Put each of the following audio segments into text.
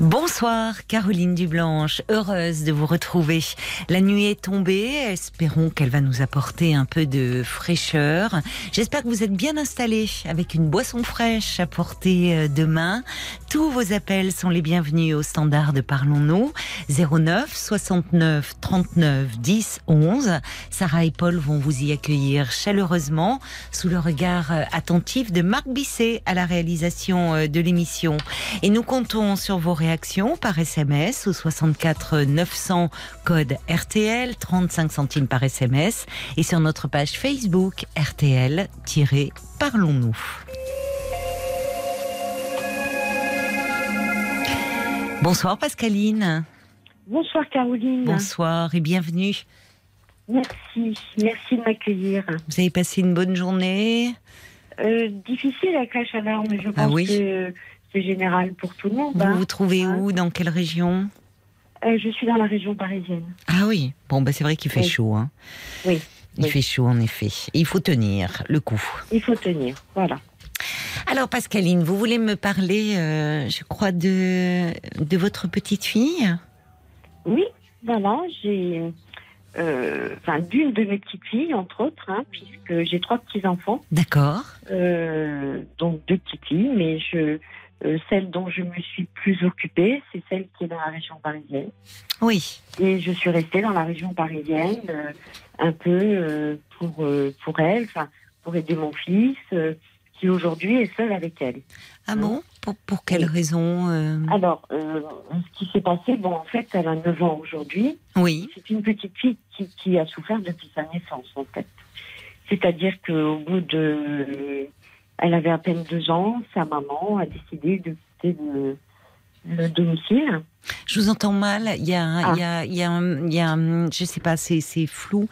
Bonsoir Caroline Dublanche, heureuse de vous retrouver. La nuit est tombée, espérons qu'elle va nous apporter un peu de fraîcheur. J'espère que vous êtes bien installés avec une boisson fraîche à porter euh, demain. Tous vos appels sont les bienvenus au standard de Parlons-nous 09 69 39 10 11. Sarah et Paul vont vous y accueillir chaleureusement sous le regard euh, attentif de Marc Bisset à la réalisation euh, de l'émission. Et nous comptons sur vos réactions par SMS au 64 900 code RTL 35 centimes par SMS et sur notre page Facebook RTL-Parlons-nous. Bonsoir Pascaline. Bonsoir Caroline. Bonsoir et bienvenue. Merci, merci de m'accueillir. Vous avez passé une bonne journée? Euh, Difficile avec la chaleur, mais je Ah pense oui? que c'est général pour tout le monde. Vous hein. vous trouvez où Dans quelle région Euh, Je suis dans la région parisienne. Ah oui, bon bah c'est vrai qu'il fait Oui. chaud. Hein. Oui, Il Oui. fait chaud en effet. Il faut tenir le coup. il faut tenir. Voilà. Alors Pascaline, vous voulez me parler, euh, je crois, de, de votre petite fille? Oui, voilà, j'ai. euh, Enfin, d'une de mes petites filles, entre autres, hein, puisque j'ai trois petits-enfants. D'accord. Euh, donc deux petites filles, mais je, euh, celle dont je me suis plus occupée, c'est celle qui est dans la région parisienne. Oui. Et je suis restée dans la région parisienne euh, un peu euh, pour, pour elle, enfin, pour aider mon fils, qui aujourd'hui est seul avec elle. Ah bon? Pour, pour quelle raison Alors, ce qui s'est passé, bon, en fait, elle a 9 ans aujourd'hui. Oui. C'est une petite fille qui, qui a souffert depuis sa naissance, en fait. C'est-à-dire qu'au bout de. Elle avait à peine deux ans, sa maman a décidé de quitter le, le domicile. Je vous entends mal. Il y a, Ah. il y a, il y a, un- il y a un- je sais pas, c'est, c'est flou.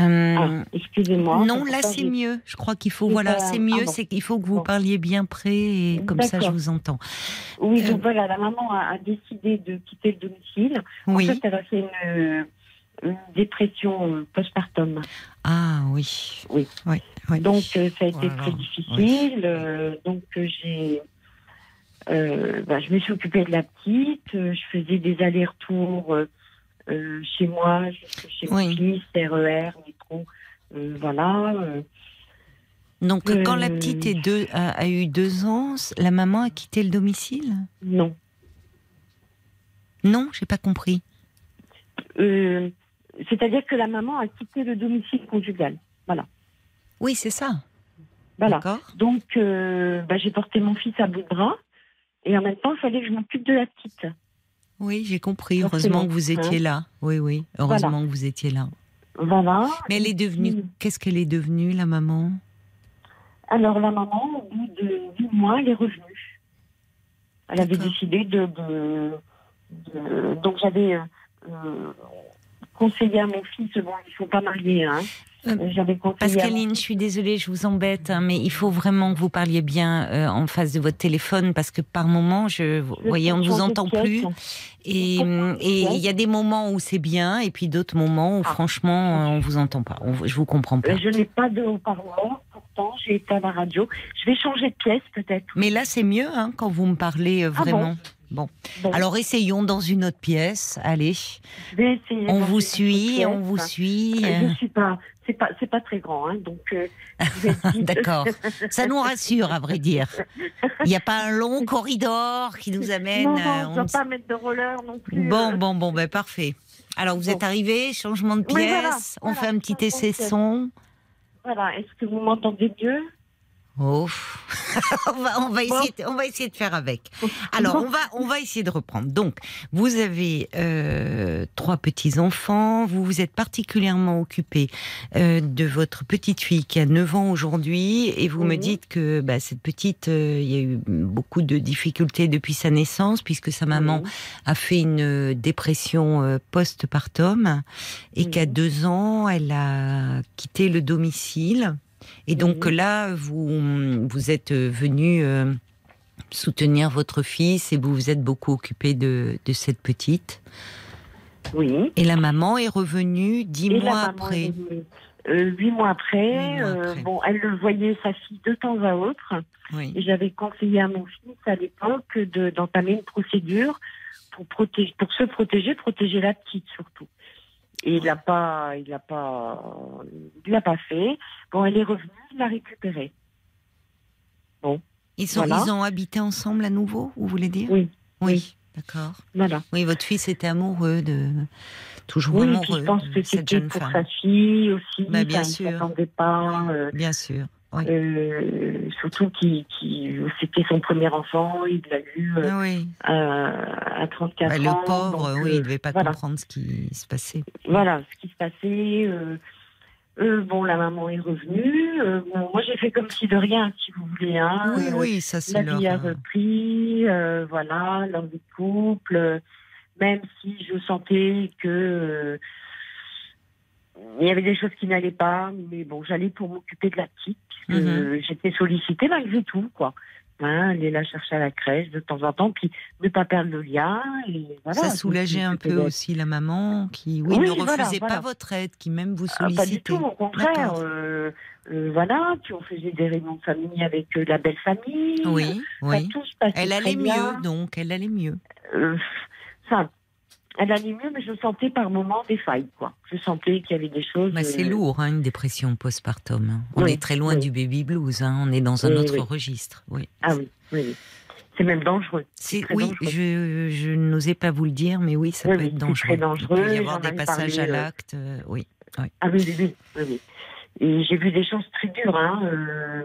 Euh, Ah, excusez-moi. non, là c'est mieux. Je crois qu'il faut, voilà, c'est ah mieux. bon. C'est qu'il faut que vous Bon. parliez bien près et comme ça je vous entends. Oui, Euh, donc voilà, la maman a, a décidé de quitter le domicile. Oui. En fait, elle a fait une, une dépression euh, postpartum. Ah oui. Oui. Oui. oui. Donc, euh, ça a été Voilà. très difficile. euh, donc, euh, j'ai. euh, bah, je me suis occupée de la petite. euh, je faisais des allers-retours euh, chez moi, chez mon Oui. fils, RER, métro. euh, voilà. euh. Donc quand la petite est deux, a, a eu deux ans, la maman a quitté le domicile? Non. Non, j'ai pas compris. C'est-à-dire que la maman a quitté le domicile conjugal. Voilà. Oui, c'est ça. Voilà. D'accord. Donc, euh, bah, j'ai porté mon fils à bout de bras. Et en même temps, il fallait que je m'occupe de la petite. Oui, j'ai compris. Forcément, Heureusement que vous étiez là. Oui, oui. Heureusement Voilà. que vous étiez là. Voilà. Mais elle est devenue. Qu'est-ce qu'elle est devenue, la maman? Alors, la maman, au bout de huit mois, elle est revenue. Elle avait décidé de. de- de- donc, j'avais euh, euh, conseillé à mon fils, bon, ils ne sont pas mariés, hein. Euh, à- Pascaline, je suis désolée, je vous embête, hein, mais il faut vraiment que vous parliez bien euh, en face de votre téléphone parce que par moment, je, vous voyez, on ne vous entend plus. Et il y a des moments où c'est bien et puis d'autres moments où Ah. franchement, euh, on vous entend pas. On- je vous comprends pas. Euh, Je n'ai pas de haut-parleur, pourtant, j'ai été à la radio. Je vais changer de pièce, peut-être. Mais là, c'est mieux hein, quand vous me parlez euh, Ah bon vraiment. Bon. Bon, Alors essayons dans une autre pièce. Allez, je vais essayer. on vous suit, on vous pièce. suit. Euh, Je suis pas, c'est pas, c'est pas très grand, hein, donc. euh, D'accord. Ça nous rassure, à vrai dire. Il n'y a pas un long corridor qui nous amène. Non, euh, non, on ne pas mettre de roller non plus. Bon, euh. bon, bon, ben parfait. Alors vous Bon. êtes arrivé, changement de pièce, Oui, voilà, on voilà, fait un petit essai son. Voilà, est-ce que vous m'entendez mieux? Oh. on, va, on, va essayer, de- on va essayer de faire avec. Alors, on va, on va essayer de reprendre. Donc, vous avez euh, trois petits-enfants, vous vous êtes particulièrement occupé euh, de votre petite fille qui a 9 ans aujourd'hui, et vous me dites que bah, cette petite, euh, il y a eu beaucoup de difficultés depuis sa naissance, puisque sa maman a fait une euh, dépression euh, post-partum et qu'à deux ans, elle a quitté le domicile. Et donc Mhm. là, vous, vous êtes venu euh, soutenir votre fils et vous vous êtes beaucoup occupé de, de cette petite. Oui. Et la maman est revenue dix mois après. euh, huit mois après. Huit mois euh, après. bon, elle le voyait sa fille de temps à autre. Oui. Et j'avais conseillé à mon fils à l'époque de- d'entamer une procédure pour protéger, pour se protéger, protéger la petite surtout. Et il l'a pas, il l'a pas, il l'a pas fait. Bon, elle est revenue, il l'a récupérée. Ils, sont, Voilà. ils ont habité ensemble à nouveau, vous voulez dire Oui, Oui, d'accord. voilà. Oui, votre fils était amoureux de. Toujours Oui, amoureux je pense que c'était pour femme. sa fille aussi. Bah, bien il sûr. s'attendait pas. euh, Bien sûr. Oui. euh, surtout qu'il- c'était son premier enfant, il l'a eu euh, Ah oui. à, à 34 Ouais, le ans. pauvre, donc, oui, euh, il ne devait pas voilà. comprendre ce qui se passait. voilà ce qui se passait. euh, euh, bon, la maman est revenue. euh, bon, moi, j'ai fait comme si de rien, si vous voulez. Hein, oui, Euh, oui, ça La c'est leur. vie a euh, repris, euh, voilà, leur vie de couple. euh, même si je sentais que euh, il y avait des choses qui n'allaient pas, mais bon, j'allais pour m'occuper de la petite, puisque Mhm. j'étais sollicitée malgré tout, quoi. Hein, aller la chercher à la crèche de temps en temps, puis ne pas perdre le lien. Et voilà, ça soulageait un peu aussi la maman qui, oui, Oui, ne voilà, refusait voilà. pas votre aide, qui même vous Ah, sollicitait. pas du tout, au contraire. Euh, euh, voilà, puis on faisait des réunions de famille avec euh, la belle famille. Oui, oui. tout se passait Elle allait bien. mieux, donc, elle allait mieux. Ça, elle allait mieux, mais je sentais par moments des failles, quoi. Je sentais qu'il y avait des choses. Bah, c'est euh, lourd, hein, une dépression postpartum. hein. On Oui, est très loin oui. du baby blues, hein, on est dans un Oui, autre registre. Oui. Ah oui, oui, oui. C'est même dangereux. C'est, oui, dangereux. je, je n'osais pas vous le dire, mais oui, ça peut être dangereux. très dangereux, Il peut y avoir des passages parlé, à euh, l'acte, euh, oui. Ah oui, oui, oui. oui, oui. Et j'ai vu des choses très dures, hein. euh,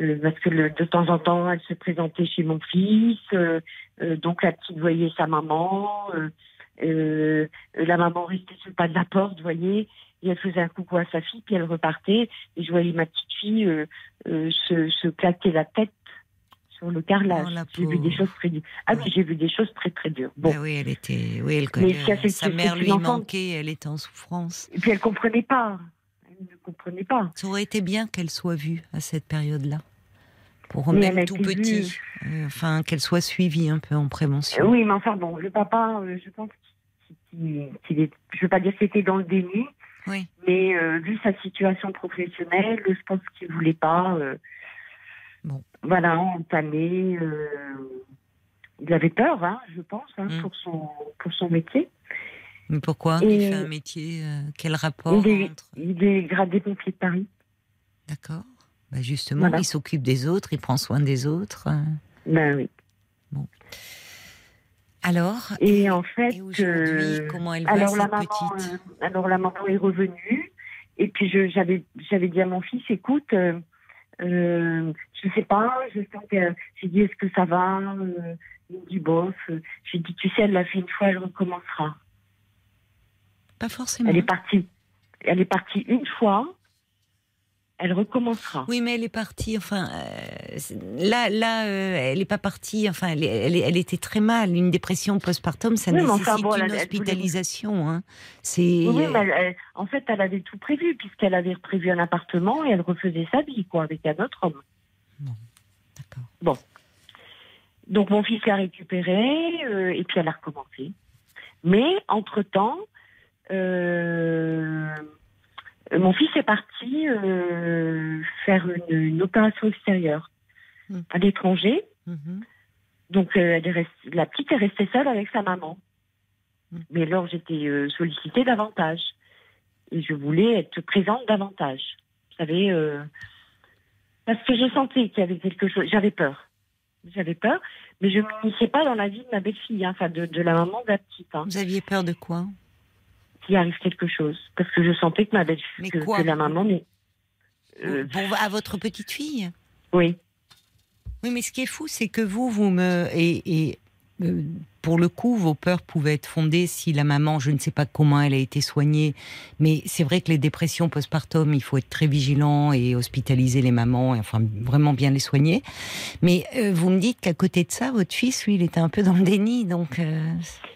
euh, parce que le- de temps en temps, elle se présentait chez mon fils, euh, euh, donc la petite voyait sa maman, euh, euh, la maman restait sur le pas de la porte, vous voyez, et elle faisait un coucou à sa fille, puis elle repartait, et je voyais ma petite fille euh, euh, se, se claquer la tête sur le carrelage. Oh, j'ai vu des choses très dures. Ah oui, j'ai vu des choses très très dures. Bon, Bah oui, elle était, oui, elle connaît. sa mère lui manquait, elle était en souffrance. et puis elle comprenait pas. Ne comprenait pas. Ça aurait été bien qu'elle soit vue à cette période-là, pour Mais même tout petit, vue. Euh, enfin qu'elle soit suivie un peu en prévention. Euh, Oui, mais enfin bon, le papa, euh, je pense qu'il est, je veux pas dire c'était dans le déni, Oui. mais euh, vu sa situation professionnelle, je pense qu'il voulait pas, Bon. voilà, entamer. il avait peur, hein, je pense, hein, Mm. pour son pour son métier. Mais pourquoi Et- Il fait un métier, euh, quel rapport Il est, entre il est gradé pompier de Paris. D'accord. Bah justement, Voilà. il s'occupe des autres, il prend soin des autres. Ben oui. Alors, Et en fait, et euh, comment elle va alors la maman, petite euh, alors la maman est revenue et puis je j'avais j'avais dit à mon fils, écoute, euh, je sais pas, je sens que j'ai dit est-ce que ça va, il dit bof, j'ai dit tu sais elle l'a fait une fois, elle recommencera. Pas forcément. Elle est partie, elle est partie une fois, elle recommencera. Oui, mais elle est partie. Enfin, euh, là, là, euh, elle n'est pas partie. Enfin, elle, était très mal. Une dépression postpartum, ça Oui, nécessite enfin, bon, une elle hospitalisation. Hein. C'est. Oui, mais en fait, elle avait tout prévu puisqu'elle avait prévu un appartement et elle refaisait sa vie quoi avec un autre homme. D'accord. Donc mon fils l'a récupéré euh, et puis elle a recommencé. Mais entre-temps, euh, mon fils est parti euh, faire une, une opération extérieure Hmm. à l'étranger. Mhm. Donc euh, elle est restée- la petite est restée seule avec sa maman. Hmm. Mais alors j'étais euh, sollicitée davantage. Et je voulais être présente davantage. Vous savez, euh, parce que je sentais qu'il y avait quelque chose. J'avais peur. J'avais peur, mais je ne m'initiais pas dans la vie de ma belle-fille, hein, enfin de, de la maman de la petite. Hein, Vous aviez peur de quoi? Qu'il arrive quelque chose. Parce que je sentais que ma belle Mais que, quoi que la maman n'est. Euh, Bon, à votre petite fille oui. Oui, mais ce qui est fou, c'est que vous, vous me. Et, et, pour le coup, vos peurs pouvaient être fondées si la maman, je ne sais pas comment elle a été soignée, mais c'est vrai que les dépressions postpartum, il faut être très vigilant et hospitaliser les mamans, et enfin vraiment bien les soigner. Mais euh, vous me dites qu'à côté de ça, votre fils, lui, il était un peu dans le déni, donc. euh,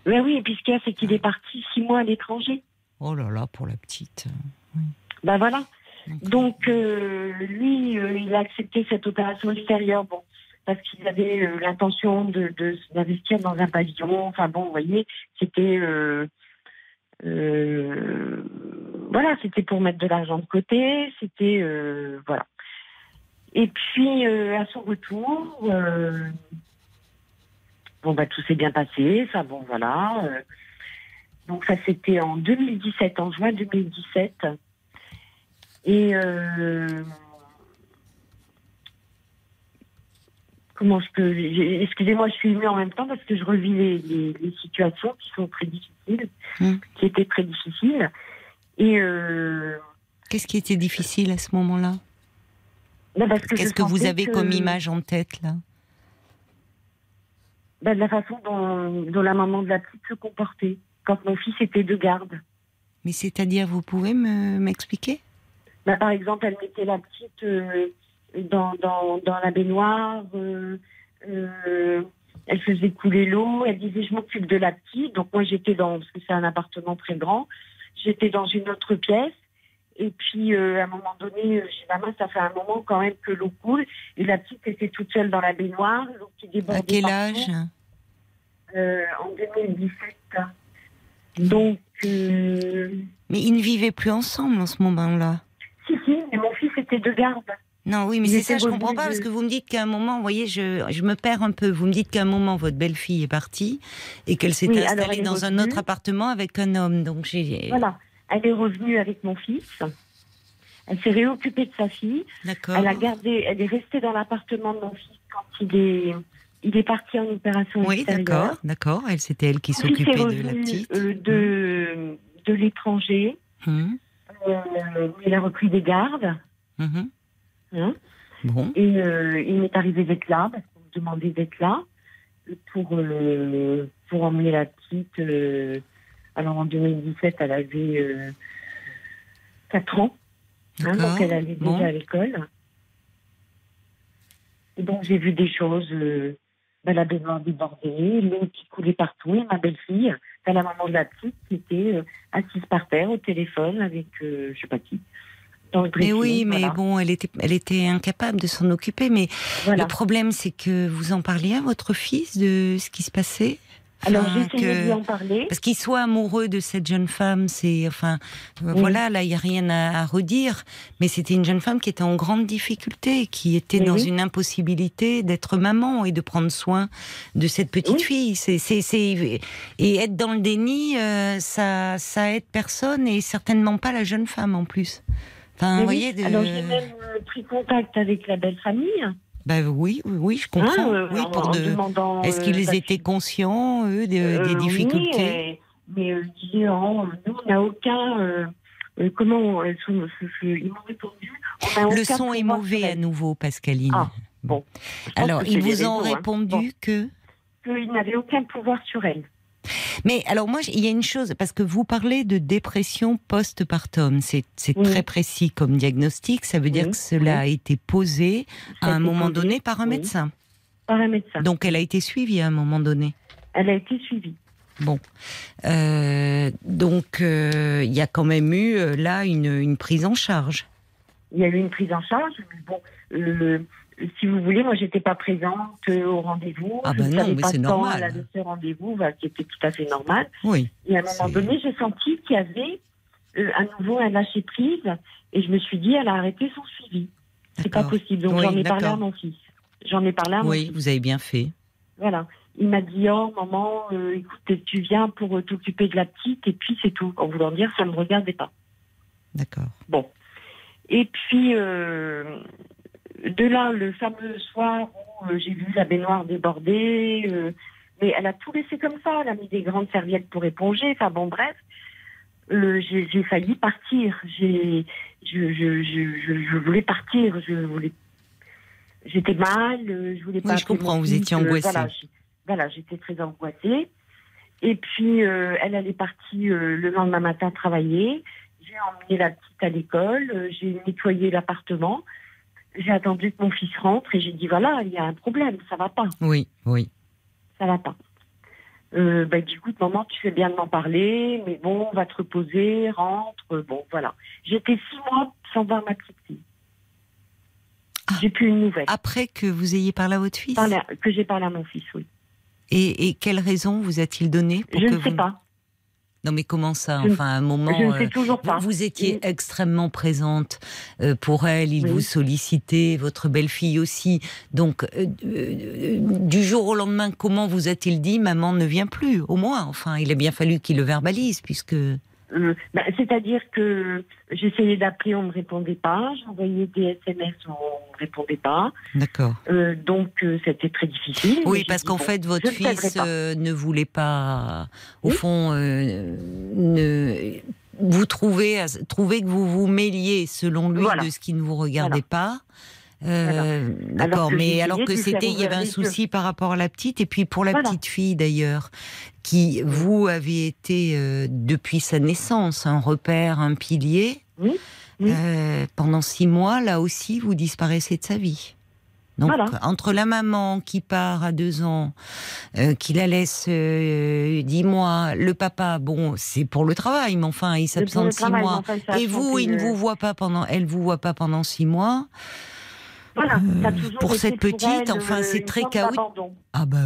Mais oui, et puis ce qu'il y a, c'est qu'il est parti six mois à l'étranger. Oh là là, pour la petite. Ben voilà. Donc, euh, lui, euh, il a accepté cette opération extérieure. Bon, parce qu'ils avaient euh, l'intention de, d'investir dans un pavillon. Enfin bon, vous voyez, c'était euh, euh, voilà, c'était pour mettre de l'argent de côté. C'était voilà. Et puis à son retour, bon bah tout s'est bien passé. Enfin bon voilà. donc ça c'était en 2017, en juin 2017. Et comment je peux j'ai- Excusez-moi, je suis émue en même temps parce que je revis les, les- les situations qui sont très difficiles, Hmm. qui étaient très difficiles. Et euh, Qu'est-ce qui était difficile à ce moment-là? Que Qu'est-ce que vous avez que- comme image en tête là? Ben, de la façon dont, dont la maman de la petite se comportait quand mon fils était de garde. Mais c'est-à-dire, vous pouvez me m'expliquer? Ben, par exemple, elle mettait la petite euh, dans, dans, dans la baignoire, euh, euh, elle faisait couler l'eau, elle disait je m'occupe de la petite. Donc moi j'étais dans, parce que c'est un appartement très grand, j'étais dans une autre pièce. Et puis euh, à un moment donné, j'ai dit maman, ça fait un moment quand même que l'eau coule. Et la petite était toute seule dans la baignoire, l'eau qui débordait. À quel âge? Euh, En 2017. Donc, euh, Mais ils ne vivaient plus ensemble en ce moment-là? si, si, mais mon fils était de garde. Non, oui, mais c'est ça, je comprends revenus pas, de- parce que vous me dites qu'à un moment, vous voyez, je, je me perds un peu. Vous me dites qu'à un moment, votre belle-fille est partie et qu'elle s'est Oui, installée dans un autre appartement avec un homme. Donc j'ai. Voilà. Elle est revenue avec mon fils. Elle s'est réoccupée de sa fille. D'accord. Elle a gardé, elle est restée dans l'appartement de mon fils quand il est, il est parti en opération Oui, d'accord, d'accord. Elle, c'était elle qui s'occupait de la petite. euh, de, de l'étranger. Hum, Euh, il a repris des gardes. mhm. Hein. Bon, Et euh, il m'est arrivé d'être là, parce qu'on me demandait d'être là, pour, euh, pour emmener la petite. euh, alors en 2017, elle avait euh, 4 ans, hein, donc elle allait déjà à l'école. Et donc j'ai vu des choses, euh, ben, la baignoire débordée, l'eau qui coulait partout, et ma belle-fille, la maman de la petite, qui était euh, assise par terre au téléphone avec euh, je sais pas qui. Dans le Mais oui, mais voilà. bon, elle était, elle était incapable de s'en occuper. Mais Voilà. le problème, c'est que vous en parliez à votre fils de ce qui se passait? Alors Enfin, que- de lui en parler. Parce qu'il soit amoureux de cette jeune femme, c'est enfin euh, Oui. voilà, là il y a rien à, à redire. Mais c'était une jeune femme qui était en grande difficulté, qui était dans une impossibilité d'être maman et de prendre soin de cette petite Oui. fille. C'est c'est c'est et être dans le déni, euh, ça ça aide personne et certainement pas la jeune femme en plus. Enfin, vous voyez, de... Alors j'ai même euh, pris contact avec la belle famille. bah oui, oui, oui, je comprends. hein, euh, oui, en, pour en de... demandant. Est-ce euh, qu'ils parce étaient conscients eux de- euh, des difficultés mais euh, ils disaient, oh, nous on n'a aucun. euh, euh, comment euh, ils m'ont répondu. Le son est mauvais à nouveau, Pascaline. Ah, bon. Alors, ils vous ont hein. répondu Bon. que. Qu'ils n'avaient aucun pouvoir sur elle. Mais alors, moi, il y a une chose, parce que vous parlez de dépression post-partum. C'est Oui. très précis comme diagnostic. Ça veut dire que cela a été posé à un moment posé, donné par un médecin. Par un médecin. Donc, elle a été suivie à un moment donné. Elle a été suivie. Bon. Euh, donc, euh, il y a quand même eu, euh, là, une, une prise en charge. Il y a eu une prise en charge. Mais bon, si vous voulez, moi, j'étais pas présente euh, au rendez-vous. Ah je ben ne non, savais mais c'est normal. Elle avait ce rendez-vous, bah, qui était tout à fait normal. Oui. Et à un moment donné, j'ai senti qu'il y avait euh, à nouveau un lâcher prise. Et je me suis dit, elle a arrêté son suivi. C'est pas possible. Donc Oui, j'en ai parlé à mon fils. J'en ai parlé à mon Oui, fils. vous avez bien fait. Voilà. Il m'a dit, oh maman, euh, écoute, tu viens pour euh, t'occuper de la petite, et puis c'est tout. En voulant dire, ça ne me regardait pas. D'accord. Et puis, euh, de là, le fameux soir où euh, j'ai vu la baignoire déborder, euh, mais elle a tout laissé comme ça. Elle a mis des grandes serviettes pour éponger. Enfin bon, bref, euh, j'ai failli partir. J'ai, je, je, je, je, voulais partir. Je voulais. J'étais mal. Je voulais pas. je comprends, vous étiez angoissée. voilà, j'étais très angoissée. Et puis, elle, elle est partie le lendemain matin travailler. J'ai emmené la petite à l'école, j'ai nettoyé l'appartement, j'ai attendu que mon fils rentre et j'ai dit voilà, il y a un problème, ça va pas, Oui, oui. ça va pas. Euh, bah, du coup, maman, tu fais bien de m'en parler, mais bon, on va te reposer, rentre, bon, voilà. J'étais six mois sans voir ma petite fille. Ah. J'ai plus une nouvelle. Après que vous ayez parlé à votre fils Que j'ai parlé à mon fils, oui. Et, et quelle raison vous a-t-il donné Je ne sais pas. Non, mais comment ça Enfin, à un moment. Je ne sais euh, toujours pas. Vous, étiez extrêmement présente euh, pour elle, il vous sollicitait, votre belle-fille aussi. Donc, euh, du jour au lendemain, comment vous a-t-il dit Maman ne vient plus Au moins, enfin, il a bien fallu qu'il le verbalise, puisque. Euh, bah, c'est-à-dire que j'essayais d'appeler, on ne me répondait pas. J'envoyais des SMS, on ne me répondait pas. D'accord. Euh, donc euh, c'était très difficile. Oui, parce qu'en fait, votre fils ne voulait pas, au fond, ne, vous trouvez, trouvez que vous vous mêliez, selon lui, de ce qui ne vous regardait pas. Euh, d'accord, mais alors que c'était, il y avait un souci par rapport à la petite, et puis pour la petite fille d'ailleurs, qui vous avez été euh, depuis sa naissance un repère, un pilier. Euh, pendant six mois, là aussi, vous disparaissez de sa vie. Donc, entre la maman qui part à deux ans, qui la laisse dix mois, le papa, bon, c'est pour le travail, mais enfin, il s'absente six mois, et vous, il ne vous voit pas pendant, elle vous voit pas pendant six mois. Euh, pour cette petite, enfin, c'est très chaotique. Ah bah,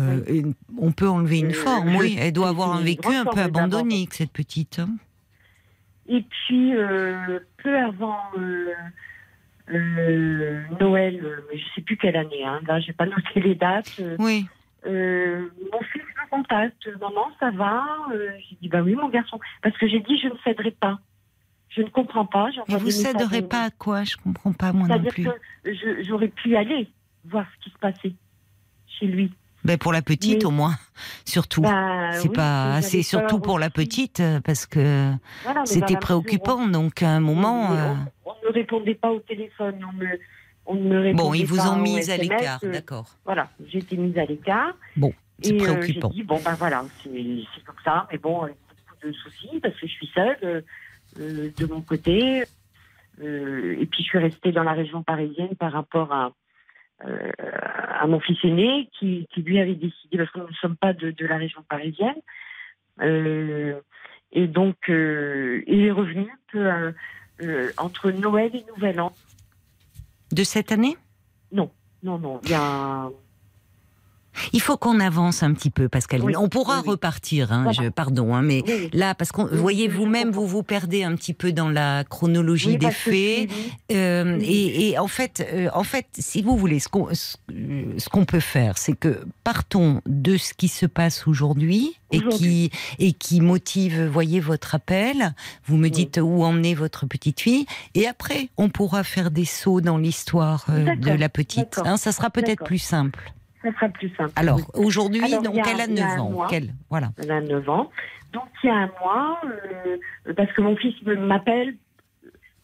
on peut enlever une euh, forme, oui. Elle doit avoir un vécu un peu abandonné, cette petite. Hein. Et puis, euh, peu avant Noël, je ne sais plus quelle année, hein, là, j'ai pas noté les dates. oui. mon fils me contacte, maman, ça va J'ai dit, bah oui, mon garçon. Parce que j'ai dit, je ne céderai pas. Je ne comprends pas. Mais vous céderez pas à quoi? Je comprends pas moi non plus. que j'aurais pu aller voir ce qui se passait chez lui. Ben pour la petite au moins, surtout. Bah c'est pas, c'est surtout pour la petite euh, parce que c'était préoccupant. Donc à un moment, euh, on, ne répondait pas au téléphone, on me, on me répondait Bon, ils vous ont mise à l'écart, euh, d'accord. Voilà, j'ai été mise à l'écart. Bon, c'est préoccupant. dit, bon ben voilà, c'est comme ça, mais bon, beaucoup de soucis parce que je suis seule. Euh, de mon côté. Euh, et puis je suis restée dans la région parisienne par rapport à, euh, à mon fils aîné qui, lui avait décidé, parce que nous ne sommes pas de, la région parisienne. et donc, il est revenu entre Noël et Nouvel An. De cette année? Non, non, non. Il y a il faut qu'on avance un petit peu, Pascal. on pourra repartir, hein, je, pardon, hein, mais là, parce que vous voyez vous-même, vous vous perdez un petit peu dans la chronologie des faits. Euh, et, en fait, euh, en fait, si vous voulez, ce qu'on ce qu'on peut faire, c'est que partons de ce qui se passe aujourd'hui et qui et qui motive, voyez, votre appel. Vous me dites où en est votre petite fille, et après, on pourra faire des sauts dans l'histoire euh, de la petite. Hein, ça sera peut-être plus simple ça sera plus simple. Alors, aujourd'hui, donc, elle a 9 ans. voilà. Elle a 9 ans. Donc, il y a un mois, euh, parce que mon fils m'appelle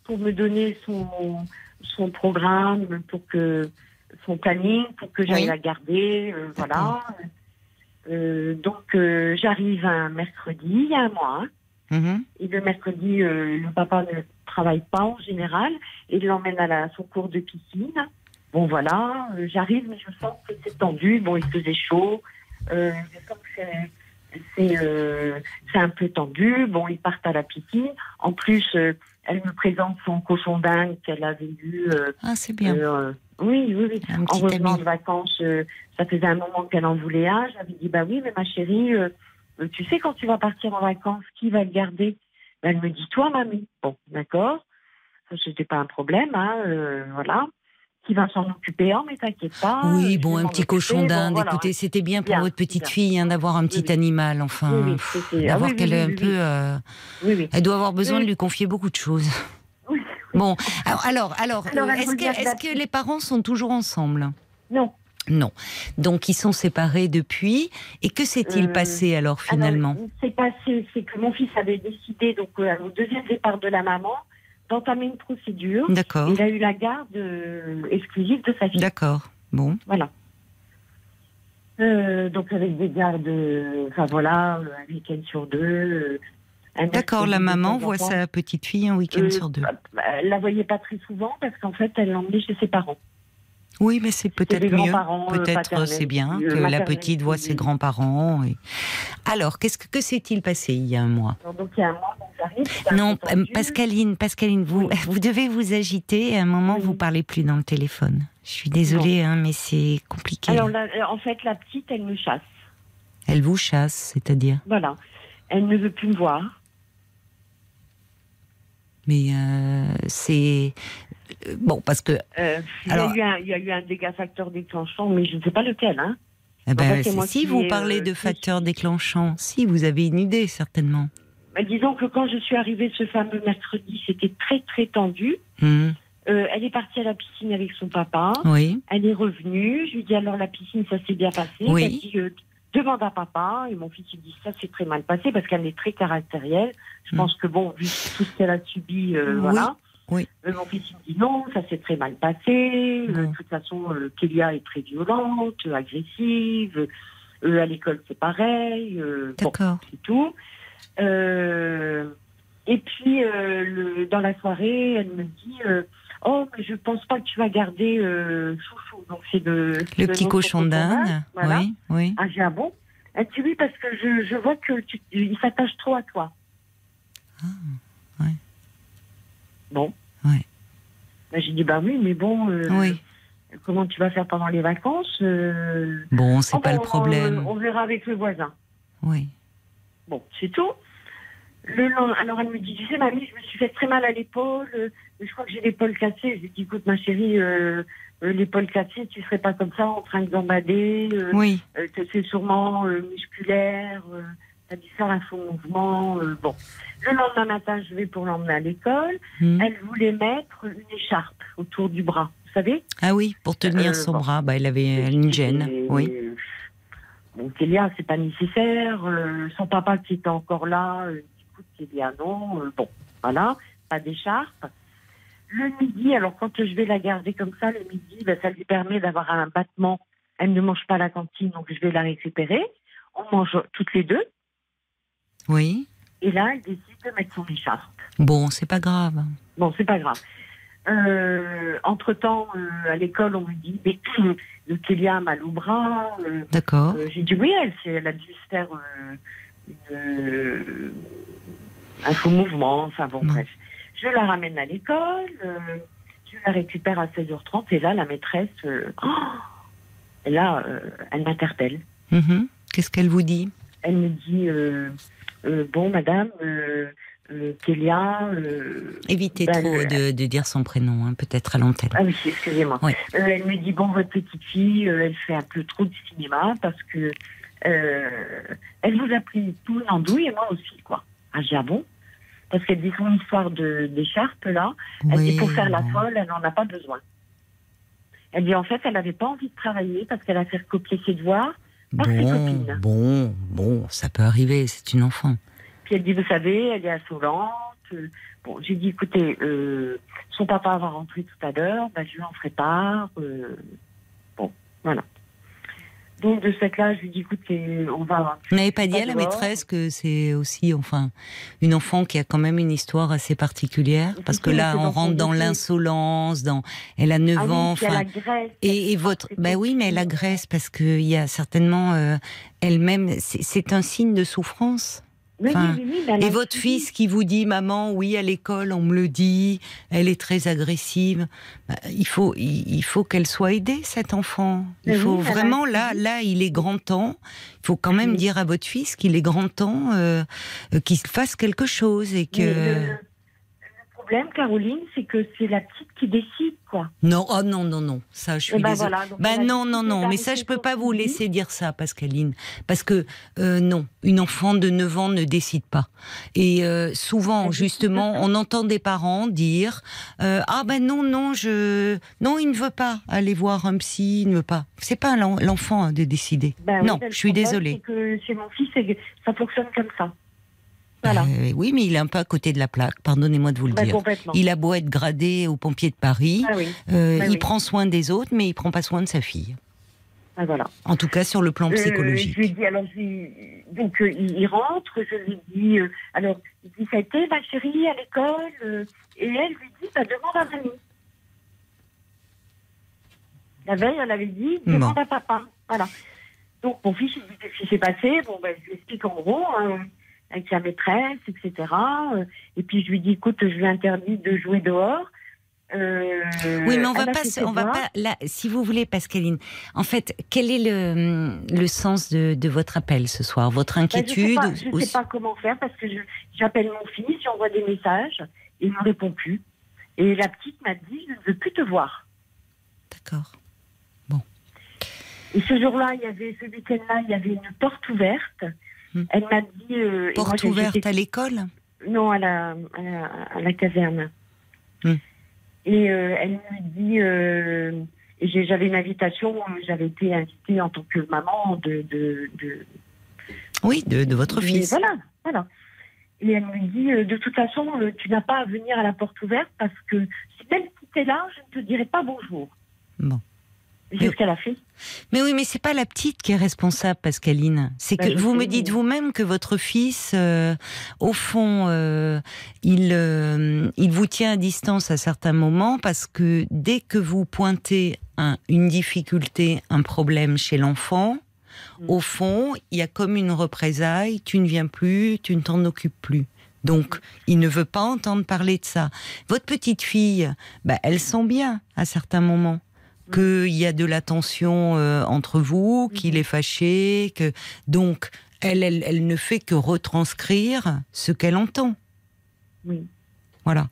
pour me donner son, son programme, pour que son planning, pour que j'aille la garder. Euh, voilà. Euh, donc, j'arrive un mercredi, il y a un mois. Hein. Mm-hmm. Et le mercredi, le papa ne travaille pas en général et il l'emmène à la, son cours de piscine. Bon, voilà, euh, j'arrive, mais je sens que c'est tendu. Bon, il faisait chaud. Euh, je sens que c'est euh, un peu tendu. Bon, ils partent à la piscine. En plus, elle me présente son cochon dingue qu'elle avait vu. ah, c'est bien. oui, oui, oui. En revenant de vacances, ça faisait un moment qu'elle en voulait un. J'avais dit, bah oui, mais ma chérie, tu sais, quand tu vas partir en vacances, qui va le garder? Ben, Elle me dit, toi, mamie. Bon, d'accord. Ça, c'était pas un problème, hein, voilà qui va s'en occuper. Oh, mais t'inquiète pas. Oui, bon, un petit cochon d'Inde. Écoutez, c'était bien pour votre petite fille hein, d'avoir un petit animal, enfin. d'avoir qu'elle un peu. Euh, elle doit avoir besoin de lui confier beaucoup de choses. Bon, alors, alors, est-ce que, est que les parents sont toujours ensemble? Non. Non. Donc ils sont séparés depuis. Et que s'est-il euh, passé alors finalement? C'est passé, c'est que mon fils avait décidé, donc euh, au deuxième départ de la maman, d'entamer une procédure. D'accord. Il a eu la garde euh, exclusive de sa fille. D'accord. Bon. Voilà. Euh, donc avec des gardes, enfin voilà, un week-end sur deux. Euh, D'accord, la maman voit sa petite fille un week-end sur deux. Elle la voyait pas très souvent parce qu'en fait, elle l'emmenait chez ses parents. Oui, mais c'est peut-être mieux. Peut-être c'est bien que la petite voit ses grands-parents. Alors, qu'est-ce que, que s'est-il passé il y a un mois? Donc il y a un mois, non, Pascaline, Pascaline, vous, vous devez vous agiter. À un moment, vous parlez plus dans le téléphone. Je suis désolée, hein, mais c'est compliqué. Alors, la- euh, en fait, la petite, elle me chasse. Elle vous chasse, c'est-à-dire? Voilà. Elle ne veut plus me voir. Mais euh, c'est bon parce que Euh, il, y a eu un, il y a eu un dégât facteur déclenchant, mais je ne sais pas lequel. Hein. eh ben, fait, si vous parlez euh, de facteurs déclenchants, si vous avez une idée certainement. Mais disons que quand je suis arrivée ce fameux mercredi, c'était très très tendu. Hmm, Euh, elle est partie à la piscine avec son papa. Oui, Elle est revenue. Je lui dis alors la piscine, ça s'est bien passé? Oui. Elle dit euh, demande à papa. Et mon fils il dit ça c'est très mal passé parce qu'elle est très caractérielle. Je Mm. pense que bon, vu tout ce qu'elle a subi, euh, Oui, voilà. oui. Euh, mon fils il me dit non, ça s'est très mal passé. Euh, Bon. de toute façon, Kélia est très violente, agressive. À l'école c'est pareil. Euh, bon, d'accord. c'est tout. Et puis, le- dans la soirée, elle me dit Oh, mais je pense pas que tu vas garder Chouchou. Donc, c'est de. Le de petit cochon d'Inde, Voilà. oui, oui. Ah, j'ai un bon. Elle dit Oui, parce que je, je vois que tu, il s'attache trop à toi. Ah, ouais. Bon. Ouais. Ben, j'ai dit Bah oui, mais bon. euh, Oui. Comment tu vas faire pendant les vacances euh, Bon, c'est oh, pas bon, le problème. On, on verra avec le voisin. Oui. Bon, c'est tout. Le lend- alors elle me dit, tu sais, mamie, je me suis fait très mal à l'épaule. euh, je crois que j'ai l'épaule cassée. Je lui dis, écoute, ma chérie, euh, euh, l'épaule cassée, tu serais pas comme ça en train de gambader. euh, Oui. euh, c'est sûrement euh, musculaire. Euh, T'as dû faire un faux mouvement. euh, bon. Le lendemain matin, je vais pour l'emmener à l'école. Hmm. Elle voulait mettre une écharpe autour du bras. Vous savez? Ah oui, pour tenir Euh, son bon. bras, bah, elle avait une gêne. Et- Oui. Bon, Kélia, c'est pas nécessaire. euh, son papa qui était encore là, Kélia, non. euh, bon, voilà, pas d'écharpe. Le midi, alors quand je vais la garder comme ça, le midi, ben, ça lui permet d'avoir un battement. Elle ne mange pas à la cantine, donc je vais la récupérer. On mange toutes les deux. Oui. Et là, elle décide de mettre son écharpe. Bon, c'est pas grave. Bon, c'est pas grave. Euh, entre-temps, euh, à l'école, on me dit, mais le Kélia a mal au bras. euh, D'accord. J'ai dit oui, elle, elle a dû se faire une, un faux mouvement. Enfin bon, Mm. bref. Je la ramène à l'école, euh, je la récupère à 16h30 et là, la maîtresse, euh, oh, et là, euh, elle m'interpelle. Mhm. Qu'est-ce qu'elle vous dit? Elle me dit bon, madame, Kélia. Évitez ben, trop de, de dire son prénom, hein, peut-être à l'antenne. Ah oui, excusez-moi. Oui. Elle me dit bon, votre petite fille, elle fait un peu trop de cinéma parce que elle vous a pris tout l'andouille et moi aussi, quoi. Ah, j'ai ah bon Parce qu'elle dit son histoire d'écharpe là. Elle dit pour faire la folle, elle n'en a pas besoin. Elle dit en fait, elle n'avait pas envie de travailler parce qu'elle a fait recopier ses devoirs. par ses Bon, copines. bon, bon, ça peut arriver, c'est une enfant. Puis elle dit, vous savez, elle est insolente. Bon, j'ai dit, écoutez, euh, son papa va rentrer tout à l'heure, ben, je lui en ferai part. euh, bon, voilà. Donc de ce fait-là, je lui dis, écoutez, on va... Vous n'avez pas dit à la maîtresse que c'est aussi, enfin, une enfant qui a quand même une histoire assez particulière? Parce que là, on rentre dans l'insolence, dans. Elle a 9 Ah oui, ans, enfin. agresse. Et, et votre, bah oui, mais elle agresse parce qu'il y a certainement euh, elle-même, c'est un signe de souffrance. Oui, enfin, oui, oui, oui, mais elle Et votre fils qui vous dit, maman, oui, à l'école, on me le dit, elle est très agressive. Bah, il faut, il, il faut qu'elle soit aidée, cet enfant. Il Mais faut vraiment, là, là, il est grand temps. Il faut quand même dire à votre fils qu'il est grand temps euh, euh, qu'il fasse quelque chose et que. Le problème, Caroline, c'est que c'est la petite qui décide, quoi. Non, oh non, non, non, ça, je suis Eh ben désolée. voilà, a non, non, non, mais ça, je peux pas vous laisser dire ça, Pascaline. Parce que, euh, non, une enfant de 9 ans ne décide pas. Et euh, souvent, justement, on entend des parents dire euh, Ah ben non, non, je. Non, il ne veut pas aller voir un psy, il ne veut pas. C'est pas l'en- l'enfant hein, de décider. Ben non, ben, le je suis désolée. c'est que chez mon fils, ça fonctionne comme ça. Voilà. Euh, oui, mais il est un peu à côté de la plaque, pardonnez-moi de vous le dire. Il a beau être gradé aux pompiers de Paris, Ah oui, euh, Ah il oui. prend soin des autres, mais il prend pas soin de sa fille. voilà. En tout cas, sur le plan Euh, psychologique. je lui dis, alors, je donc, il, rentre, je lui dis, alors, il dit, ça a été, ma chérie, à l'école Et elle lui dit, bah, demande à mamie. La veille, elle avait dit, demande Bon. à papa. Voilà. Donc, mon fils, il dit, qu'est-ce qui s'est passé? Bon, ben, je lui explique en gros, hein, avec sa maîtresse, etc. Euh, Et puis, je lui dis, écoute, je lui interdis de jouer dehors. Euh, Oui, mais on va pas, se- on va pas là. Si vous voulez, Pascaline. En fait, quel est le, le sens de, de votre appel ce soir? Votre je inquiétude sais pas, ou- je ou- sais pas comment faire parce que j'appelle mon fils, j'envoie des messages, il ne me répond plus. Et la petite m'a dit, je ne veux plus te voir. D'accord. Et ce jour-là, il y avait, ce week-end-là, il y avait une porte ouverte. Hmm. Elle m'a dit... euh, moi, Porte ouverte à l'école Non, à la, à la, à la caserne. Hmm. Et euh, elle me dit... euh, j'avais une invitation, euh, j'avais été invitée en tant que maman de... de, de Oui, de, de votre fils. Voilà, voilà. Et elle me dit, de toute façon, tu n'as pas à venir à la porte ouverte parce que si même si tu es là, je ne te dirai pas bonjour. Bon. Mais oui, mais c'est pas la petite qui est responsable, Pascaline. C'est Bah, que vous me dites vous-même que votre fils, euh, au fond, euh, il, euh, il vous tient à distance à certains moments parce que dès que vous pointez un- une difficulté, un problème chez l'enfant, Mm. au fond, il y a comme une représaille. Tu ne viens plus, tu ne t'en occupes plus. Donc, il ne veut pas entendre parler de ça. Votre petite fille, bah, elle sent bien à certains moments qu'il y a de la tension euh, entre vous, qu'il est fâché, que donc elle, elle, elle ne fait que retranscrire ce qu'elle entend. Oui. Voilà.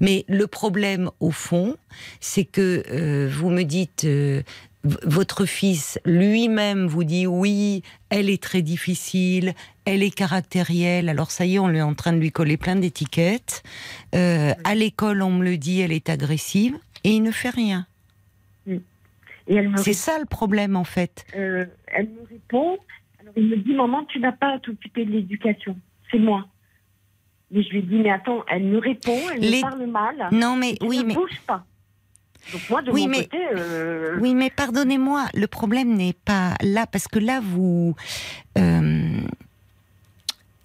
Mais le problème, au fond, c'est que euh, vous me dites, euh, votre fils lui-même vous dit oui, elle est très difficile, elle est caractérielle. Alors ça y est, on est en train de lui coller plein d'étiquettes. Euh, à l'école, on me le dit, elle est agressive, et il ne fait rien. Et elle me, C'est ça le problème, en fait. euh, elle me répond, alors il me dit, maman, tu n'as pas à t'occuper de l'éducation, c'est moi. Mais je lui dis, mais attends, elle me répond, elle Les- me parle mal, Non, mais oui, ne mais bouges pas. Donc moi, de Oui, mon mais- côté, euh, Oui, mais pardonnez-moi, le problème n'est pas là, parce que là, vous. euh,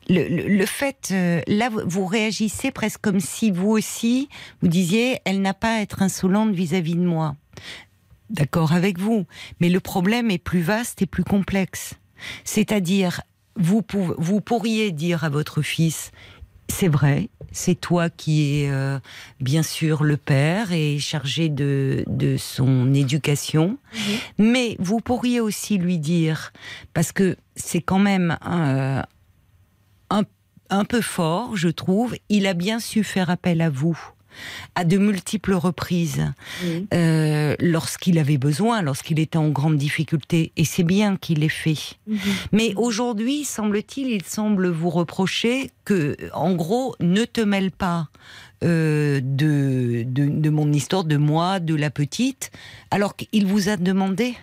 le, le- le fait, euh, là, vous- vous réagissez presque comme si vous aussi, vous disiez, elle n'a pas à être insolente vis-à-vis de moi. D'accord avec vous, mais le problème est plus vaste et plus complexe. C'est-à-dire, vous, pou- vous pourriez dire à votre fils, c'est vrai, c'est toi qui es euh, bien sûr le père et chargé de, de son éducation, mais vous pourriez aussi lui dire, parce que c'est quand même euh, un, un peu fort, je trouve, il a bien su faire appel à vous à de multiples reprises oui. euh, lorsqu'il avait besoin, lorsqu'il était en grande difficulté, et c'est bien qu'il l'ait fait. Mhm. Mais aujourd'hui, semble-t-il, il semble vous reprocher que, en gros, ne te mêle pas euh, de, de, de mon histoire, de moi, de la petite, alors qu'il vous a demandé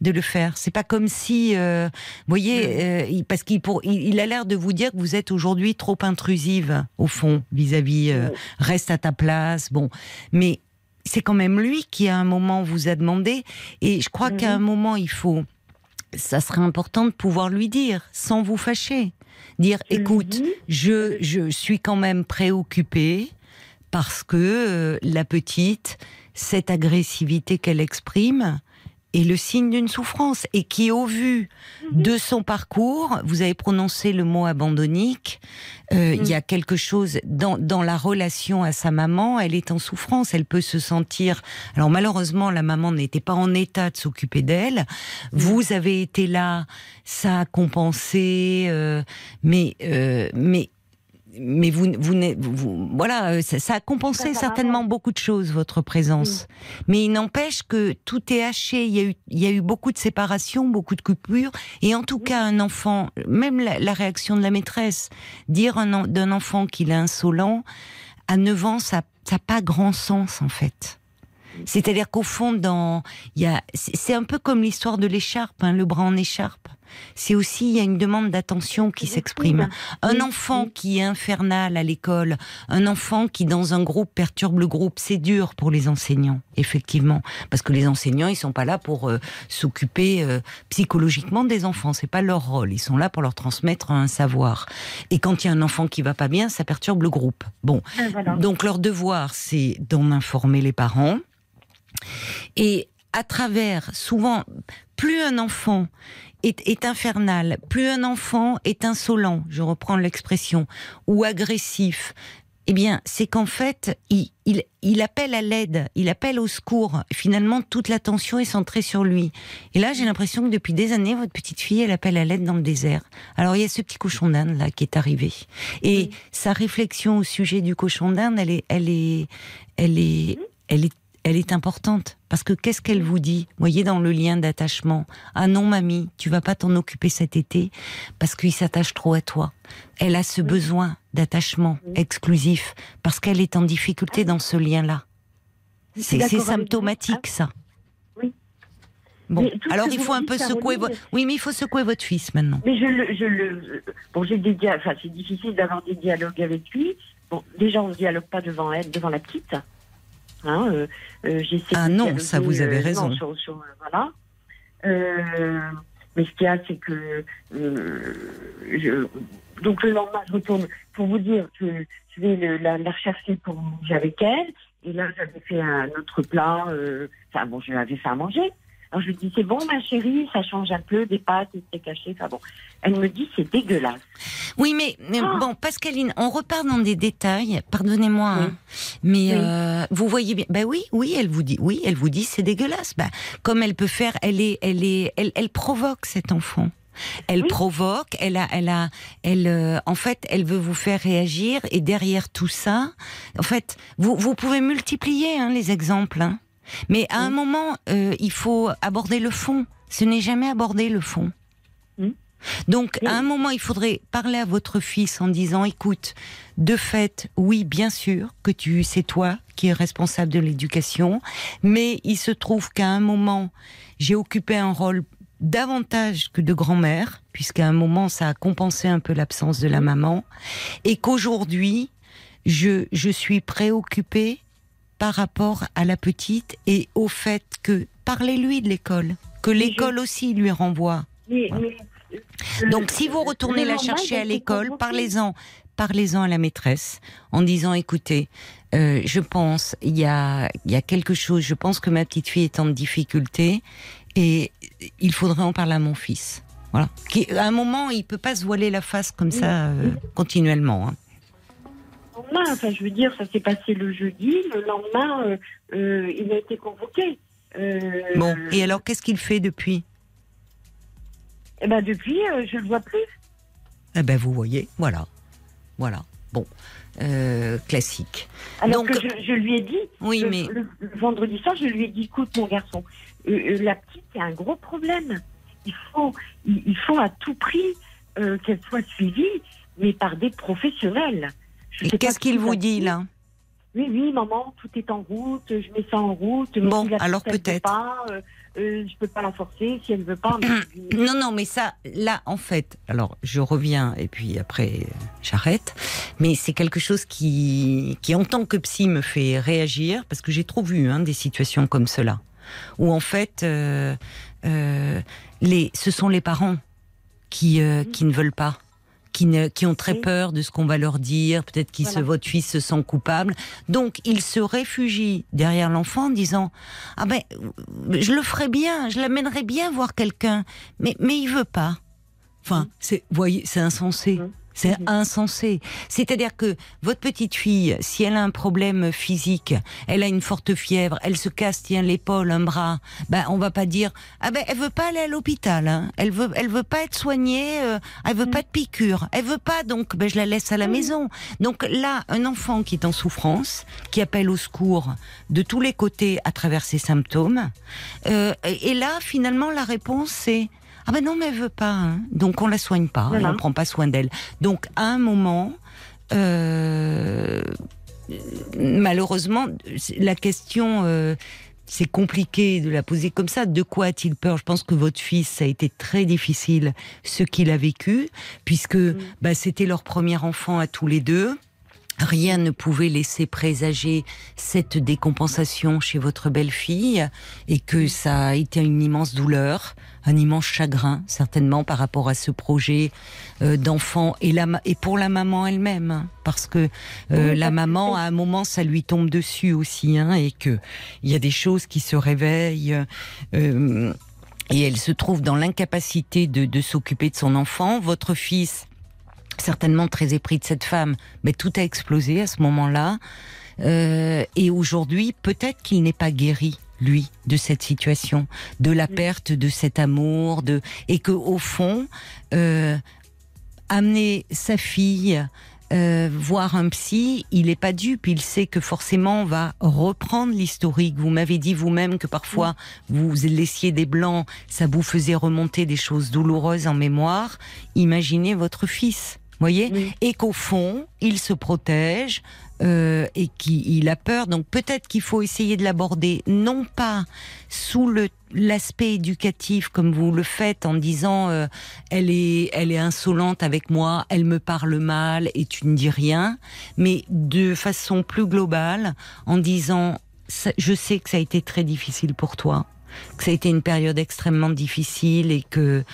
de le faire. C'est pas comme si, euh, vous voyez, euh, il- parce qu'il pour, il, il a l'air de vous dire que vous êtes aujourd'hui trop intrusive au fond vis-à-vis. euh, reste à ta place. Bon, mais c'est quand même lui qui à un moment vous a demandé, et je crois Mhm. qu'à un moment il faut ça serait important de pouvoir lui dire, sans vous fâcher. Dire, lui écoute, je, je suis quand même préoccupée parce que euh, la petite, cette agressivité qu'elle exprime, est le signe d'une souffrance et qui, au vu de son parcours, vous avez prononcé le mot abandonnique, euh, il y a quelque chose dans, dans la relation à sa maman, elle est en souffrance, elle peut se sentir... Alors malheureusement, la maman n'était pas en état de s'occuper d'elle, vous avez été là, ça a compensé, euh, mais... euh, mais mais vous, vous, vous- voilà, euh, ça, ça a compensé Ça, certainement beaucoup de choses votre présence. Mais il n'empêche que tout est haché. Il y, a eu, il y a eu beaucoup de séparations, beaucoup de coupures. Et en tout cas, un enfant, même la, la réaction de la maîtresse, dire d'un enfant qu'il est insolent, à 9 ans, ça n'a pas grand sens en fait. C'est-à-dire qu'au fond, dans, il y a, c'est un peu comme l'histoire de l'écharpe, hein, le bras en écharpe. C'est aussi, il y a une demande d'attention qui s'exprime. Un enfant qui est infernal à l'école, un enfant qui dans un groupe perturbe le groupe, c'est dur pour les enseignants, effectivement, parce que les enseignants ils sont pas là pour euh, s'occuper euh, psychologiquement des enfants, c'est pas leur rôle, ils sont là pour leur transmettre un savoir. Et quand il y a un enfant qui va pas bien, ça perturbe le groupe. Bon, voilà. donc leur devoir, c'est d'en informer les parents. Et à travers, souvent, plus un enfant est, est infernal, plus un enfant est insolent, je reprends l'expression, ou agressif, Eh bien, c'est qu'en fait, il, il, il appelle à l'aide, il appelle au secours. Finalement, toute l'attention est centrée sur lui. Et là, j'ai l'impression que depuis des années, votre petite fille, elle appelle à l'aide dans le désert. Alors, il y a ce petit cochon d'Inde là qui est arrivé. Et sa réflexion au sujet du cochon d'Inde, elle est, elle est, elle est, elle est elle est importante. Parce que qu'est-ce qu'elle vous dit? Voyez dans le lien d'attachement. Ah non, mamie, tu vas pas t'en occuper cet été parce qu'il s'attache trop à toi. Elle a ce besoin d'attachement exclusif parce qu'elle est en difficulté dans ce lien-là. C'est symptomatique, ça. Oui. Bon, alors il faut un peu secouer votre. Oui, mais il faut secouer votre fils maintenant. Mais je le, je le, bon, j'ai des, enfin, c'est difficile d'avoir des dialogues avec lui. Bon, déjà, on ne dialogue pas devant elle, devant la petite. Hein, euh, euh, ah non, ça vous avez euh, raison. voilà. mais ce qu'il y a, c'est que je, donc le lendemain, je retourne pour vous dire que je vais la, la, rechercher pour manger avec elle. Et là, j'avais fait un autre plat. enfin bon, je lui avais fait à manger. Alors je lui dis c'est bon ma chérie, ça change un peu des pâtes, c'est caché, enfin bon. Elle me dit c'est dégueulasse. Oui mais, ah. bon Pascaline, on repart dans des détails. Pardonnez-moi, hein. mais euh, vous voyez bien. Ben oui, oui, elle vous dit, oui, elle vous dit c'est dégueulasse. Ben, comme elle peut faire, elle est, elle est, elle, elle provoque cet enfant. Elle provoque, elle a, elle a, elle, euh, en fait, elle veut vous faire réagir et derrière tout ça, en fait, vous, vous pouvez multiplier hein, les exemples. Hein. Mais à un moment, euh, il faut aborder le fond. Ce n'est jamais aborder le fond. Donc, à un moment, il faudrait parler à votre fils en disant, écoute, de fait, oui, bien sûr que tu, c'est toi qui es responsable de l'éducation, mais il se trouve qu'à un moment, j'ai occupé un rôle davantage que de grand-mère, puisqu'à un moment, ça a compensé un peu l'absence de la maman, et qu'aujourd'hui, je, je suis préoccupée par rapport à la petite et au fait que parlez-lui de l'école, que l'école aussi lui renvoie. Donc si vous retournez la chercher à l'école, parlez-en, parlez-en à la maîtresse en disant écoutez, euh, je pense il y a il y a quelque chose, je pense que ma petite fille est en difficulté et il faudrait en parler à mon fils. Voilà. à un moment, il peut pas se voiler la face comme ça euh, continuellement. Hein lendemain. Enfin, je veux dire, ça s'est passé le jeudi. Le lendemain, euh, euh, il a été convoqué. Euh, bon, et alors, qu'est-ce qu'il fait depuis? Eh ben, depuis, je ne le vois plus. Eh ben, vous voyez, voilà. Voilà. Bon, classique. Alors Donc, que je, lui ai dit, oui, mais... le, vendredi soir, je lui ai dit, écoute, mon garçon, la petite, a un gros problème. Il faut, il faut à tout prix qu'elle soit suivie, mais par des professionnels. Et qu'est-ce qu'il vous dit là Oui, oui, maman, tout est en route, je mets ça en route. Bon, alors peut-être. Euh, euh, je peux pas la forcer si elle ne veut pas. non, non, mais ça, là, en fait, alors je reviens et puis après j'arrête. Mais c'est quelque chose qui, qui, en tant que psy, me fait réagir parce que j'ai trop vu hein, des situations comme cela où en fait, euh, les, ce sont les parents qui, qui ne veulent pas qui, ont très peur de ce qu'on va leur dire, peut-être que se, votre fils se sent coupable. Donc, ils se réfugient derrière l'enfant en disant Ah ben, je le ferai bien, je l'amènerai bien voir quelqu'un, mais, mais il veut pas. Enfin, mmh. c'est, voyez, c'est insensé. Mmh. C'est mhm. insensé. C'est-à-dire que votre petite fille, si elle a un problème physique, elle a une forte fièvre, elle se casse, tiens, l'épaule, un bras, ben, on va pas dire, ah ben, elle veut pas aller à l'hôpital, hein. Elle veut, elle veut pas être soignée, euh, elle veut pas de piqûre, elle veut pas, donc, ben, je la laisse à la maison. Donc là, un enfant qui est en souffrance, qui appelle au secours de tous les côtés à travers ses symptômes, euh, et là, finalement, la réponse, c'est, ah ben non, mais elle veut pas. Hein. Donc on la soigne pas, on prend pas soin d'elle. Donc à un moment, euh, malheureusement, la question. Euh, c'est compliqué de la poser comme ça. De quoi a-t-il peur? Je pense que votre fils, ça a été très difficile ce qu'il a vécu, puisque mm. bah, c'était leur premier enfant à tous les deux. Rien ne pouvait laisser présager cette décompensation chez votre belle-fille et que ça a été une immense douleur, un immense chagrin certainement par rapport à ce projet euh, d'enfant et, la, et pour la maman elle-même hein, parce que euh, la maman à un moment ça lui tombe dessus aussi hein, et que il y a des choses qui se réveillent euh, et elle se trouve dans l'incapacité de, de s'occuper de son enfant. Votre fils certainement très épris de cette femme, mais tout a explosé à ce moment-là. Euh, et aujourd'hui, peut-être qu'il n'est pas guéri lui de cette situation, de la perte de cet amour, de et que au fond, euh, amener sa fille euh, voir un psy, il n'est pas dupe, il sait que forcément on va reprendre l'historique. Vous m'avez dit vous-même que parfois vous laissiez des blancs, ça vous faisait remonter des choses douloureuses en mémoire. Imaginez votre fils, voyez, et qu'au fond il se protège, euh, et qu'il a peur. Donc peut-être qu'il faut essayer de l'aborder non pas sous le l'aspect éducatif comme vous le faites en disant euh, elle est elle est insolente avec moi, elle me parle mal et tu ne dis rien, mais de façon plus globale en disant je sais que ça a été très difficile pour toi, que ça a été une période extrêmement difficile et que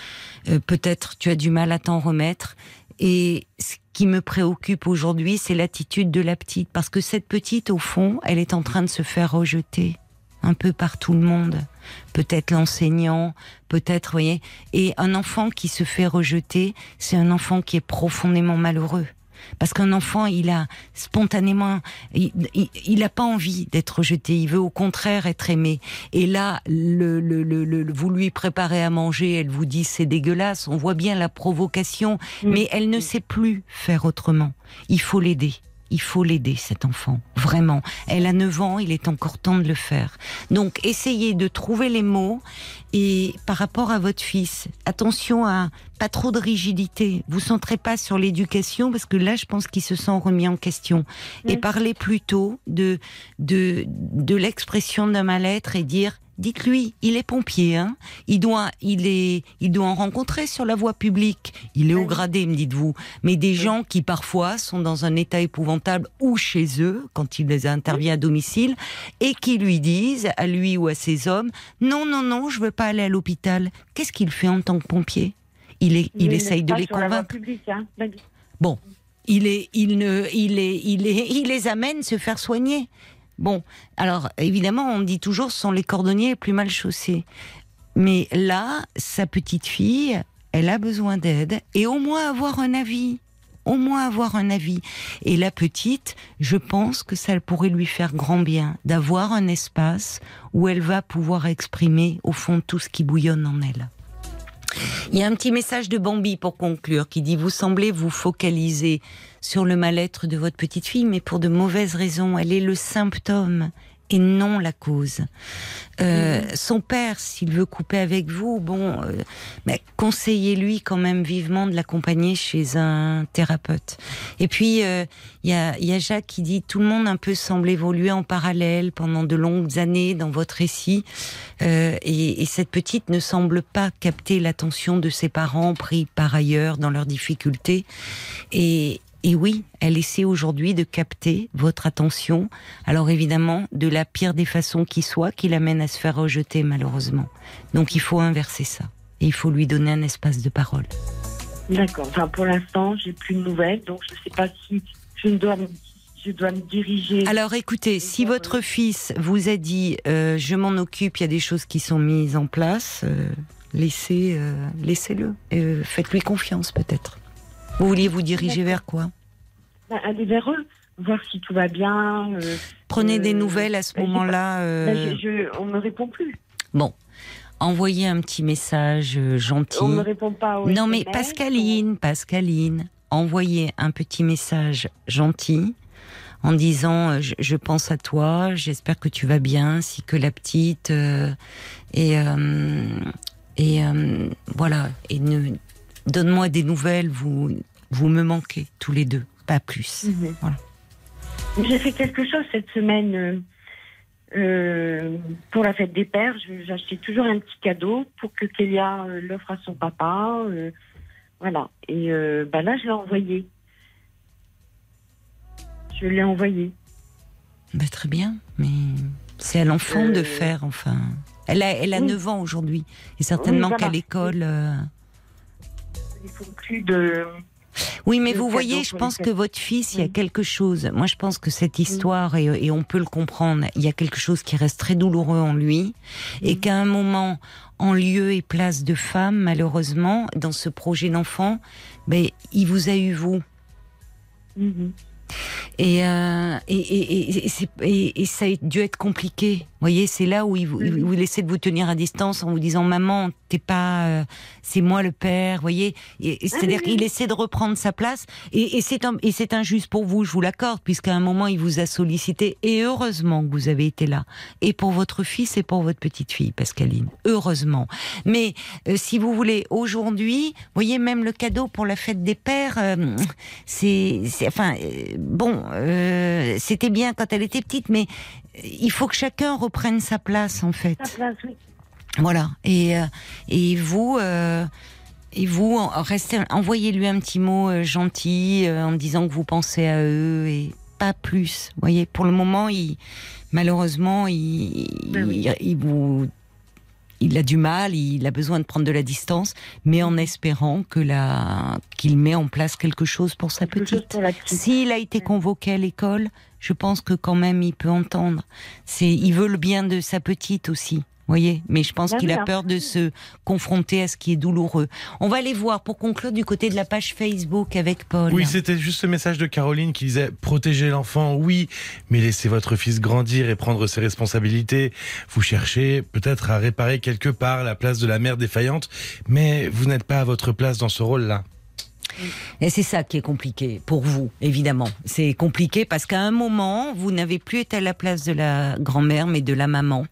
euh, peut-être tu as du mal à t'en remettre et ce qui me préoccupe aujourd'hui, c'est l'attitude de la petite. Parce que cette petite, au fond, elle est en train de se faire rejeter un peu par tout le monde. Peut-être l'enseignant, peut-être, voyez. Et un enfant qui se fait rejeter, c'est un enfant qui est profondément malheureux. Parce qu'un enfant, il a spontanément, il n'a pas envie d'être rejeté. Il veut au contraire être aimé. Et là, le, le, le, vous lui préparez à manger, elle vous dit c'est dégueulasse. On voit bien la provocation, mais elle ne sait plus faire autrement. Il faut l'aider il faut l'aider, cet enfant. Vraiment. Elle a 9 ans, il est encore temps de le faire. Donc, essayez de trouver les mots. Et par rapport à votre fils, attention à pas trop de rigidité. Vous centrez pas sur l'éducation parce que là, je pense qu'il se sent remis en question. Et parlez plutôt de, de, de l'expression d'un mal-être et dire Dites-lui, il est pompier, hein il doit, il est, il doit en rencontrer sur la voie publique. Il est au gradé, me dites-vous. Mais des gens qui parfois sont dans un état épouvantable ou chez eux quand il les intervient à domicile et qui lui disent à lui ou à ses hommes non, non, non, je veux pas aller à l'hôpital. Qu'est-ce qu'il fait en tant que pompier? Il est, il, essaye de les convaincre. Hein. Bon, il est, il ne, il est, il est, il les amène se faire soigner. Bon, alors évidemment, on dit toujours ce sont les cordonniers les plus mal chaussés. Mais là, sa petite fille, elle a besoin d'aide et au moins avoir un avis. Au moins avoir un avis. Et la petite, je pense que ça pourrait lui faire grand bien d'avoir un espace où elle va pouvoir exprimer au fond tout ce qui bouillonne en elle. Il y a un petit message de Bambi pour conclure qui dit Vous semblez vous focaliser sur le mal-être de votre petite fille, mais pour de mauvaises raisons. Elle est le symptôme et non la cause. Euh, son père, s'il veut couper avec vous, bon, euh, conseillez-lui quand même vivement de l'accompagner chez un thérapeute. Et puis, euh, il y, a, y, a, Jacques qui dit tout le monde un peu semble évoluer en parallèle pendant de longues années dans votre récit, et, et, cette petite ne semble pas capter l'attention de ses parents pris par ailleurs dans leurs difficultés. Et, et oui, elle essaie aujourd'hui de capter votre attention. Alors évidemment, de la pire des façons qui soit, qui l'amène à se faire rejeter malheureusement. Donc il faut inverser ça. Et il faut lui donner un espace de parole. D'accord. Enfin, pour l'instant, j'ai plus de nouvelles, donc je ne sais pas si je dois je dois me diriger. Alors écoutez, si votre fils vous a dit euh, je m'en occupe, il y a des choses qui sont mises en place, euh, laissez, euh, laissez-le. Faites-lui confiance peut-être. Vous vouliez vous diriger vers quoi bah, Aller vers eux, voir si tout va bien. Euh, Prenez des euh, nouvelles à ce bah, moment-là. Euh... Bah, on ne me répond plus. Bon. Envoyez un petit message euh, gentil. On ne me répond pas. non, mais Pascaline, Pascaline, envoyez un petit message gentil en disant je, pense à toi, j'espère que tu vas bien, si que la petite et et voilà et ne donne-moi des nouvelles, vous, vous me manquez tous les deux, pas plus. Mhm. Voilà. J'ai fait quelque chose cette semaine euh, euh, pour la fête des pères. Acheté toujours un petit cadeau pour que Kélia euh, l'offre à son papa. voilà. Et bah là, je l'ai envoyé. Je l'ai envoyé. Bah, très bien, mais c'est à l'enfant de faire, enfin. Elle a, elle a 9 ans aujourd'hui. Et certainement qu'à l'école, plus de. Oui, mais vous voyez, je pense que votre fils, il y a quelque chose. Moi, je pense que cette histoire, et, et on peut le comprendre, il y a quelque chose qui reste très douloureux en lui, et qu'à un moment, en lieu et place de femme, malheureusement, dans ce projet d'enfant, ben, il vous a eu vous. Mhm. Et, euh, et, et, et, et ça a dû être compliqué. Vous voyez, c'est là où il vous, Mhm. il vous essaie de vous tenir à distance en vous disant Maman, t'es pas. euh, c'est moi le père. Vous voyez et C'est-à-dire qu'il essaie de reprendre sa place. Et, et c'est injuste pour vous, je vous l'accorde, puisqu'à un moment, il vous a sollicité. Et heureusement que vous avez été là. Et pour votre fils et pour votre petite fille, Pascaline. Heureusement. Mais euh, si vous voulez, aujourd'hui, vous voyez, même le cadeau pour la fête des pères, c'est, enfin, bon, euh, c'était bien quand elle était petite, mais il faut que chacun reprenne sa place, en fait. Sa place, oui. Voilà. Et, euh, et vous, euh, et vous, restez, envoyez-lui un petit mot euh, gentil euh, en disant que vous pensez à eux et pas plus. Vous voyez, pour le moment, il, malheureusement, il, Ben oui. il, il vous, il a du mal, il a besoin de prendre de la distance, mais en espérant que la, qu'il met en place quelque chose pour sa petite. S'il a été convoqué à l'école, je pense que quand même il peut entendre. C'est, il veut le bien de sa petite aussi. Voyez, mais je pense qu'il a peur de se confronter à ce qui est douloureux. On va aller voir pour conclure du côté de la page Facebook avec Paul. Oui, c'était juste ce message de Caroline qui disait protéger l'enfant, oui, mais laissez votre fils grandir et prendre ses responsabilités. Vous cherchez peut-être à réparer quelque part la place de la mère défaillante, mais vous n'êtes pas à votre place dans ce rôle-là. Et c'est ça qui est compliqué pour vous, évidemment. C'est compliqué parce qu'à un moment, vous n'avez plus été à la place de la grand-mère, mais de la maman.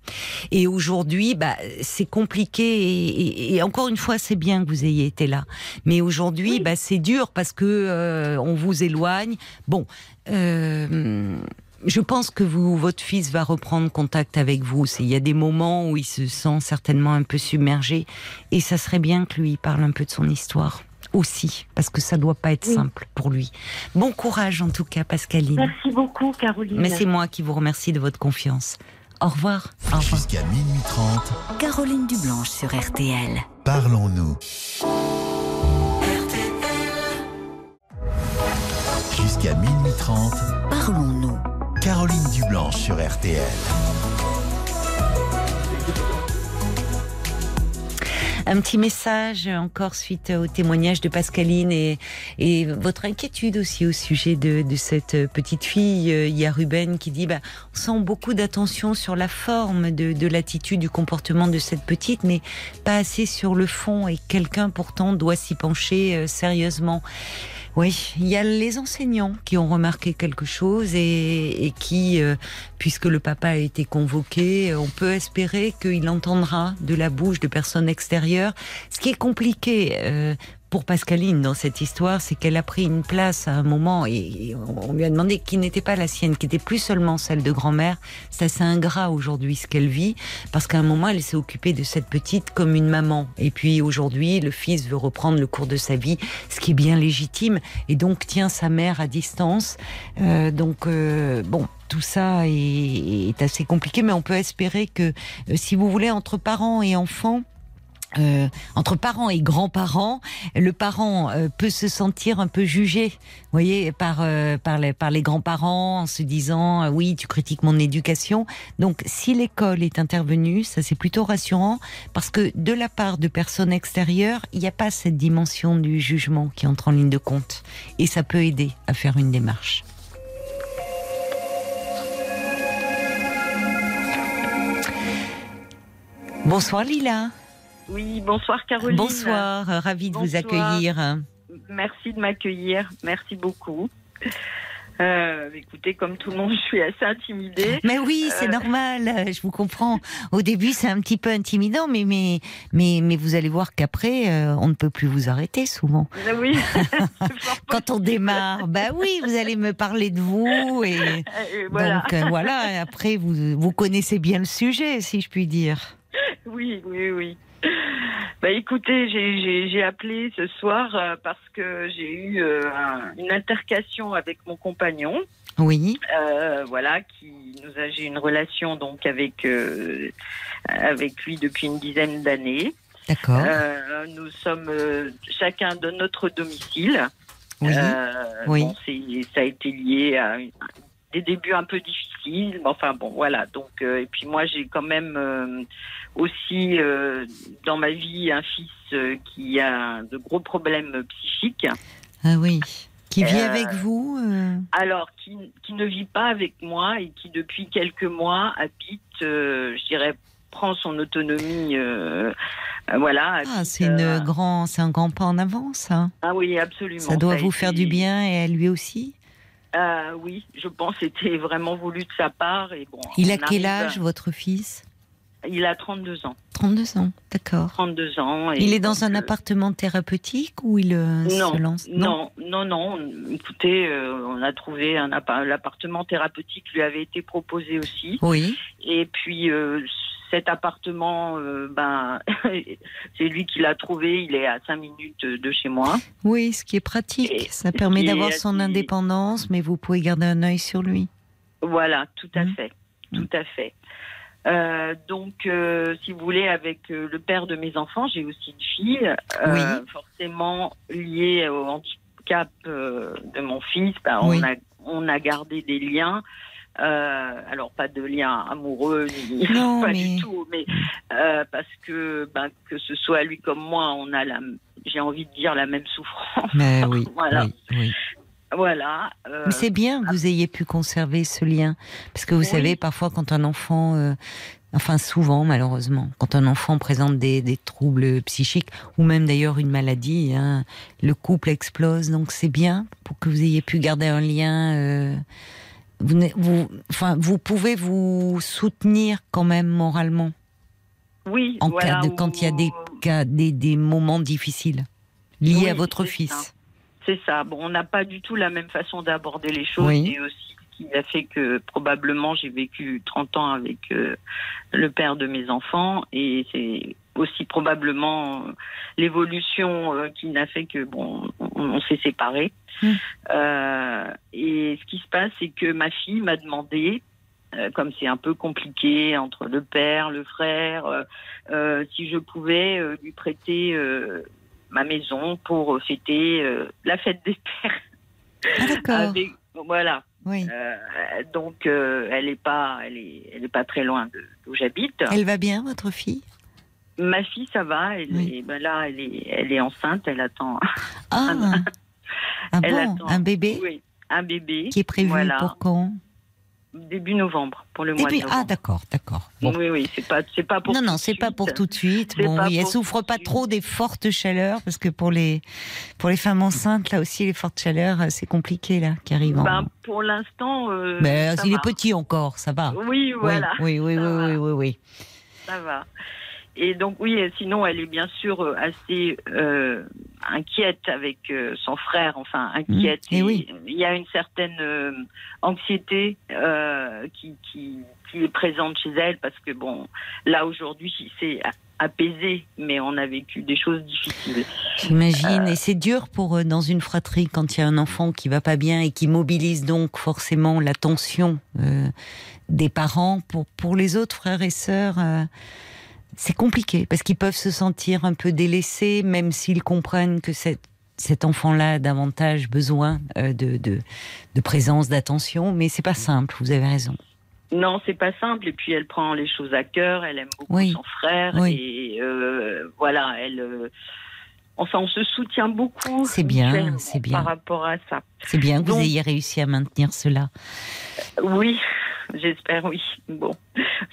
Et aujourd'hui, bah, c'est compliqué. Et, et- et encore une fois, c'est bien que vous ayez été là. Mais aujourd'hui, bah, c'est dur parce que euh, on vous éloigne. Bon. Euh, je pense que vous, votre fils va reprendre contact avec vous. Il y a des moments où il se sent certainement un peu submergé, et ça serait bien que lui parle un peu de son histoire aussi, parce que ça doit pas être Oui. simple pour lui. Bon courage en tout cas, Pascaline. Merci beaucoup, Caroline. Mais c'est moi qui vous remercie de votre confiance. Au revoir. Au revoir. Jusqu'à minuit 30, Caroline Dublanche sur RTL. parlons-nous. Jusqu'à minuit 30, Parlons-nous. Caroline Dublanche sur RTL. Un petit message encore suite au témoignage de Pascaline et, et votre inquiétude aussi au sujet de, de cette petite fille. Il y a Ruben qui dit, bah, on sent beaucoup d'attention sur la forme de, de l'attitude, du comportement de cette petite, mais pas assez sur le fond et quelqu'un pourtant doit s'y pencher euh, sérieusement. Oui, il y a les enseignants qui ont remarqué quelque chose et, et qui, euh, puisque le papa a été convoqué, euh, on peut espérer qu'il entendra de la bouche de personnes extérieures. Ce qui est compliqué euh, pour Pascaline dans cette histoire, c'est qu'elle a pris une place à un moment et, on lui a demandé qui n'était pas la sienne, qui était plus seulement celle de grand-mère. C'est assez ingrat aujourd'hui ce qu'elle vit parce qu'à un moment elle s'est occupée de cette petite comme une maman et puis aujourd'hui le fils veut reprendre le cours de sa vie, ce qui est bien légitime et donc tient sa mère à distance. Euh, donc euh, bon, tout ça est, est assez compliqué, mais on peut espérer que, euh, si vous voulez, entre parents et enfants, euh, entre parents et grands-parents, le parent euh, peut se sentir un peu jugé, voyez, par euh, par les par les grands-parents en se disant euh, oui, tu critiques mon éducation. Donc si l'école est intervenue, ça c'est plutôt rassurant parce que de la part de personnes extérieures, il n'y a pas cette dimension du jugement qui entre en ligne de compte et ça peut aider à faire une démarche. Bonsoir Lila. Oui, bonsoir Caroline. Bonsoir, euh, ravie de vous accueillir. Merci de m'accueillir. Merci beaucoup. Euh, écoutez, comme tout le monde, je suis assez intimidée. Mais oui, c'est Euh. normal, je vous comprends. Au début, c'est un petit peu intimidant, mais, mais, mais, mais vous allez voir qu'après, euh, on ne peut plus vous arrêter souvent. Euh, Oui. Quand on démarre, bah oui, vous allez me parler de vous et voilà. donc voilà. et Après, vous, vous connaissez bien le sujet, si je puis dire. Oui, oui, oui. Bah écoutez, j'ai- appelé ce soir euh, parce que j'ai eu euh, un- une altercation avec mon compagnon. Oui, Euh, voilà, qui nous a j'ai une relation donc avec euh, avec lui depuis une dizaine d'années. d'accord. Nous sommes chacun de notre domicile. Oui. Oui. bon, ça a été lié à une- des débuts un peu difficiles. mais Enfin bon, voilà. Donc euh, et puis moi j'ai quand même euh, aussi euh, dans ma vie un fils qui a de gros problèmes psychiques. Ah oui. Qui vit avec vous Alors qui, qui ne vit pas avec moi et qui depuis quelques mois habite, je dirais, prend son autonomie. euh, euh, voilà. Ah, c'est euh, grand, un grand pas en avant, ça. Ah oui, absolument. Ça doit vous été- faire du bien et à lui aussi? Euh, oui, je pense que c'était vraiment voulu de sa part. Et bon, Il a quel âge, votre fils? Il a 32 ans. 32 ans, d'accord. 32 ans. et Il est dans un euh, appartement thérapeutique ou il euh, non, se lance? Non, non, non. Écoutez, euh, on a trouvé un appa- l'appartement thérapeutique lui avait été proposé aussi. Oui. Et puis cet appartement, euh, ben, c'est lui qui l'a trouvé. Il est à 5 minutes de chez moi. Oui, ce qui est pratique. Et- Ça permet et d'avoir son indépendance, mais vous pouvez garder un œil sur lui. Voilà, tout à Mhm. fait, tout à fait. Euh, donc, euh, si vous voulez, avec euh, le père de mes enfants, j'ai aussi une fille, Oui. forcément liée au handicap de mon fils. ben, Oui. on, a, on a gardé des liens. Euh, alors pas de liens amoureux ni Non, pas mais- du tout, mais euh, parce que ben, que ce soit lui comme moi, on a la, j'ai envie de dire la même souffrance. Mais oui, Voilà. oui, oui. Voilà. euh, Mais c'est bien que vous ayez pu conserver ce lien. Parce que vous Oui. savez, parfois, quand un enfant, euh, enfin souvent malheureusement, quand un enfant présente des, des troubles psychiques, ou même d'ailleurs une maladie, hein, le couple explose. Donc c'est bien pour que vous ayez pu garder un lien. euh, vous, n'êtes- vous, enfin, vous pouvez vous soutenir quand même moralement oui. en voilà, cas de, quand il y a des, où- cas, des, des moments difficiles liés Oui, à votre fils. C'est ça. Bon, on n'a pas du tout la même façon d'aborder les choses. Oui. Et aussi, ce qui a fait que probablement j'ai vécu 30 ans avec euh, le père de mes enfants. Et c'est aussi probablement euh, l'évolution euh, qui n'a fait que, bon, on, on s'est séparés. Mm. Euh, et ce qui se passe, c'est que ma fille m'a demandé, comme c'est un peu compliqué entre le père, le frère, euh, si je pouvais euh, lui prêter euh, ma maison pour fêter la fête des pères. Ah d'accord. Avec- voilà. Oui. Donc elle est pas, elle est, elle est pas très loin d'où j'habite. Elle va bien, votre fille? Ma fille, ça va. Elle Oui. est, ben là, elle est, elle est enceinte. Elle attend. Ah, ah Elle bon, attend. un bébé Oui, un bébé qui est prévu Voilà. pour quand? Début novembre pour le mois Début- de Ah novembre. d'accord, d'accord. Bon. Oui, oui, c'est pas, c'est pas pour. non, non, c'est pas pour tout de suite. Bon, oui, elle souffre pas trop des fortes chaleurs parce que pour les pour les femmes enceintes, là aussi, les fortes chaleurs, euh, c'est compliqué là qui arrivent. en- Ben, pour l'instant. euh, Mais ça il va. est petit encore, ça va. Oui, voilà. Oui, oui, oui, oui, oui, oui. Ça va. Et donc oui, sinon elle est bien sûr euh, assez euh, inquiète avec euh, son frère, enfin inquiète. Mmh. Et oui. Il y a une certaine euh, anxiété qui, qui, qui est présente chez elle parce que bon, là aujourd'hui c'est apaisé, mais on a vécu des choses difficiles. J'imagine. Et c'est dur pour dans une fratrie quand il y a un enfant qui va pas bien et qui mobilise donc forcément l'attention des parents pour pour les autres frères et sœurs. C'est compliqué parce qu'ils peuvent se sentir un peu délaissés, même s'ils comprennent que cette, cet enfant-là a davantage besoin euh, de, de, de présence, d'attention, mais c'est pas simple. Vous avez raison. Non, c'est pas simple. Et puis elle prend les choses à cœur. Elle aime beaucoup Oui. son frère. Oui. Et euh, voilà, elle. euh, enfin, on se soutient beaucoup. C'est bien, c'est bien. Par rapport à ça. C'est bien que vous ayez réussi à maintenir cela. Oui, j'espère, oui. Bon,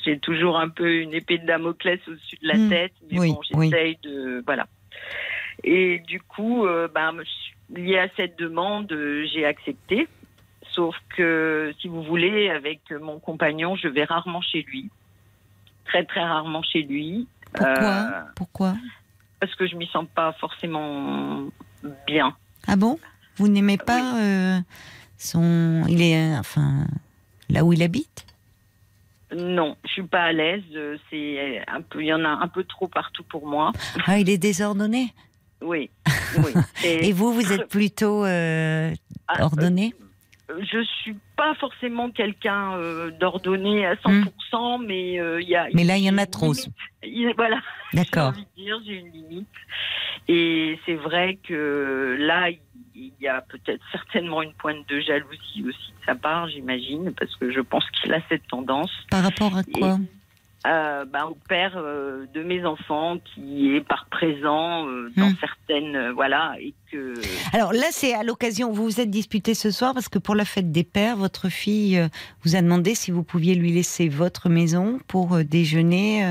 j'ai toujours un peu une épée de Damoclès au-dessus de la Mm. tête, mais Oui, bon, oui. j'essaye de. Voilà. Et du coup, euh, ben, lié à cette demande, euh, j'ai accepté. Sauf que, si vous voulez, avec mon compagnon, je vais rarement chez lui. Très, très rarement chez lui. Pourquoi? Euh, Pourquoi? Parce que je m'y sens pas forcément bien. Ah bon? Vous n'aimez pas euh, son. Il est. enfin. Là où il habite? Non, je suis pas à l'aise. euh, C'est un peu, il y en a un peu trop partout pour moi. Ah, il est désordonné? Oui, oui. Et vous, vous êtes plutôt euh, Ah, ordonné? euh, Je suis pas forcément quelqu'un euh, d'ordonné à 100%, mais euh, il y a. Mais là, il y en a trop. Il- Voilà. D'accord. J'ai une limite. Et c'est vrai que là, il, il y a peut-être certainement une pointe de jalousie aussi de sa part, j'imagine, parce que je pense qu'il a cette tendance. Par rapport à quoi euh, ben, au père euh, de mes enfants qui est par présent euh, dans Hmm. certaines voilà et que Alors là, c'est à l'occasion, vous vous êtes disputé ce soir parce que pour la fête des pères, votre fille vous a demandé si vous pouviez lui laisser votre maison pour déjeuner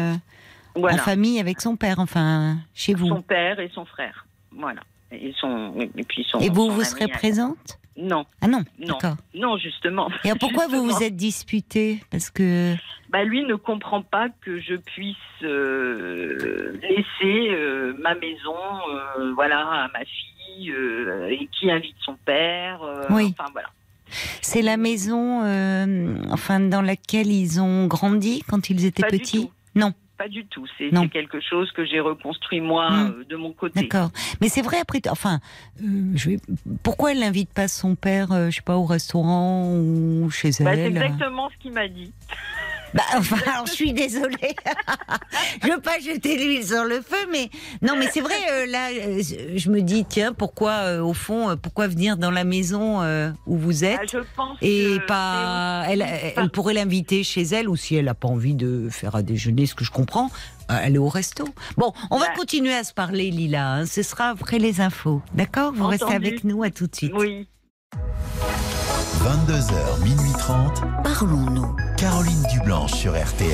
en famille avec son père, enfin chez vous. son père et son frère voilà et son et puis son Et vous, vous serez à- présente non Ah non, Non. d'accord. non justement Et alors, pourquoi vous vous êtes disputé? Parce que bah, lui ne comprend pas que je puisse euh, laisser euh, ma maison euh, voilà à ma fille et qui invite son père Oui. enfin voilà c'est la maison, enfin dans laquelle ils ont grandi quand ils étaient Pas petits? Non, pas du tout c'est c'est quelque chose que j'ai reconstruit moi Hmm. euh, de mon côté d'accord. Mais c'est vrai après, enfin, euh, je vais- pourquoi elle n'invite pas son père, euh, je sais pas, au restaurant ou chez Bah, c'est elle exactement ce qu'il m'a dit. Bah, enfin, alors, je suis désolée. je veux pas jeter l'huile sur le feu, mais non, mais c'est vrai. euh, là, euh, je me dis, tiens, pourquoi, euh, au fond, pourquoi venir dans la maison où vous êtes Ah, je pense et que pas, elle, pourrait l'inviter chez elle ou si elle n'a pas envie de faire à déjeuner, ce que je comprends, elle est au resto. Bon, on va Bah. continuer à se parler, Lila. hein, ce sera après les infos, d'accord? Vous restez avec nous à tout de suite. Oui. 22h, minuit 30. Parlons-nous. Caroline Dublanche sur RTN.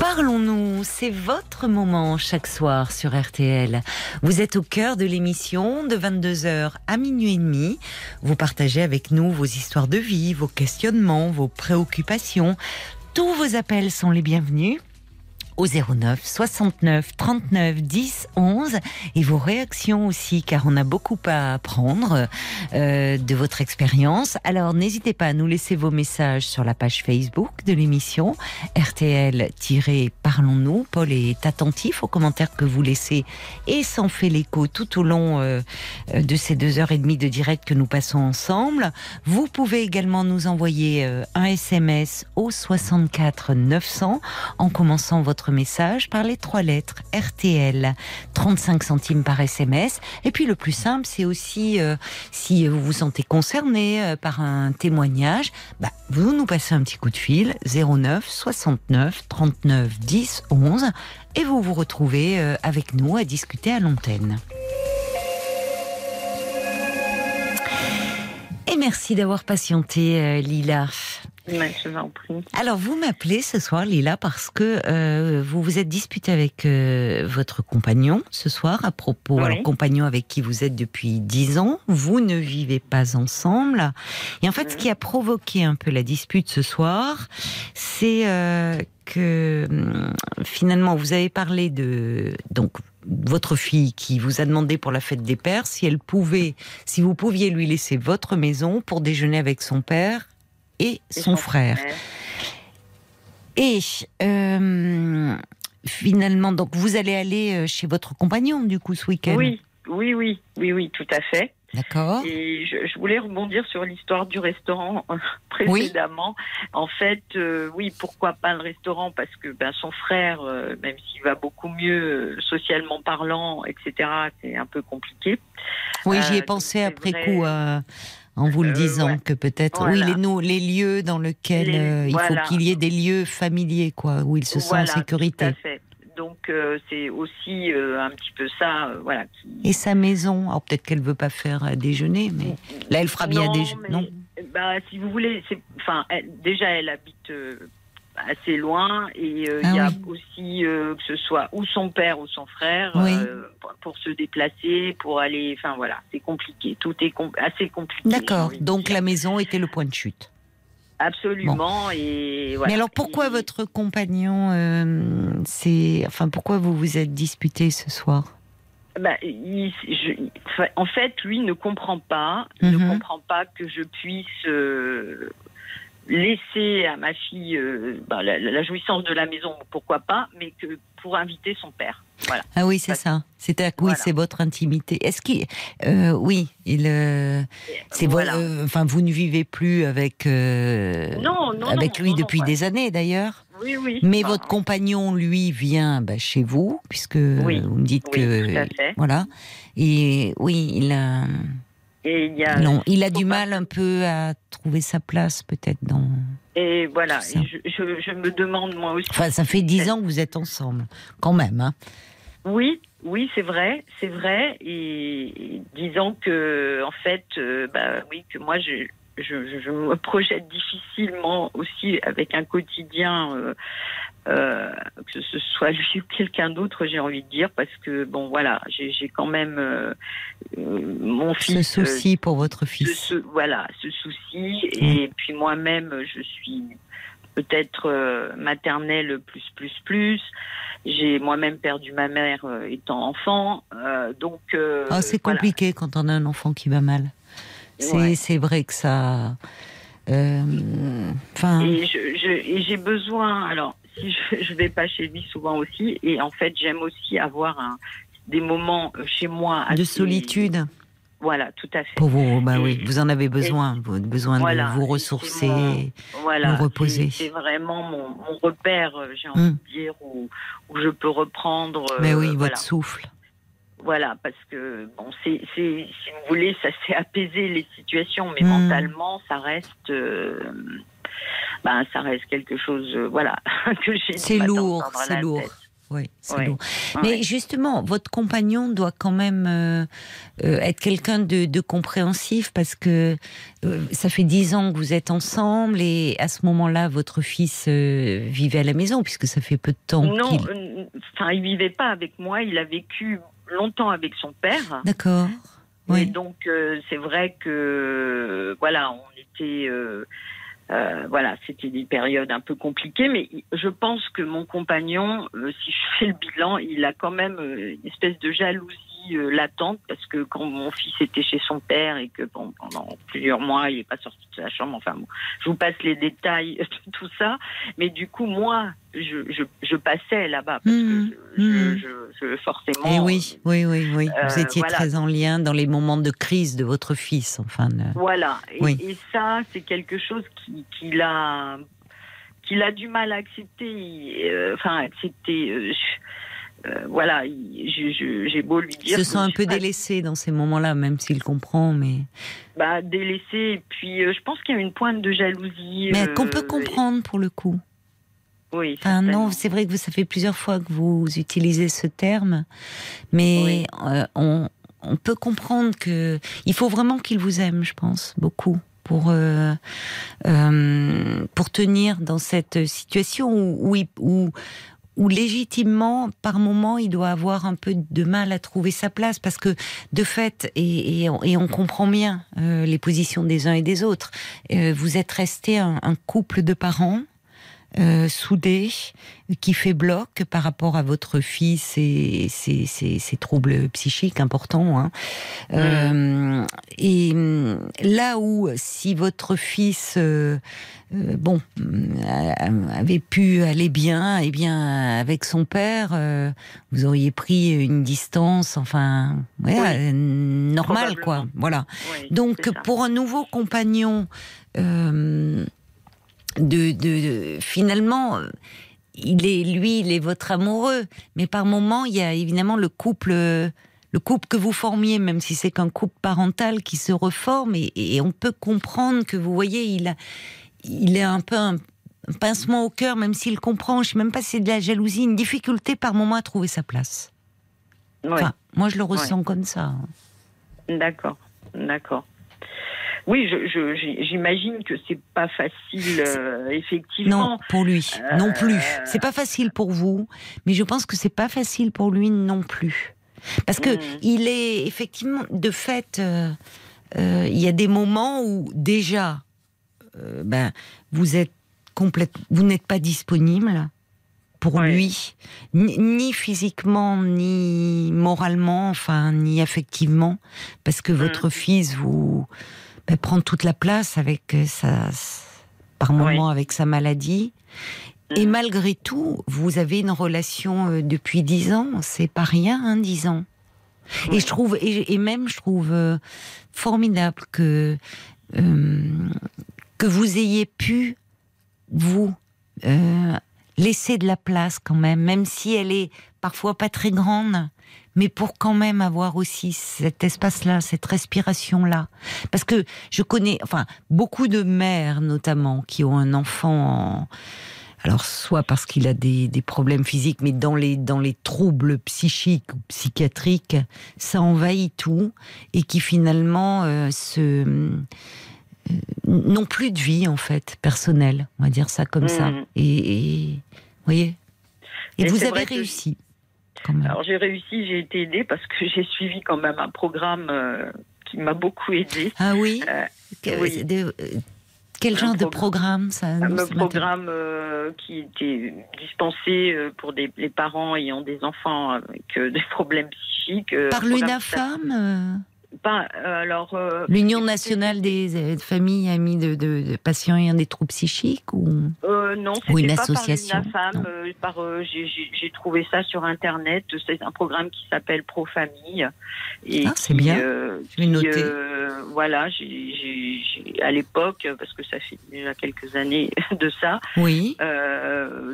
Parlons-nous, c'est votre moment chaque soir sur RTL. Vous êtes au cœur de l'émission de 22h à minuit et demi. Vous partagez avec nous vos histoires de vie, vos questionnements, vos préoccupations. Tous vos appels sont les bienvenus au 09 69 39 10 11 et vos réactions aussi car on a beaucoup à apprendre euh, de votre expérience. Alors n'hésitez pas à nous laisser vos messages sur la page Facebook de l'émission RTL-Parlons-nous. Paul est attentif aux commentaires que vous laissez et s'en fait l'écho tout au long euh, de ces deux heures et demie de direct que nous passons ensemble. Vous pouvez également nous envoyer euh, un SMS au 64 900 en commençant votre message par les trois lettres RTL, 35 centimes par SMS. Et puis le plus simple, c'est aussi euh, si vous vous sentez concerné euh, par un témoignage, bah, vous nous passez un petit coup de fil 09 69 39 10 11 et vous vous retrouvez euh, avec nous à discuter à l'antenne. Et merci d'avoir patienté, euh, Lila. Ouais, je vous en prie. Alors, vous m'appelez ce soir, Lila, parce que euh, vous vous êtes disputé avec euh, votre compagnon ce soir à propos, Oui. alors compagnon avec qui vous êtes depuis dix ans. Vous ne vivez pas ensemble. Et en fait, ce qui a provoqué un peu la dispute ce soir, c'est euh, que hum, finalement, vous avez parlé de donc votre fille qui vous a demandé pour la fête des pères si elle pouvait, si vous pouviez lui laisser votre maison pour déjeuner avec son père et son frère. Et euh, finalement, donc vous allez aller euh, chez votre compagnon du coup ce week-end? Oui, oui, oui, oui, oui, tout à fait. D'accord. Et je, je voulais rebondir sur l'histoire du restaurant précédemment. En fait, euh, oui, pourquoi pas le restaurant? Parce que ben, son frère, euh, même s'il va beaucoup mieux euh, socialement parlant, etc., c'est un peu compliqué. Oui, j'y ai pensé après coup vrai. En vous le Euh, disant ouais. que peut-être Voilà. oui les, les lieux dans lesquels Les- euh, il voilà. faut qu'il y ait des lieux familiers quoi où il se sent Voilà, en sécurité. Tout à fait. Donc euh, c'est aussi euh, un petit peu ça, euh, voilà. Qui... Et sa maison, alors peut-être qu'elle veut pas faire euh, déjeuner, mais là elle fera bien déjeuner. Non? Bah, si vous voulez, enfin, elle- déjà, elle habite assez loin et euh, il Ah y a oui. aussi euh, que ce soit ou son père ou son frère Oui. euh, pour, se déplacer, pour aller, enfin voilà, c'est compliqué. Tout est com- assez compliqué. D'accord. Donc la maison était le point de chute. absolument et voilà. Mais alors pourquoi Et- votre compagnon, c'est, enfin pourquoi vous vous êtes disputé ce soir? Bah, il- je- en fait, lui ne comprend pas, ne Mhm. comprend pas que je puisse laisser à ma fille euh, bah, la, la jouissance de la maison, pourquoi pas, mais que pour inviter son père. Voilà. Ah oui, c'est ça. C'est à oui, Voilà. c'est votre intimité. Est-ce qu'il, euh, oui, il, euh, c'est vo- Voilà. enfin, vous ne vivez plus avec, Non, non, avec non, lui depuis des années d'ailleurs. Oui, oui. Mais Bah, votre compagnon, lui, vient bah, chez vous, puisque Oui. vous me dites oui, que tout à fait. voilà. Et oui, il a Et il y a non, il a du mal un peu à trouver sa place, peut-être dans. Et voilà, Ça. et je, je, je me demande moi aussi. Enfin, ça fait dix ans que vous êtes ensemble, quand même. Hein. Oui, oui, c'est vrai, c'est vrai. Et, et disons que, en fait, euh, bah oui, que moi, je, je, je- je me projette difficilement aussi avec un quotidien, euh, euh, que ce soit lui ou quelqu'un d'autre, j'ai envie de dire, parce que bon, voilà, j'ai quand même euh, euh, mon Ce fils. euh, souci pour votre ce, fils. ce- voilà, ce souci. Et puis moi-même, je suis peut-être maternelle plus, plus, plus. J'ai moi-même perdu ma mère étant enfant. Donc. Ah, c'est voilà. compliqué quand on a un enfant qui va mal. C'est Ouais. vrai que ça. euh, Enfin. Et j'ai besoin. Alors, si je, je vais pas chez lui souvent aussi, et en fait, j'aime aussi avoir un, des moments euh, chez moi de solitude Voilà, tout à fait. pour vous. Bah Et- oui, vous en avez besoin. Vous avez besoin Voilà, de vous ressourcer. mon- Voilà, vous reposer. c'est vraiment mon, mon repère, euh, j'ai envie Hum. de dire, où, où je peux reprendre. Mais oui, votre souffle. Voilà, parce que bon, c'est, si vous voulez, ça s'est apaisé les situations, mais Mm. mentalement, ça reste, euh, ben, ça reste quelque chose, euh, voilà, que j'ai. C'est lourd, c'est lourd. tête. Oui, c'est lourd. Mais justement, votre compagnon doit quand même euh, être quelqu'un de, de compréhensif parce que euh, ça fait dix ans que vous êtes ensemble et à ce moment-là, votre fils euh, vivait à la maison puisque ça fait peu de temps non, euh, enfin, il vivait pas avec moi. Il a vécu longtemps avec son père. D'accord. Et donc, euh, c'est vrai que, voilà, on était. euh, euh, voilà, c'était des périodes un peu compliquées, mais je pense que mon compagnon, si je fais le bilan, il a quand même une espèce de jalousie euh, latente parce que quand mon fils était chez son père et que bon, pendant plusieurs mois il n'est pas sorti de sa chambre, enfin bon, je vous passe les détails de tout ça, mais du coup moi je, je, je passais là-bas parce que je, Mhm. je, forcément. Et Eh oui, oui, oui, oui. vous euh, étiez voilà. très en lien dans les moments de crise de votre fils, enfin. de- Voilà. Et, Oui. et ça, c'est quelque chose qui- qu'il a, qu'il a du mal à accepter. euh, Enfin, accepter. euh, je- euh, voilà. il- J'ai beau lui Il dire. se que sent un peu pas- délaissé dans ces moments-là, même s'il comprend, mais. Bah, délaissé. Et puis, euh, je pense qu'il y a une pointe de jalousie. Mais euh, qu'on peut comprendre pour le coup. Oui. Enfin, non, c'est vrai que vous- ça fait plusieurs fois que vous utilisez ce terme, mais Oui. on, on peut comprendre que il faut vraiment qu'il vous aime, je pense, beaucoup pour pour tenir dans cette situation où, où, il- où où légitimement, par moment, il doit avoir un peu de mal à trouver sa place, parce que de fait, et, et, on, et on comprend bien euh, les positions des uns et des autres, euh, vous êtes resté un, un couple de parents euh, soudé, qui fait bloc par rapport à votre fils et ses, ses- ses troubles psychiques importants. hein. Euh, et hum, là où, si votre fils, euh, bon, avait pu aller bien, et bien avec son père, vous auriez pris une distance, enfin, euh, normale, quoi. Voilà. Oui, Donc, pour un nouveau compagnon, euh, de, de- finalement, euh, il est lui, il est votre amoureux, mais par moment, il y a évidemment le couple, le couple que vous formiez, même si c'est qu'un couple parental qui se reforme, et, et on peut comprendre que vous voyez, il a, il est un peu un, un pincement au cœur, même s'il comprend. Je sais même pas si c'est de la jalousie, une difficulté par moment à trouver sa place. Oui. Enfin, moi, je le ressens comme ça. D'accord. D'accord. Oui, je- je- j'imagine que c'est pas facile, euh, effectivement. Non, pour lui, Euh, non plus. C'est pas facile pour vous, mais je pense que c'est pas facile pour lui non plus. Parce que Mm. il est effectivement, de fait, euh, euh, il y a des moments où déjà, euh, ben, vous êtes complète, vous n'êtes pas disponible pour Ouais. lui, ni, ni physiquement, ni moralement, enfin, ni affectivement, parce que votre fils vous ben, prend toute la place avec euh, sa, par moment avec sa maladie. Et Mhm. malgré tout, vous avez une relation euh, depuis dix ans, c'est pas rien, hein, dix ans. Et je trouve, et, et même je trouve euh, formidable que euh, que vous ayez pu vous euh, laisser de la place quand même, même si elle est parfois pas très grande, mais pour quand même avoir aussi cet espace-là, cette respiration-là. Parce que je connais, enfin, beaucoup de mères notamment qui ont un enfant en alors soit parce qu'il a des, des, problèmes physiques, mais dans les, dans les troubles psychiques ou psychiatriques, ça envahit tout et qui finalement euh, se euh, n'ont plus de vie en fait personnelle, on va dire ça comme ça. Mhm. Et, et voyez? Et Mais vous avez que- réussi. Alors j'ai réussi, j'ai été aidée parce que j'ai suivi quand même un programme euh, qui m'a beaucoup aidée. ah oui. Euh, Que- oui. de- euh, quel Un genre de programme. ça un programme euh, qui était dispensé pour des, les parents ayant des enfants avec des problèmes psychiques. Par l'UNAFAM, euh, Pas, alors, euh, l'Union nationale des euh, familles amies de, de- de patients ayant des troubles psychiques ou? Non, Ou une c'était pas association, par euh, par, euh, j'ai- trouvé ça sur Internet. C'est un programme qui s'appelle Pro Famille. Et Ah, c'est bien. Je vais noter. voilà, à l'époque, parce que ça fait déjà quelques années de ça, Oui.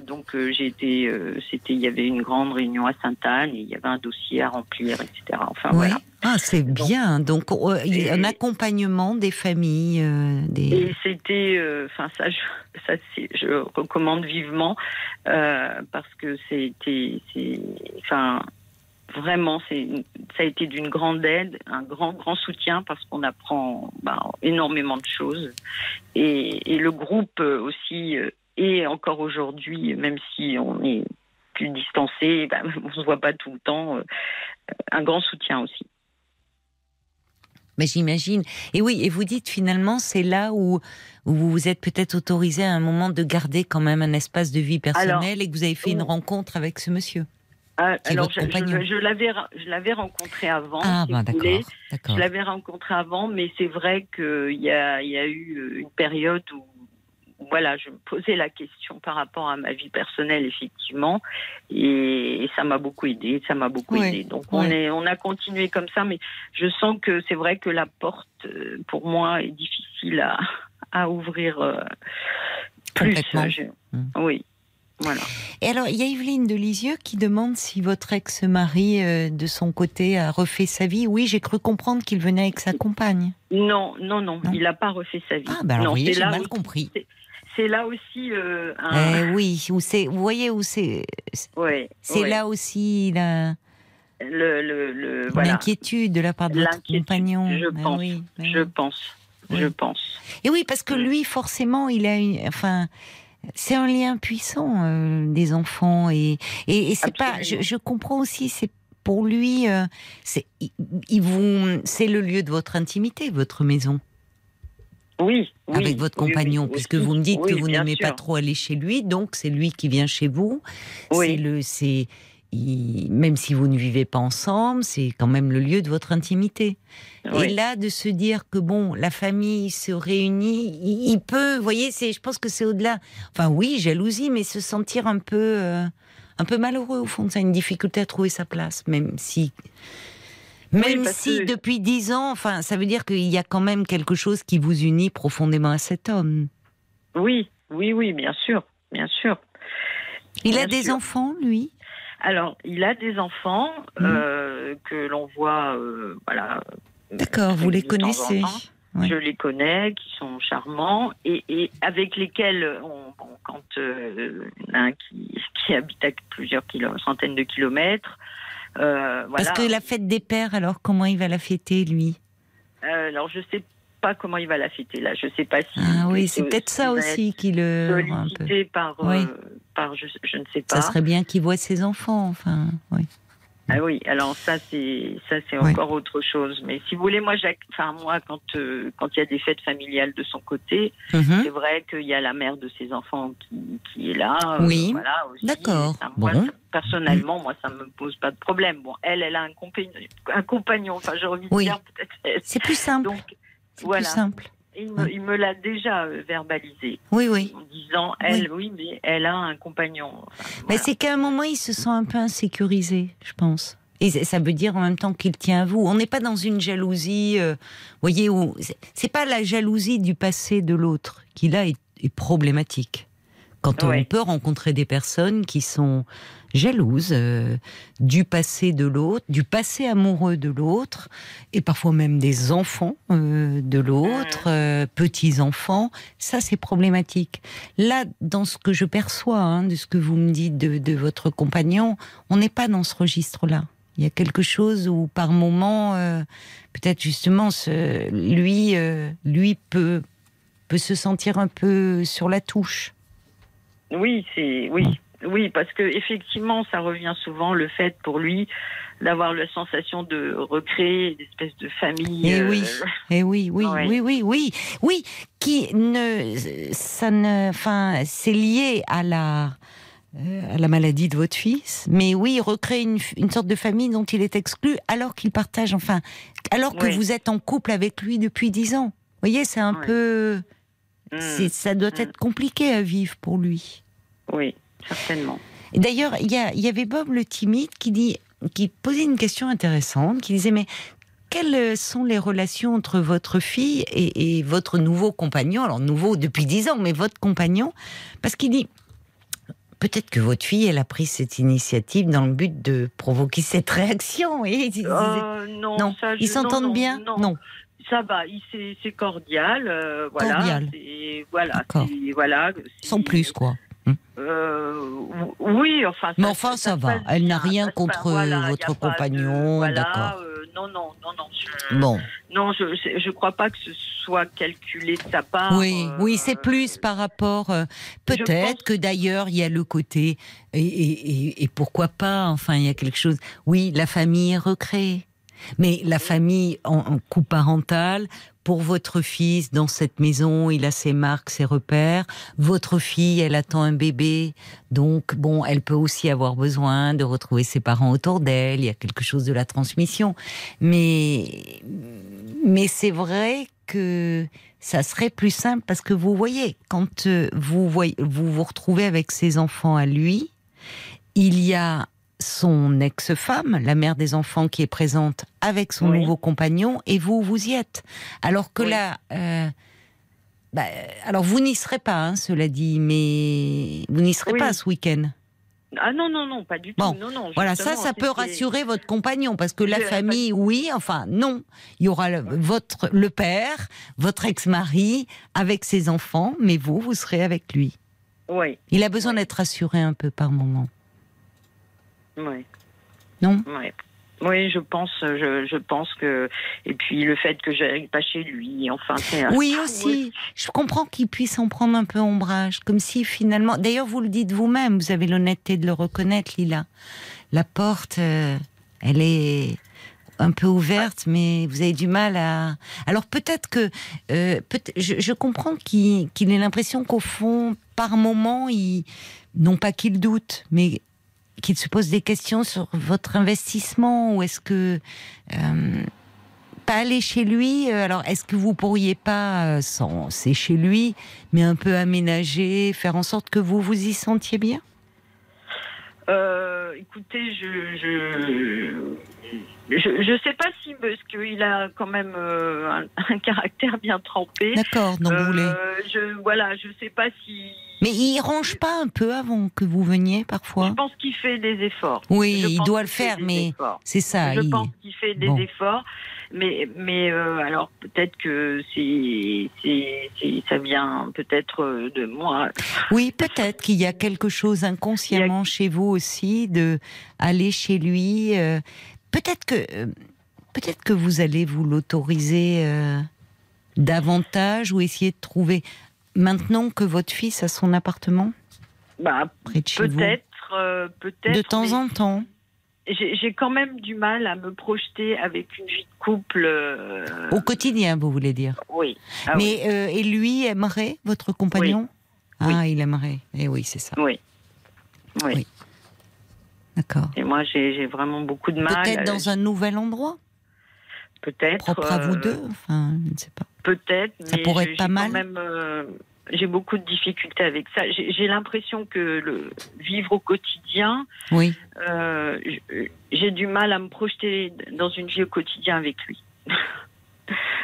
Donc j'ai été, c'était, il y avait une grande réunion à Sainte-Anne, et il y avait un dossier à remplir, etc. Enfin oui. voilà. Ah, c'est bien. Donc, euh, il y a un Et- accompagnement des familles, euh, des. Et c'était, euh, enfin ça, je, ça je recommande vivement euh, parce que c'était, enfin vraiment, c'est, ça a été d'une grande aide, un grand grand soutien parce qu'on apprend ben, énormément de choses et, et le groupe aussi est encore aujourd'hui, même si on est plus distancé, ben, on se voit pas tout le temps, un grand soutien aussi. Mais j'imagine. Et oui, et vous dites finalement, c'est là où, où vous vous êtes peut-être autorisé à un moment de garder quand même un espace de vie personnel et que vous avez fait une oh. rencontre avec ce monsieur. Ah, est alors, je, je, je l'avais, je l'avais rencontré avant. ah, si bah, vous d'accord. Je l'avais rencontré avant, mais c'est vrai qu'il y a, il y a eu euh, une période où, voilà, je me posais la question par rapport à ma vie personnelle, effectivement, et, ça m'a beaucoup aidé, ça m'a beaucoup Ouais, aidé. Donc on est, on a continué comme ça, mais je sens que c'est vrai que la porte, euh, pour moi, est difficile à, à ouvrir euh, plus. Je- Mm. Oui, voilà. Et alors, il y a Evelyne de Lisieux qui demande si votre ex-mari, euh, de son côté, a refait sa vie. Oui, j'ai cru comprendre qu'il venait avec sa compagne. Non, non, non, Non. il n'a pas refait sa vie. Ah, bah alors, c'est j'ai mal compris. C'est là aussi euh, un. Eh oui, où c'est, vous voyez où c'est, ouais, c'est ouais. là aussi la, le, le, le- voilà. l'inquiétude de la part de votre compagnon. je Ben pense, oui, ben Je oui. pense, Oui. je pense. Et oui, parce que Mm. lui, forcément, il a une, enfin, c'est un lien puissant euh, des enfants et et, et c'est pas, je, comprends aussi, c'est pour lui, euh, c'est, il, il vous, c'est le lieu de votre intimité, votre maison, Oui, oui. avec votre compagnon, oui, puisque vous me dites que vous n'aimez pas trop aller chez lui, donc c'est lui qui vient chez vous. C'est Oui, le, c'est, il- même si vous ne vivez pas ensemble, c'est quand même le lieu de votre intimité. Et là, de se dire que bon, la famille se réunit, il, il peut, vous voyez, c'est, je pense que c'est au-delà. Enfin, oui, jalousie, mais se sentir un peu, euh, un peu malheureux au fond de ça, une difficulté à trouver sa place, même si, même si que- depuis dix ans, enfin, ça veut dire qu'il y a quand même quelque chose qui vous unit profondément à cet homme. oui, oui, oui, bien sûr, bien sûr. Il a des sûr. enfants, lui? Alors, il a des enfants Mhm. euh, que l'on voit, euh, voilà. D'accord, vous les connaissez. Ouais. Je les connais, qui sont charmants et, et avec lesquels, on, bon, quand euh, un qui, qui habite à plusieurs kilo, centaines de kilomètres, euh, voilà. Parce que la fête des pères, alors comment il va la fêter, lui? Euh, alors, je sais pas comment il va la fêter là. Je sais pas si. Ah oui, c'est peut-être ça aussi qui le rend un peu. Sollicité par, euh, Oui. par je, je ne sais pas. Ça serait bien qu'il voit ses enfants, enfin, oui. Ah oui, alors ça c'est ça c'est encore autre chose. Mais si vous voulez, moi, enfin moi, quand euh, quand il y a des fêtes familiales de son côté, Mhm. c'est vrai qu'il y a la mère de ses enfants qui, qui est là. euh, Oui. voilà, aussi. D'accord. Bon. ça- personnellement, moi, ça me pose pas de problème. Bon, elle, elle a un compagnon, un compagnon. Enfin, j'ai envie de Oui. dire peut-être. C'est plus simple. Donc C'est voilà. plus simple. Il me, il me l'a déjà euh, verbalisé Oui, oui. en disant, elle, oui, mais elle a un compagnon. Enfin, Mais voilà. c'est qu'à un moment, il se sent un peu insécurisé, je pense. Et ça veut dire en même temps qu'il tient à vous. On n'est pas dans une jalousie, euh, voyez, où c'est- c'est pas la jalousie du passé de l'autre qui là est, est problématique. Quand on peut rencontrer des personnes qui sont jalouses euh, du passé de l'autre, du passé amoureux de l'autre, et parfois même des enfants euh, de l'autre, euh, petits-enfants, ça c'est problématique. Là, dans ce que je perçois, hein, de ce que vous me dites de, de votre compagnon, on n'est pas dans ce registre-là. Il y a quelque chose où par moment, euh, peut-être justement, ce, lui, euh, lui peut, peut se sentir un peu sur la touche. Oui, c'est oui, oui, parce que effectivement, ça revient souvent le fait pour lui d'avoir la sensation de recréer une espèce de famille. Eh euh, oui. Eh oui, oui, Ouais. oui, oui, oui, oui, qui ne, ça ne, enfin, c'est lié à la, euh, à la maladie de votre fils, mais oui, recréer une, une sorte de famille dont il est exclu alors qu'il partage, enfin, alors que Oui. vous êtes en couple avec lui depuis dix ans. Vous voyez, c'est un Ouais. peu, hmm, ça doit Mm. être compliqué à vivre pour lui. oui, certainement. D'ailleurs, il y, avait Bob le timide qui dit, qui posait une question intéressante, qui disait mais quelles sont les relations entre votre fille et, et votre nouveau compagnon? Alors nouveau depuis dix ans, mais votre compagnon, parce qu'il dit peut-être que votre fille elle a pris cette initiative dans le but de provoquer cette réaction. Et Euh, non, non, ça, je- ils s'entendent non, bien? non. Ça va, c'est cordial, euh, voilà. Cordial. Voilà, voilà. sans plus quoi. Euh, oui, enfin. Mais enfin, ça va. Elle n'a rien contre voilà, votre compagnon, voilà, d'accord. euh, non, non, non, non. Je, Bon. Non, je, je crois pas que ce soit calculé de sa part. Oui, euh, oui, c'est plus par rapport. Peut-être pense- que d'ailleurs il y a le côté et, et- et- et pourquoi pas. Enfin, il y a quelque chose. Oui, la famille est recréée, mais la famille en, en couple parental. Pour votre fils, dans cette maison, il a ses marques, ses repères. Votre fille, elle attend un bébé. Donc, bon, elle peut aussi avoir besoin de retrouver ses parents autour d'elle. Il y a quelque chose de la transmission. Mais, mais c'est vrai que ça serait plus simple parce que vous voyez, quand euh, vous vous retrouvez avec ses enfants à lui, il y a son ex-femme, la mère des enfants, qui est présente avec son Oui. nouveau compagnon, et vous, vous y êtes. Alors que Oui. là, euh, bah, alors vous n'y serez pas, hein, cela dit, mais vous n'y serez Oui. pas ce week-end. Ah non, non, non, pas du Bon, tout. Non, non, Voilà, ça, ça peut rassurer votre compagnon parce que la famille, oui, enfin non, il y aura le, votre le père, votre ex-mari avec ses enfants, mais vous, vous serez avec lui. Oui, Il a besoin d'être rassuré un peu par moment, oui. non Ouais. Oui, je pense, je, je pense que et puis le fait que j'aille pas chez lui, enfin c'est un- Oui aussi. Je comprends qu'il puisse en prendre un peu ombrage, comme si finalement. D'ailleurs, vous le dites vous-même, vous avez l'honnêteté de le reconnaître, Lila. La porte, euh, elle est un peu ouverte, mais vous avez du mal à. Alors peut-être que euh, peut je, je comprends qu'il qu'il ait l'impression qu'au fond, par moment, il non pas qu'il doute, mais qu'il se pose des questions sur votre investissement ou est-ce que euh, pas aller chez lui. euh, Alors, est-ce que vous pourriez pas, euh, sans, c'est chez lui, mais un peu aménager, faire en sorte que vous vous y sentiez bien? Euh, écoutez, je je, je je sais pas si parce qu'il a quand même euh, un, un caractère bien trempé. D'accord, donc vous voulez. Euh, je voilà, je sais pas si. Mais il range pas un peu avant que vous veniez parfois Je pense qu'il fait des efforts. Oui, Je il doit le faire, mais c'est ça. je il- pense qu'il fait des Bon. efforts, mais mais euh, alors peut-être que c'est c'est c'est- ça vient peut-être euh, de moi. Oui, peut-être qu'il y a quelque chose inconsciemment chez vous aussi de aller chez lui. euh, peut-être que peut-être que vous allez vous l'autoriser euh, davantage ou essayer de trouver maintenant que votre fils a son appartement Bah près de chez vous. peut-être euh, peut-être. De temps mais en temps. J'ai quand même du mal à me projeter avec une vie de couple. euh, Au quotidien, vous voulez dire. Oui. Ah oui. Mais euh, et lui aimerait votre compagnon Oui. Ah, il aimerait. Eh oui, c'est ça. Oui. Oui. D'accord. Et moi, j'ai vraiment beaucoup de mal. Peut-être dans un nouvel endroit, peut-être propre à vous euh, deux. Enfin, je ne sais pas. Peut-être. Ça mais pourrait être pas quand mal. Même, j'ai beaucoup de difficultés avec ça. J'ai l'impression que le vivre au quotidien, Oui. euh, j'ai du mal à me projeter dans une vie au quotidien avec lui.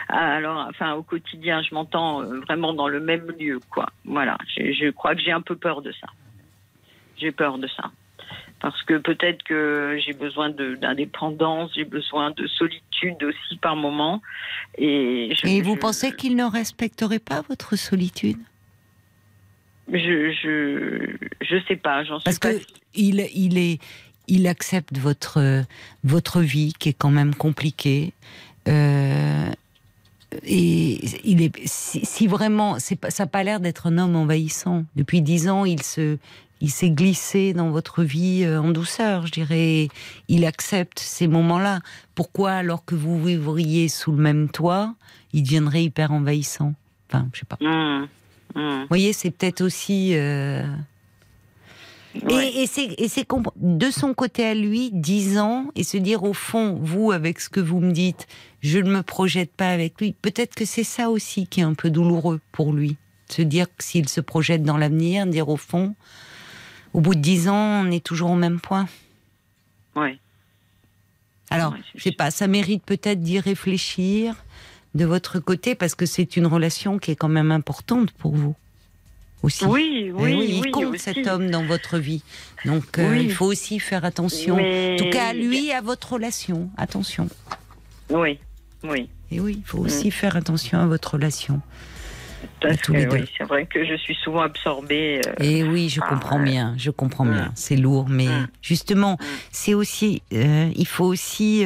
Alors, enfin, au quotidien, je m'entends euh, vraiment dans le même lieu, quoi. Voilà. Je, je crois que j'ai un peu peur de ça. J'ai peur de ça. Parce que peut-être que j'ai besoin d'indépendance, j'ai besoin de solitude aussi par moment. Et, je, Et vous je- pensez qu'il ne respecterait pas votre solitude? Je, je, je sais pas, j'en suis Parce pas que il, il est, il accepte votre votre vie qui est quand même compliquée. Euh, et il est, si, si vraiment, c'est pas, ça n'a pas l'air d'être un homme envahissant. Depuis dix ans, il se, il s'est glissé dans votre vie euh, en douceur, je dirais. Il accepte ces moments-là. Pourquoi, alors que vous vivriez sous le même toit, il deviendrait hyper envahissant? Enfin, je sais pas. Hum, hum, Vous voyez, c'est peut-être aussi. euh, ouais. et, et c'est de son côté à lui, 10 ans, et se dire au fond, vous, avec ce que vous me dites, je ne me projette pas avec lui. Peut-être que c'est ça aussi qui est un peu douloureux pour lui. Se dire que s'il se projette dans l'avenir, dire au fond, au bout de 10 ans, on est toujours au même point. Ouais. Alors, Ouais, je sais pas, ça mérite peut-être d'y réfléchir de votre côté, parce que c'est une relation qui est quand même importante pour vous. Aussi. Oui, Eh oui, oui, il compte cet homme dans votre vie. Donc euh, il faut aussi faire attention. Mais- En tout cas, à lui et à votre relation. Attention. Oui, oui. Et oui, il faut aussi faire attention à votre relation. Parce tous les deux. oui, c'est vrai que je suis souvent absorbée. euh, Et oui, je comprends ouais. bien. Je comprends Mm. bien. C'est lourd, mais Mm. justement, Mm. c'est aussi. euh, il faut aussi.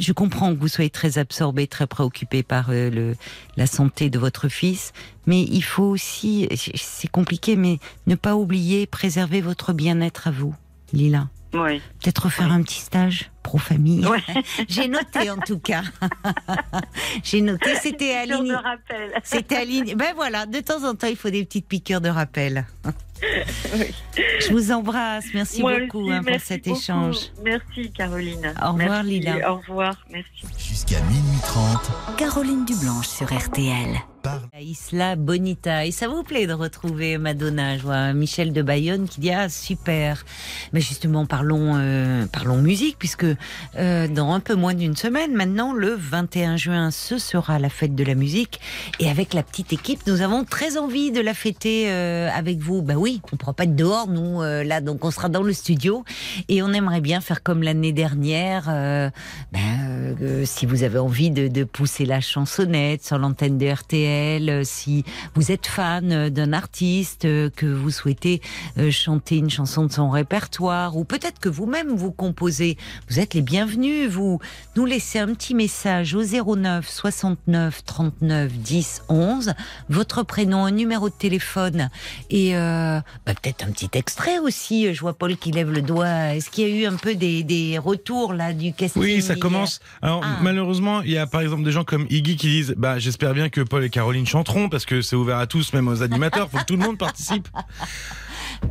Je comprends que vous soyez très absorbé, très préoccupé par euh, le, la santé de votre fils, mais il faut aussi, c'est compliqué, mais ne pas oublier, préserver votre bien-être à vous, Lila. Oui. Peut-être refaire un petit stage pro-famille. Ouais. J'ai noté en tout cas. J'ai noté, c'était de rappel. C'était Aline. Ben voilà, de temps en temps, il faut des petites piqûres de rappel. Oui. Je vous embrasse. Merci Moi beaucoup aussi, hein, pour cet beaucoup. échange. Merci Caroline. Au revoir, Merci. Lila. Au revoir, merci. Jusqu'à minuit 30, Caroline Dublanche sur RTL. Par La Isla Bonita. Et ça vous plaît de retrouver Madonna Je vois Michel de Bayonne qui dit Ah, super. Mais justement, parlons, euh, parlons musique, puisque euh, dans un peu moins d'une semaine, maintenant, le 21 juin, ce sera la fête de la musique. Et avec la petite équipe, nous avons très envie de la fêter euh, avec vous. Bah oui, on ne pourra pas être dehors, nous, là, donc on sera dans le studio. Et on aimerait bien faire comme l'année dernière. ben, si vous avez envie de, de pousser la chansonnette sur l'antenne de RTL, euh, si vous êtes fan euh, d'un artiste, euh, que vous souhaitez chanter une chanson de son répertoire, ou peut-être que vous-même vous composez, vous êtes les bienvenus. Vous nous laissez un petit message au 09 69 39 10 11, votre prénom, un numéro de téléphone et euh, bah, peut-être un petit extrait aussi. Je vois Paul qui lève le doigt. Est-ce qu'il y a eu un peu des, des retours là du casting Oui, ça commence. Alors Ah. malheureusement, il y a par exemple des gens comme Iggy qui disent bah j'espère bien que Paul et Caroline chanteront parce que c'est ouvert à tous, même aux animateurs, faut que tout le monde participe.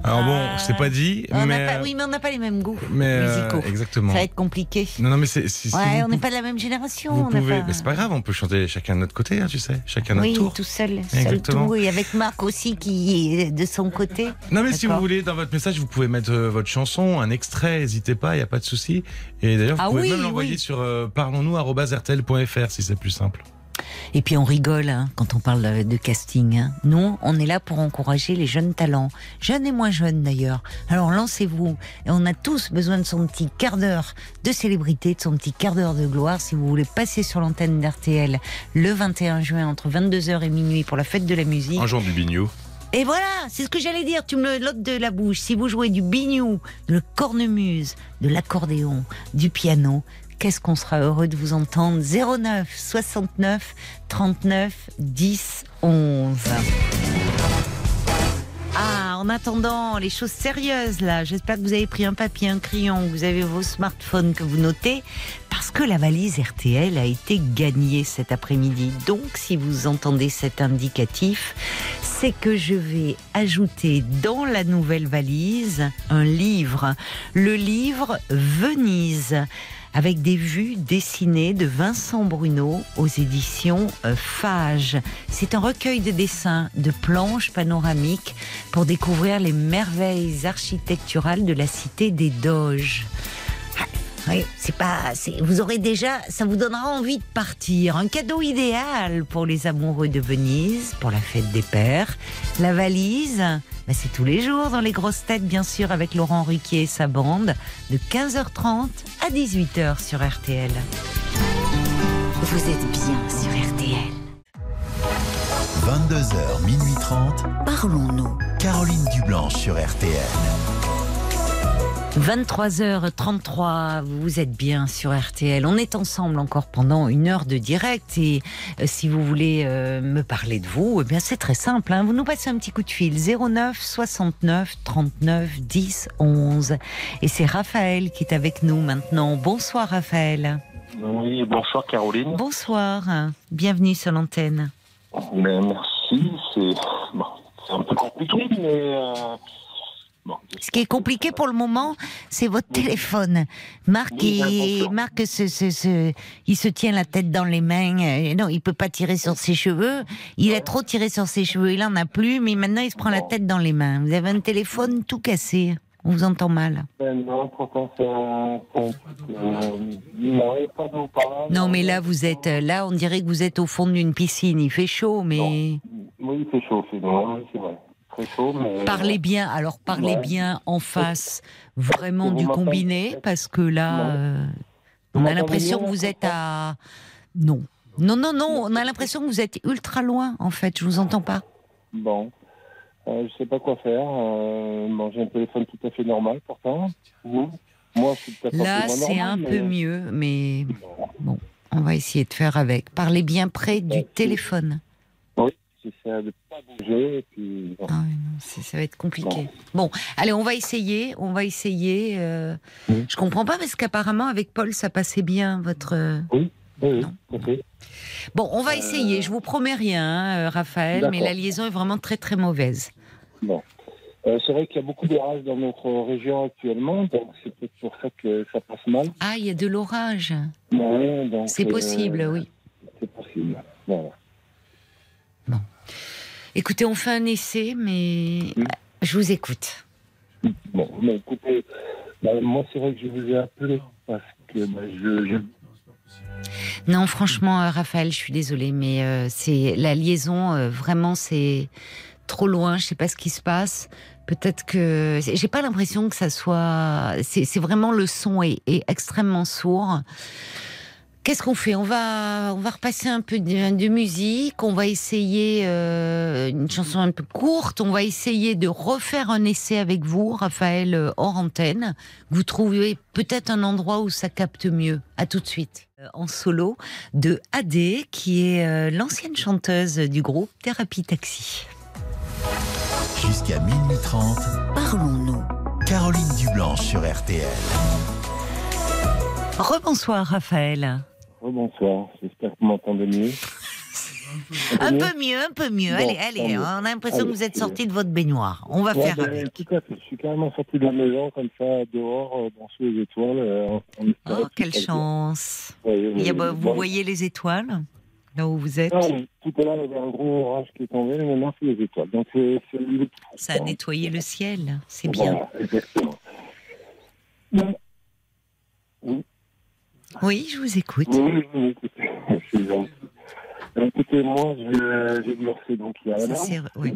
Alors bon, c'est pas dit, On n'a mais pas- oui, mais on n'a pas les mêmes goûts mais euh, musicaux. exactement. Ça va être compliqué. Non non mais c'est si, ouais, on n'est pas de la même génération. vous on n'a pouvez, pas- mais c'est pas grave, on peut chanter chacun de notre côté, hein, tu sais, chacun notre Oui, tour. tout seul, seul Exactement. tout, et avec Marc aussi qui est de son côté. Non mais si vous voulez dans votre message, vous pouvez mettre euh, votre chanson, un extrait, n'hésitez pas, il y a pas de souci. Et d'ailleurs, vous Ah pouvez oui, même l'envoyer oui. sur euh, parlons-nous@rtl.fr si c'est plus simple. Et puis on rigole hein, quand on parle de casting. hein. Nous, on est là pour encourager les jeunes talents, jeunes et moins jeunes d'ailleurs. Alors lancez-vous. Et on a tous besoin de son petit quart d'heure de célébrité, de son petit quart d'heure de gloire. Si vous voulez passer sur l'antenne d'RTL le 21 juin entre 22h et minuit pour la fête de la musique. Un jour du bignou. Et voilà, c'est ce que j'allais dire. Tu me l'ôtes de la bouche. Si vous jouez du bignou, de cornemuse, de l'accordéon, du piano, qu'est-ce qu'on sera heureux de vous entendre? 09 69 39 10 11. Ah, en attendant les choses sérieuses là, j'espère que vous avez pris un papier, un crayon, vous avez vos smartphones que vous notez, parce que la valise RTL a été gagnée cet après-midi. Donc, si vous entendez cet indicatif, c'est que je vais ajouter dans la nouvelle valise un livre, le livre Venise avec des vues dessinées de Vincent Bruno aux éditions euh, Fage. C'est un recueil de dessins, de planches panoramiques pour découvrir les merveilles architecturales de la cité des Doges. Oui, c'est pas. Vous aurez déjà. Ça vous donnera envie de partir. Un cadeau idéal pour les amoureux de Venise, pour la fête des pères. La valise, bah, c'est tous les jours dans les grosses têtes, bien sûr, avec Laurent Ruquier et sa bande, de 15h30 à 18h sur RTL. Vous êtes bien sur RTL. 22h, minuit 30. Parlons-nous. Caroline Dublanche sur RTL. 23h33, vous êtes bien sur RTL. On est ensemble encore pendant une heure de direct et euh, si vous voulez euh, me parler de vous, eh bien c'est très simple. hein. Vous nous passez un petit coup de fil 09 69 39 10 11 et c'est Raphaël qui est avec nous maintenant. Bonsoir Raphaël. Oui, bonsoir Caroline. Bonsoir. Bienvenue sur l'antenne. Merci. C'est bon, c'est un peu compliqué, mais euh, bon. Ce qui est compliqué pour le moment, c'est votre téléphone. Marc, Oui, il. Marc il se tient la tête dans les mains. Euh, Non, il peut pas tirer sur ses cheveux. Il a trop tiré sur ses cheveux. Il en a plus, mais maintenant il se prend la tête dans les mains. Vous avez un téléphone tout cassé. On vous entend mal. Ben. Euh, non, mais là vous êtes là, on dirait que vous êtes au fond d'une piscine. Il fait chaud, mais Oui, il fait chaud, c'est vrai. Chaud, mais. parlez bien. Alors parlez Ouais. bien en face, vraiment du combiné, parce que là, euh, on a l'impression que vous êtes à non. Non, non, non, on a l'impression que vous êtes ultra loin, en fait. Je vous entends pas. Bon. Euh, je sais pas quoi faire. Euh, bon, j'ai un téléphone tout à fait normal, pourtant. Moi, je suis peut-être Là, c'est un mais- peu mieux, mais Bon. on va essayer de faire avec. Parlez bien près du téléphone. Oui, j'essaie de pas bouger, et puis. bon. Ah non, ça va être compliqué. Bon, allez, on va essayer. On va essayer. euh, Oui. Je comprends pas parce qu'apparemment avec Paul, ça passait bien votre. Oui, oui, fait. Bon, on va essayer. Je vous promets rien, hein, euh, Raphaël, mais la liaison est vraiment très très mauvaise. Bon. Euh, c'est vrai qu'il y a beaucoup d'orage dans notre région actuellement, donc c'est peut-être pour ça que ça passe mal. Ah, il y a de l'orage. Ouais, C'est euh, possible, oui. C'est possible. Voilà. Écoutez, on fait un essai, mais je vous écoute. Bon, mais écoutez, bah, moi c'est vrai que je vous ai appelé parce que bah, je, je- Non, franchement, euh, Raphaël, je suis désolée, mais euh, c'est la liaison, euh, vraiment, c'est trop loin. Je sais pas ce qui se passe. Peut-être que j'ai pas l'impression que ça soit. C'est c'est vraiment le son est, est extrêmement sourd. Qu'est-ce qu'on fait? On va, on va repasser un peu de, de musique. On va essayer euh, une chanson un peu courte. On va essayer de refaire un essai avec vous, Raphaël, euh, hors antenne. Vous trouvez peut-être un endroit où ça capte mieux. À tout de suite. Euh, En solo de AD, qui est euh, l'ancienne chanteuse du groupe Thérapie Taxi. Jusqu'à minuit 30. Parlons-nous. Caroline Dublanche sur RTL. Rebonsoir, Raphaël. Oh, bonsoir, j'espère que vous m'entendez mieux. Un peu mieux, un peu mieux. Bon, allez, allez, mieux. on a l'impression que vous êtes sorti de votre baignoire. On va Ouais, faire ben, avec. Tout à fait, je suis carrément sorti de la maison comme ça, dehors, euh, dans sous les étoiles. euh, Oh, que quelle chance. Ouais, Il y a- ouais, bah, vous bon. voyez les étoiles là où vous êtes Ah tout à l'heure, il y avait un gros orage qui est tombé, mais maintenant, c'est les étoiles. Donc. Ça a nettoyé le ciel. C'est bien. Voilà, exactement. Oui, Oui, je vous écoute. oui, oui, écoutez, je suis gentil. Euh, Écoutez, moi, j'ai divorcé donc il y a un an. c'est- oui.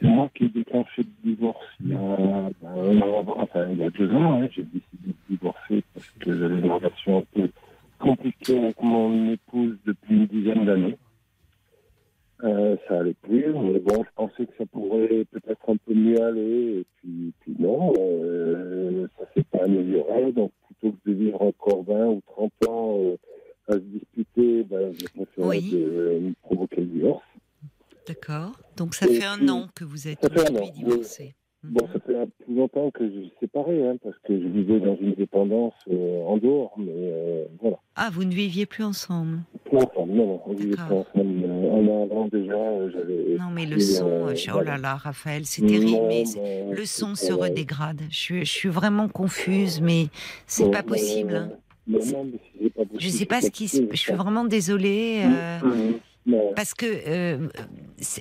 C'est moi qui ai déclenché le divorce il y a, avant, enfin, il y a deux ans. hein, j'ai décidé de divorcer parce que j'avais une relation un peu compliquée avec mon épouse depuis une dizaine d'années. Euh, ça allait plus, mais bon, je pensais que ça pourrait peut-être un peu mieux aller, et puis, puis non, euh, ça s'est pas amélioré, donc plutôt que de vivre encore 20 ou 30 ans euh, à se disputer, ben, j'ai préféré Oui. de, euh, provoquer le divorce. D'accord. Donc ça Et fait un an que vous êtes aujourd'hui divorcé. Bon, Mhm. ça fait un plus longtemps que je suis séparé, hein, parce que je vivais dans une dépendance euh, en dehors, mais euh, voilà. Ah, vous ne viviez plus ensemble. Plus ensemble, non, non, on vivait D'accord. ensemble. Euh, un an déjà, j'avais... Non, mais le son, euh, oh voilà. là là, Raphaël, c'est terrible. Mais mais le son se redégrade. Je, suis- je suis vraiment confuse, mais c'est Ouais, pas possible. hein. non, mais Je sais pas ce qui se. Je suis vraiment désolée. euh, Mhm. Mais- Parce que euh,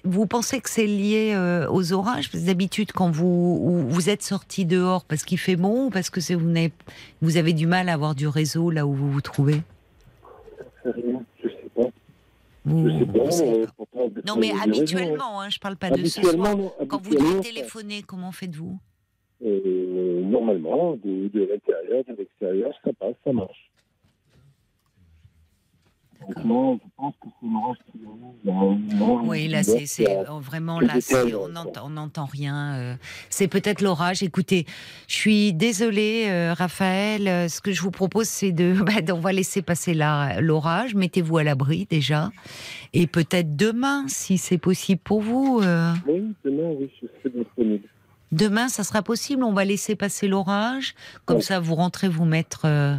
vous pensez que c'est lié euh, aux orages? Parce que D'habitude, quand vous, ou- vous êtes sorti dehors parce qu'il fait bon ou parce que vous, avez du mal à avoir du réseau là où vous vous trouvez? Je sais pas. Vous- Je sais pas. vous euh, pas. pourtant, Non, mais habituellement, hein, je parle pas de ce soir. non, Quand vous devez téléphoner, comment faites-vous? euh, normalement, de, de l'intérieur, de l'extérieur, ça passe, ça marche. Je pense que c'est l'orage qui Oui, là, non, c'est vraiment là, on n'entend rien. euh, C'est peut-être l'orage. Écoutez, je suis désolée, euh, Raphaël. euh, Ce que je vous propose, c'est de, bah, on va laisser passer là l'orage. Mettez-vous à l'abri déjà, et peut-être demain, si c'est possible pour vous. Oui, demain, oui, je serai disponible. Demain, ça sera possible. On va laisser passer l'orage. Comme ça, vous rentrez vous mettre euh,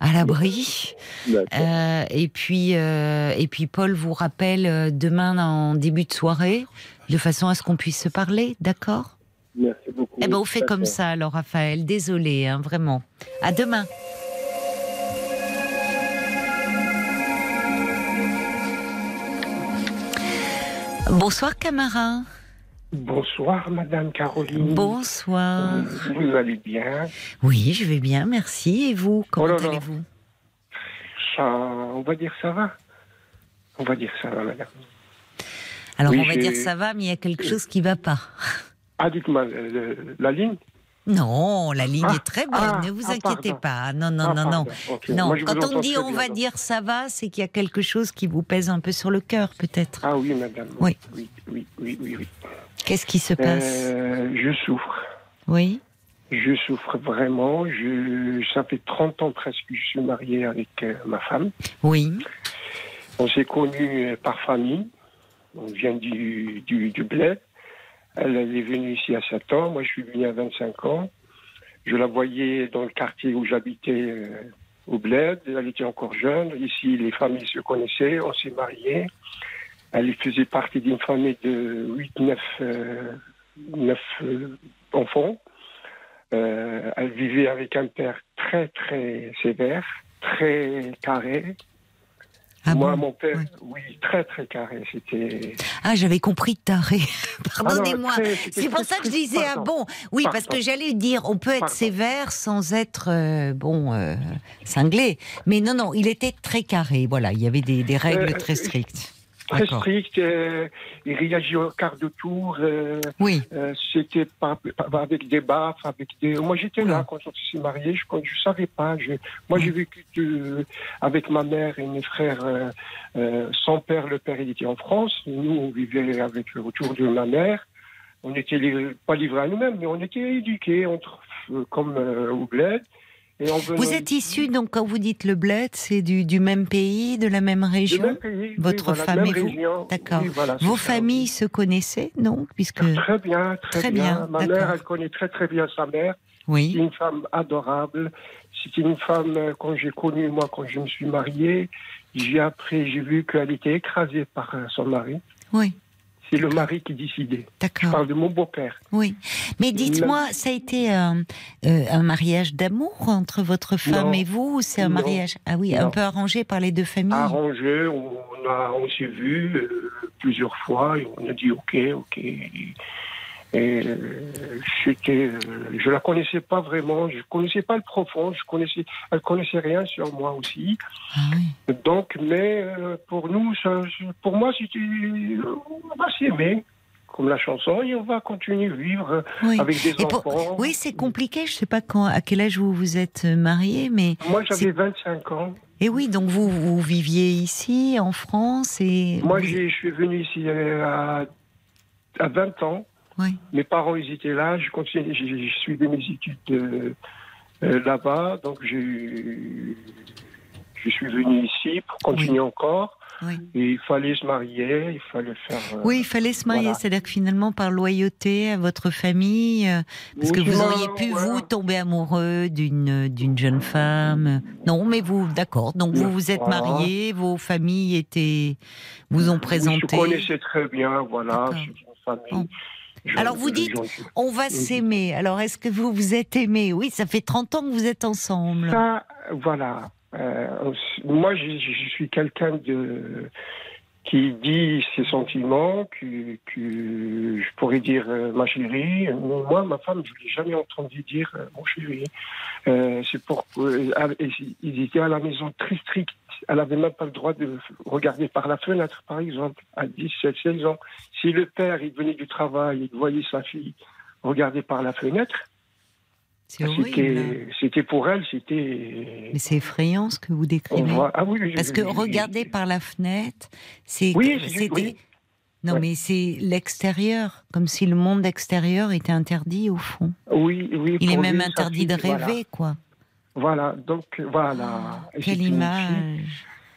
à l'abri. Euh, et puis, euh, et puis Paul vous rappelle demain en début de soirée, de façon à ce qu'on puisse se parler, d'accord? Merci beaucoup. Eh ben, on fait comme ça, alors, Raphaël. Désolé, hein, vraiment. À demain. Bonsoir, Camara. Bonsoir, Madame Caroline. Bonsoir. Vous allez bien? Oui, je vais bien, merci. Et vous, comment Oh allez-vous? Ça, on va dire ça va. On va dire ça va, Madame. Alors, Oui, on va dire ça va, mais il y a quelque chose qui va pas. Ah, dites-moi, euh, la ligne? Non, la ligne Ah, est très bonne, ah, ne vous ah, inquiétez pardon. pas. Non, non, non, non. Moi, quand on dit on va dire ça va, c'est qu'il y a quelque chose qui vous pèse un peu sur le cœur, peut-être. Ah oui, Madame. Oui. Oui, oui, oui, oui. oui. Qu'est-ce qui se passe Euh, je souffre. Oui, Je souffre vraiment. Je, ça fait 30 ans presque que je suis marié avec euh, ma femme. oui, On s'est connus euh, par famille. On vient du, du, du bled. Elle, elle est venue ici à 7 ans. Moi, je suis venu à 25 ans. Je la voyais dans le quartier où j'habitais euh, au bled. Elle était encore jeune. Ici, les familles se connaissaient. On s'est mariés. Elle faisait partie d'une famille de 8, 9, euh, neuf, euh, enfants. Euh, elle vivait avec un père très, très sévère, très carré. Ah Moi, bon mon père, Oui. oui, très, très carré. C'était. Ah, j'avais compris taré. Ah Pardonnez-moi. c'est pour ça que je disais, ah bon, oui, parce que j'allais dire, on peut être Pardon. sévère sans être, euh, bon, cinglé. Mais non, non, il était très carré, voilà, il y avait des, des règles très strictes. Très strict. euh, il réagit au quart de tour. euh, Oui, euh, C'était pas, pas- avec des baffes, avec des. Moi, j'étais là quand on s'est mariés. Je ne savais pas. Je, moi, j'ai vécu de- avec ma mère et mes frères sans père. Le père, il était en France. Nous, on vivait avec autour de ma mère. On était li- pas livrés à nous-mêmes, mais on était éduqués entre, comme au bled. Et on venait vous êtes issu, donc quand vous dites le bled, c'est du, du même pays, de la même région même pays, Votre oui, voilà, et vous région. D'accord. Oui, voilà, c'est Vos familles se connaissaient, donc, puisque... Très bien, très, Très bien. bien, Ma mère, elle connaît très très bien sa mère. C'est Oui, une femme adorable. C'était une femme, euh, quand j'ai connu, moi, quand je me suis marié, j'ai appris, j'ai vu qu'elle était écrasée par euh, son mari. oui, C'est le mari qui décidait. Je d'accord. parle de mon beau-père. Oui, mais dites-moi, ça a été un, euh, un mariage d'amour entre votre femme Non. et vous ou c'est un Non. mariage ah oui un peu arrangé par les deux familles? Arrangé, on, a, on s'est vu euh, plusieurs fois et on a dit ok, ok. Et euh, c'était, euh, je la connaissais pas vraiment, je connaissais pas le profond, je connaissais, elle connaissait rien sur moi aussi. Ah oui. Donc, mais euh, pour nous, ça, pour moi, c'était, on va s'aimer, comme la chanson, et on va continuer à vivre Oui. avec des Et pour- enfants. Oui, c'est compliqué. Je sais pas quand, à quel âge vous vous êtes marié, mais Moi, j'avais 25 ans. et oui, donc vous vous viviez ici en France et Moi, vous- je suis venu ici à, à 20 ans. Oui. Mes parents, ils étaient là. Je continue, j'ai j'ai suivi mes études euh, euh, là-bas. Donc, je suis venu ici pour continuer encore. Oui. Et il fallait se marier, il fallait faire. euh, Oui, il fallait se marier, Voilà. c'est-à-dire que finalement, par loyauté à votre famille, euh, parce que vous auriez pu, vous, tomber amoureux d'une d'une jeune femme. Non, mais vous, d'accord. Donc, vous vous êtes Voilà. mariés, vos familles étaient, vous ont présenté. Je connaissais très bien, voilà. C'est une famille. Alors, vous dites- On va s'aimer. Alors, est-ce que vous vous êtes aimés Oui, ça fait 30 ans que vous êtes ensemble. Ça, voilà. Euh, moi, je, je suis quelqu'un de qui dit ses sentiments, que, que je pourrais dire euh, ma chérie. Moi, ma femme, je ne l'ai jamais entendu dire euh, mon chéri. Euh, c'est pour euh, ils étaient à la maison très stricts. Elle n'avait même pas le droit de regarder par la fenêtre, par exemple, à 17, 16 ans. Si le père, il venait du travail, il voyait sa fille regarder par la fenêtre. C'était pour elle, c'était. Mais c'est effrayant ce que vous décrivez. voit- Ah oui, oui, Parce je- que je- regarder par la fenêtre, c'est Oui, c'était- non Ouais. mais c'est l'extérieur, comme si le monde extérieur était interdit au fond. Oui, oui. Il est même interdit de voilà. rêver, quoi. Voilà, donc voilà. Et Quelle image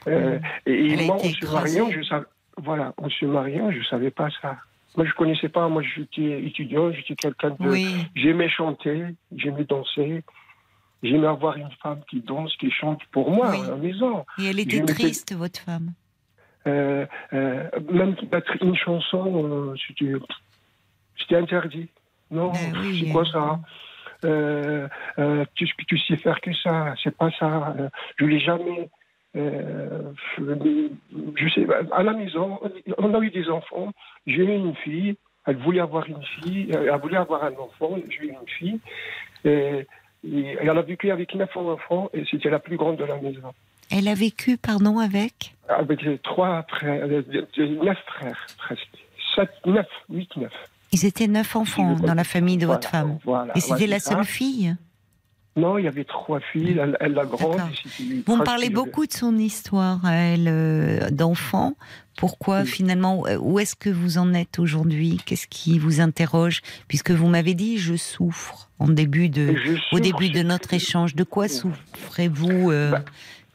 euh, et Elle a et moi, été en se mariant, je savais, voilà, en se mariant, je savais pas ça. Moi, je connaissais pas. Moi, j'étais étudiant, j'étais quelqu'un de. Oui, J'aimais chanter, j'aimais danser, j'aimais avoir une femme qui danse, qui chante pour moi Oui. à la maison. et elle était triste, votre femme. Euh, euh, même une chanson, euh, c'était, c'était interdit. Non, Ben oui, c'est quoi ça? Euh, euh, tu, sais faire que ça, c'est pas ça. Je l'ai jamais. Euh, je sais, à la maison, on a eu des enfants. J'ai eu une fille. Elle voulait avoir une fille. euh, Elle voulait avoir un enfant. J'ai eu une fille. Et, et elle a vécu avec neuf enfants et c'était la plus grande de la maison. Elle a vécu, pardon, avec? Avec trois frères, euh, neuf frères presque. Sept, neuf, huit, neuf. Ils étaient neuf enfants dans la famille de votre femme. voilà, Et c'était ouais, la ça. seule fille? Non, il y avait trois filles. Elle, elle la grande. Vous me parlez le- beaucoup de son histoire, elle, euh, d'enfant. Pourquoi Oui. finalement euh, Où est-ce que vous en êtes aujourd'hui? Qu'est-ce qui vous interroge? Puisque vous m'avez dit je souffre en début de, Je au début de notre échange. De quoi souffrez-vous, euh, Bah,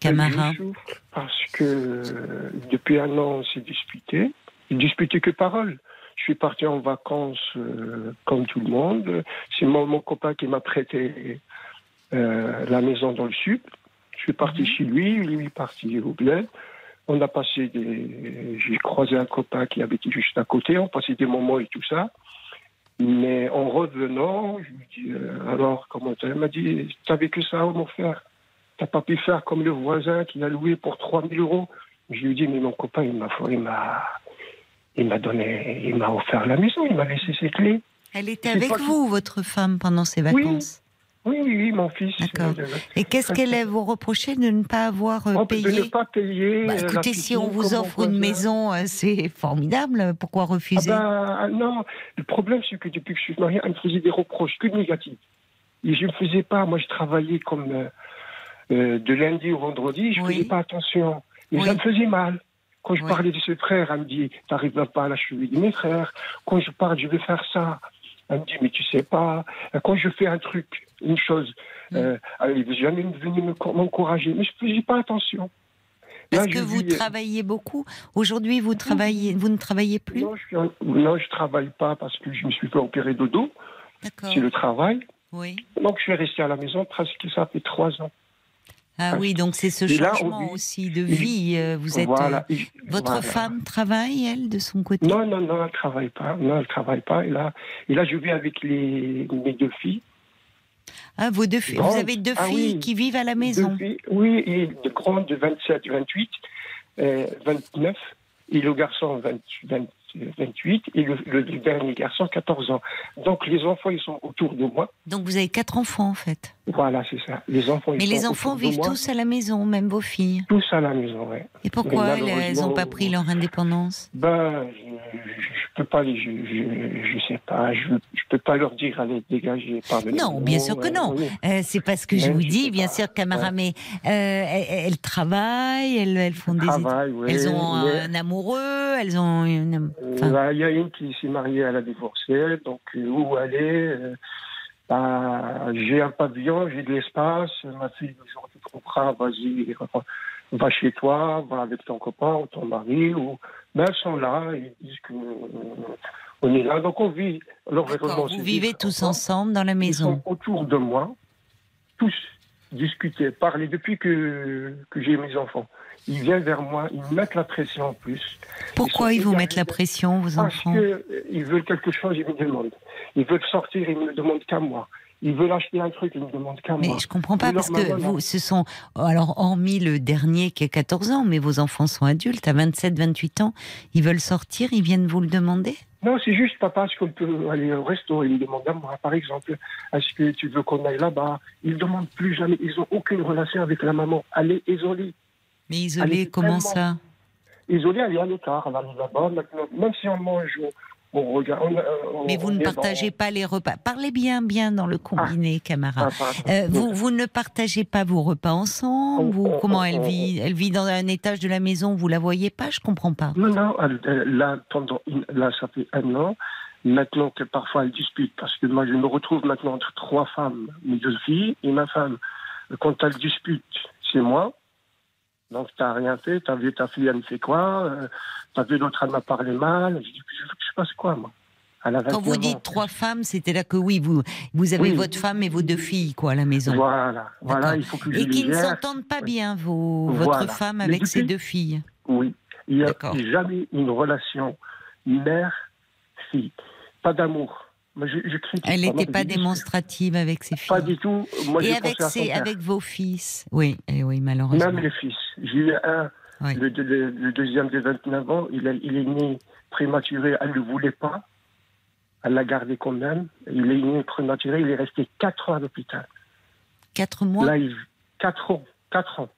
Camara? Je souffre parce que euh, depuis un an, on s'est disputé. Disputé que parole. Je suis parti en vacances euh, comme tout le monde. C'est mon, mon copain qui m'a prêté euh, la maison dans le sud. Je suis parti Mhm. chez lui, lui est parti au bled. On a passé des. J'ai croisé un copain qui habitait juste à côté. On passait des moments et tout ça. Mais en revenant, je lui dis euh, alors comment t'as Il m'a dit t'avais que ça, mon frère? T'as pas pu faire comme le voisin qui a loué pour 3000 euros? Je lui ai dit mais mon copain il m'a il m'a il m'a donné il m'a offert la maison, il m'a laissé ses clés. Elle était avec vous, votre femme, pendant ces Oui. vacances? Oui oui, oui mon fils. D'accord. euh, Et qu'est-ce qu'elle vous reprochait de ne pas avoir euh, on peut- de payé ne pas payer. Bah, euh, Écoutez, si on vous offre une maison, euh, c'est formidable. Pourquoi Ah refuser ben, non, le problème c'est que depuis que je suis marié, elle me faisait des reproches que négatifs. Et je ne faisais pas, moi je travaillais comme euh, de lundi au vendredi, je ne Oui. faisais pas attention. Et Oui. ça me faisait mal. Quand je Oui. parlais de ses frères, elle me dit, t'arrives pas à la cheville de mes frères. Quand je parle, je vais faire ça. Elle me dit, mais tu sais pas. Quand je fais un truc, une chose, Mm. euh, elle n'est jamais venue me- m'encourager. Mais je ne faisais pas attention. Parce Là, que vous vis- travaillez beaucoup? Aujourd'hui, vous travaillez, vous ne travaillez plus? Non, je je travaille pas parce que je me suis fait opérer de dos. C'est le travail. Oui. Donc je suis resté à la maison presque ça fait trois ans. Ah oui, donc c'est ce Et là, changement vit- aussi de vie. euh, Vous êtes. Voilà. euh, Et- Votre voilà. femme travaille elle de son côté? Non, non, non, elle travaille pas. Non, elle travaille pas. Et là, et là je vis avec les, mes deux filles. Ah, vos deux filles. Vous avez deux Ah filles oui. qui vivent à la maison. filles, oui, et de grande de 27, 28, euh, 29, et le garçon 20, 20, 28, et le, le dernier garçon 14 ans. Donc les enfants, ils sont autour de moi. Donc vous avez quatre enfants en fait. Voilà, c'est ça. Les enfants, ils Mais sont les enfants vivent tous à la maison, même vos filles. tous à la maison, ouais. Et pourquoi elles- n'ont pas pris leur indépendance? Ben, je, je, peux pas les, je, je, je sais pas, je, je peux pas leur dire allez dégager Non, bien sûr que non. Euh, c'est parce que je vous dis, bien pas- sûr, Camara, mais euh, elles, elles travaillent, elles, elles font des oui, Elles ont un amoureux, elles ont une. Enfin, Euh, Il y a une qui s'est mariée, elle a divorcé, donc euh, où aller euh, ben, J'ai un pavillon, j'ai de l'espace. Ma fille, le jour tu comprends, vas-y, va chez toi, va avec ton copain ou ton mari. Ou... Mais elles sont là, ils disent que euh, on est là, donc on vit. Alors, vous vivez tous ensemble. dans la Ils maison. sont autour de moi, tous discuter, parler depuis que, que j'ai mes enfants. Ils viennent vers moi, ils me mettent la pression en plus. Pourquoi ils vous mettent la pression, vos Parce enfants qu'ils veulent quelque chose, ils me demandent. Ils veulent sortir, ils ne me demandent qu'à moi. Ils veulent acheter un truc, ils me demandent qu'à Mais moi. je comprends pas Mais parce que vous, ce sont, alors hormis le dernier qui a 14 ans, mais vos enfants sont adultes, à 27, 28 ans, ils veulent sortir, ils viennent vous le demander? Non, c'est juste, papa, est-ce qu'on peut aller au resto? Ils me demandent à moi, par exemple, est-ce que tu veux qu'on aille là-bas? Ils ne demandent plus jamais, ils n'ont aucune relation avec la maman. Elle est isolée. Mais est comment ça Isolée, elle est à l'écart, elle arrive là-bas. Même si on mange, on, regarde. on- on- Mais vous ne partagez pas les repas. Parlez bien, bien dans le combiné, dans- camarade. Ah. Euh, vous, vous ne partagez pas vos repas ensemble vous, Comment elle vit? Elle vit dans un étage de la maison, vous la voyez pas? Je comprends pas. Non, non, elle- elle- là, pendant là, ça fait un an. Maintenant que parfois elle dispute, parce que moi je me retrouve maintenant entre trois femmes, mes deux filles et ma femme. Quand elle dispute, c'est moi. Donc t'as rien fait, t'as vu ta fille, elle me fait quoi? Euh, T'as vu l'autre, elle m'a parlé mal. Je dis, je veux que je fasse quoi, moi? Quand vous 21 dites ans. trois femmes, c'était là que oui, vous, vous avez Oui. votre femme et vos deux filles, quoi, à la maison. Voilà, voilà, il faut que je Et qui les ne s'entendent pas Oui. bien, vos, Voilà. votre femme avec ses deux filles. Oui, il n'y a jamais une relation mère-fille. Pas d'amour. Moi, je, je critique Elle n'était pas démonstrative avec ses filles. Pas du tout. Moi, et avec, ses, avec vos fils. Oui, et oui, malheureusement. Même les fils. J'ai eu un, Oui. le, le- le deuxième de 29 ans, il, a- il est né prématuré, elle ne le voulait pas. Elle l'a gardé quand même. Il est né prématuré, il est resté 4 ans à l'hôpital. Quatre mois, Là, il 4 ans. 4 ans.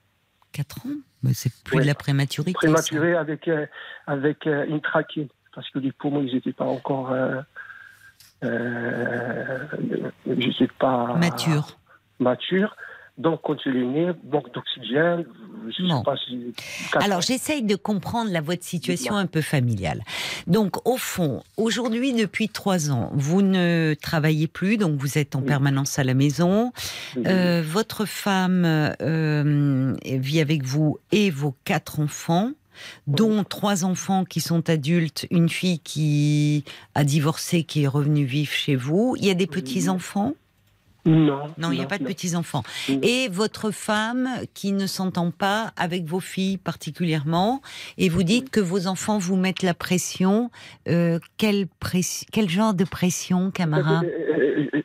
quatre ans. Mais c'est plus de la prématurité. ça. Prématuré avec, euh, avec euh, une trachée. Parce que les poumons, ils n'étaient pas encore. Euh, euh, je sais pas. Mature. Mature. Donc, quand il est né, manque d'oxygène. Je Bon. sais pas si. quatre Alors, j'essaye de comprendre la votre situation un peu familiale. Donc, au fond, aujourd'hui, depuis trois ans, vous ne travaillez plus, donc vous êtes en Oui. permanence à la maison. Oui. Euh, votre femme euh, vit avec vous et vos quatre enfants, dont trois enfants qui sont adultes, une fille qui a divorcé, qui est revenue vivre chez vous. Il y a des petits-enfants? Non. Non, il n'y a pas de petits-enfants. Et votre femme qui ne s'entend pas avec vos filles particulièrement, et vous dites que vos enfants vous mettent la pression. Euh, quelle quel genre de pression, Camara? Euh, euh,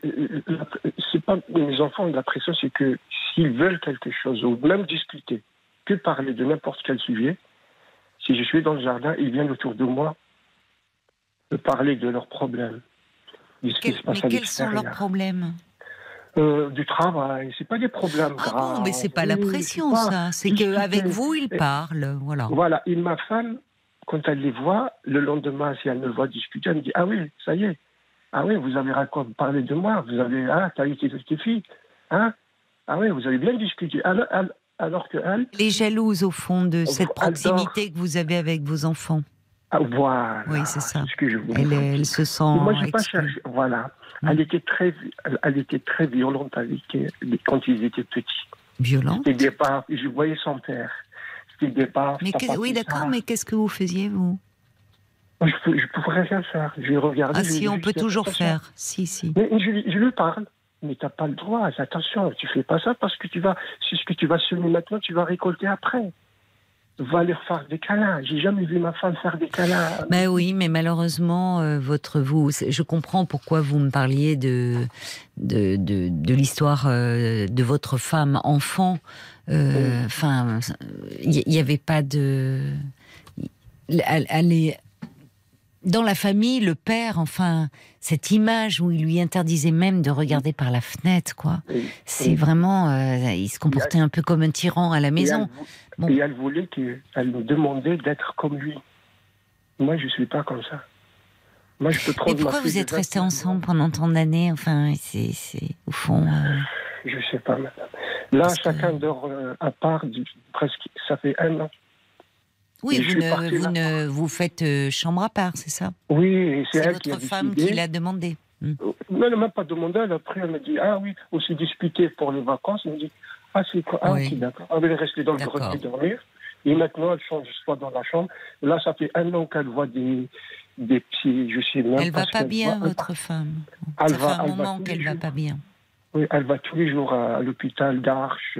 euh, C'est pas mes enfants, la pression, c'est que s'ils veulent quelque chose, ou même discuter, que parler de n'importe quel sujet, si je suis dans le jardin, ils viennent autour de moi me parler de leurs problèmes. de ce qui Quel- se passe Mais à quels sont leurs problèmes Euh, Du travail, c'est pas des problèmes Ah graves. bon, mais c'est pas la pression, pas- ça. C'est qu'avec vous, ils parlent. Voilà. Voilà, et ma femme, quand elle les voit, le lendemain, si elle me voit discuter, elle me dit Ah oui, ça y est. Ah oui, vous avez raconté, parlé de moi, vous avez, ah, t'as eu tes, tes filles, hein Ah oui, vous avez bien discuté. Alors, elle- alors que elle, Les jalouses, au fond, de cette adore. proximité que vous avez avec vos enfants. ah, voilà. Oui, c'est ça. ce que je Elle, elle se sent. Moi, j'ai pas cherché. Voilà. Mm. Elle était très, elle, était très violente avec quand ils étaient petits. Violente. C'était départ. Je voyais son père. C'était départ. Mais pas oui, d'accord, mais qu'est-ce que vous faisiez, vous? Je ne pourrais rien faire. Je. Ah, je vais si, on peut toujours faire. Si, si. Mais je, je lui parle. Mais t'as pas le droit. Attention, tu fais pas ça parce que tu vas, c'est ce que tu vas semer maintenant, tu vas récolter après. Va leur faire des câlins. J'ai jamais vu ma femme faire des câlins. Ben oui, mais malheureusement, euh, votre vous, je comprends pourquoi vous me parliez de de, de, de l'histoire euh, de votre femme enfant. Euh, Enfin, il n'y avait pas de. Elle, elle est dans la famille, le père, enfin, cette image où il lui interdisait même de regarder par la fenêtre, quoi. C'est vraiment, euh, il se comportait un peu comme un tyran à la Et maison. elle, vou- Bon. et elle voulait que, elle me demandait d'être comme lui. Moi, je suis pas comme ça. Moi, je peux prendre Et pourquoi vous êtes restés 29 ans. ensemble pendant tant d'années Enfin, c'est, au fond. euh, Je sais pas, madame. Là, Parce que- chacun dort euh, à part, presque, ça fait un an. Oui, vous ne, vous ne faites euh, chambre à part, c'est ça? Oui, c'est elle qui a votre femme décidé. qui l'a demandé. Hmm. Non, elle ne m'a pas demandé. Elle, Après, elle me dit Ah oui, on s'est disputé pour les vacances. Elle me dit Ah, c'est quoi? Ah, Oui. d'accord. Elle est restée dans le grenier dormir. Et maintenant, elle change soit dans la chambre. Là, ça fait un an qu'elle voit des, des petits. Je sais même Elle pas va pas bien, voit. votre femme. Elle Ça va- fait un moment qu'elle les va pas bien. Oui, elle va tous les jours à l'hôpital d'Arche.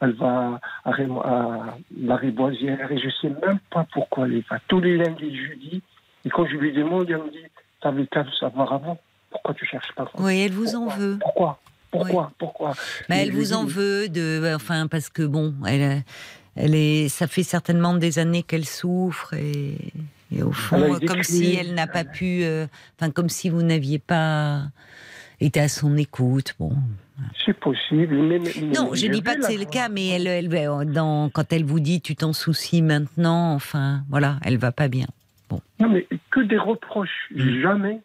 Elle va à, à la Riboisière. Et je sais même pas pourquoi elle y va. Tous les lundis et jeudis. Et quand je lui demande, elle me dit T'avais qu'à le savoir avant. Pourquoi tu cherches pas Oui, elle vous en veut. Pourquoi? Pourquoi? Pourquoi? Mais Et elle vous en veut de, enfin parce que bon, elle, elle est, ça fait certainement des années qu'elle souffre et, et au fond, comme si elle n'a pas pu, euh, enfin comme si vous n'aviez pas été à son écoute. Bon, C'est possible. Mais, mais- non, je mais dis pas que c'est le cas, mais elle, elle, dans, quand elle vous dit tu t'en soucies maintenant, enfin voilà, elle va pas bien. Non, mais que des reproches, Mm. jamais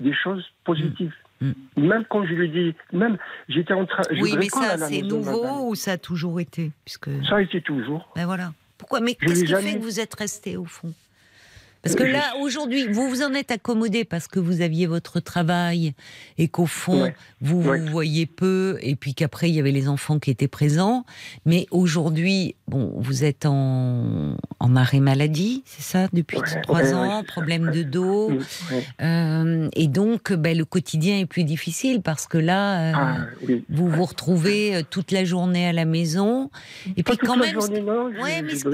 des choses positives. Mm. Même quand je lui dis, même j'étais en train. oui, mais ça c'est nouveau madame. ou ça a toujours été, puisque. Ça a été toujours. Ben voilà. Pourquoi? Mais qu'est-ce qui jamais- fait que vous êtes resté au fond? Parce que là, aujourd'hui, vous vous en êtes accommodé parce que vous aviez votre travail et qu'au fond, Ouais. vous Ouais. vous voyez peu et puis qu'après, il y avait les enfants qui étaient présents. Mais aujourd'hui, bon, vous êtes en, en arrêt maladie, c'est ça, depuis Ouais, trois ans, problème de dos. Mm. Euh, et donc, ben, le quotidien est plus difficile parce que là, euh, Ah, oui. vous vous retrouvez euh, toute la journée à la maison. Et Pas puis quand même, journée, non, mais ce-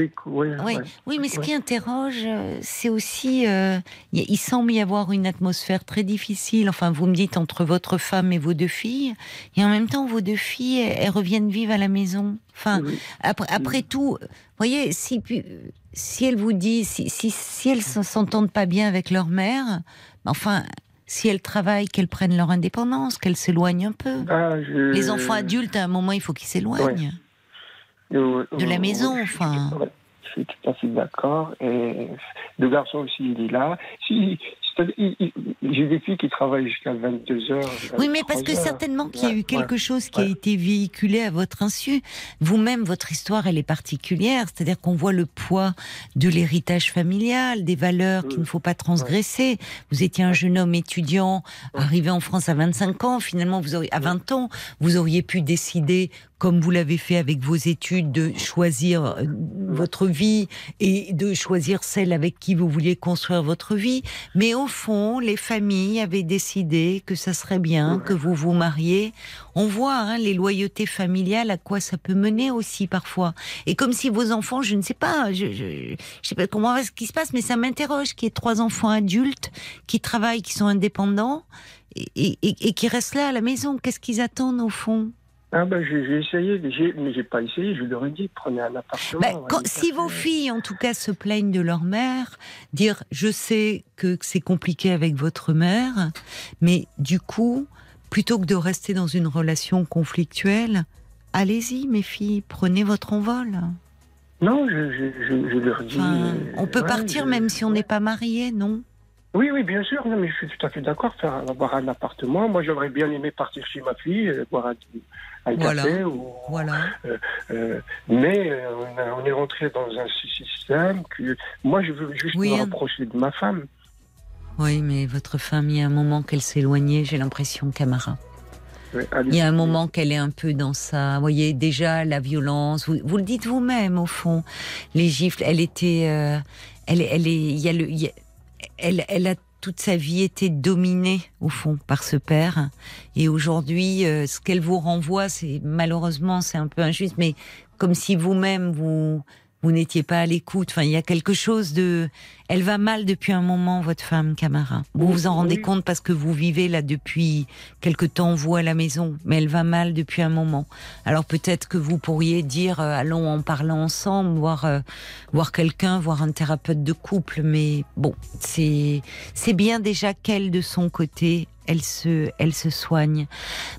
oui, mais ce qui interroge, c'est aussi, euh, il semble y avoir une atmosphère très difficile. Enfin, vous me dites entre votre femme et vos deux filles, et en même temps, vos deux filles, elles, reviennent vivre à la maison. Enfin, Oui. après, après tout, vous voyez, si, si elles vous disent, si, si, si elles ne s'entendent pas bien avec leur mère, enfin, si elles travaillent, qu'elles prennent leur indépendance, qu'elles s'éloignent un peu. Ah, je- Les enfants adultes, à un moment, il faut qu'ils s'éloignent. Euh, de la euh, maison, enfin. ouais, suis tout à fait d'accord. Et le garçon aussi, il est là. Si, J'ai des filles qui travaillent jusqu'à 22h. Oui, mais parce que certainement qu'il y a eu quelque chose qui a été véhiculé à votre insu. Vous-même, votre histoire, elle est particulière. C'est-à-dire qu'on voit le poids de l'héritage familial, des valeurs qu'il ne faut pas transgresser. Vous étiez un jeune homme étudiant, arrivé en France à 25 ans. Finalement, vous auriez, à 20 ans, vous auriez pu décider, comme vous l'avez fait avec vos études, de choisir euh, votre vie et de choisir celle avec qui vous vouliez construire votre vie. Mais au fond, les familles avaient décidé que ça serait bien que vous vous mariez. On voit hein, les loyautés familiales, à quoi ça peut mener aussi parfois. Et comme si vos enfants, je ne sais pas, je, je, je sais pas comment ce qui se passe, mais ça m'interroge qu'il y ait trois enfants adultes qui travaillent, qui sont indépendants et, qui restent là à la maison. Qu'est-ce qu'ils attendent au fond? Ah ben, j'ai essayé, mais j'ai pas essayé. Je leur ai dit, prenez un appartement. Ben, quand- si vos filles, en tout cas, se plaignent de leur mère, dire je sais que c'est compliqué avec votre mère, mais du coup, plutôt que de rester dans une relation conflictuelle, allez-y, mes filles, prenez votre envol. Non, je, je, je, je leur dis. Enfin, euh, on peut ouais, partir même si on n'est pas marié, non? Oui, oui, bien sûr. Non, mais je suis tout à fait d'accord. Faire avoir un appartement. Moi, j'aurais bien aimé partir chez ma fille, euh, boire un, un Voilà. café. Ou, Voilà. euh, mais euh, on, est rentré dans un système que moi, je veux juste Oui, me hein. rapprocher de ma femme. Oui, mais votre femme, il y a un moment qu'elle s'est éloignée, j'ai l'impression, Camara. Il y a un moment qu'elle est un peu dans ça. Vous voyez, déjà, la violence, vous, vous le dites vous-même, au fond. Les gifles, elle était. euh, elle, elle est. Il y a le. y a- elle, elle a toute sa vie été dominée, au fond, par ce père. Et aujourd'hui, euh, ce qu'elle vous renvoie, c'est malheureusement, c'est un peu injuste, mais comme si vous-même, vous. Vous n'étiez pas à l'écoute. Enfin, il y a quelque chose de. Elle va mal depuis un moment, votre femme, Camara. Vous vous en rendez Oui. compte parce que vous vivez là depuis quelque temps, vous à la maison, mais elle va mal depuis un moment. Alors peut-être que vous pourriez dire, euh, allons en parler ensemble, voir, euh, voir quelqu'un, voir un thérapeute de couple. Mais bon, c'est c'est bien déjà qu'elle de son côté. Elle se, elle se soigne.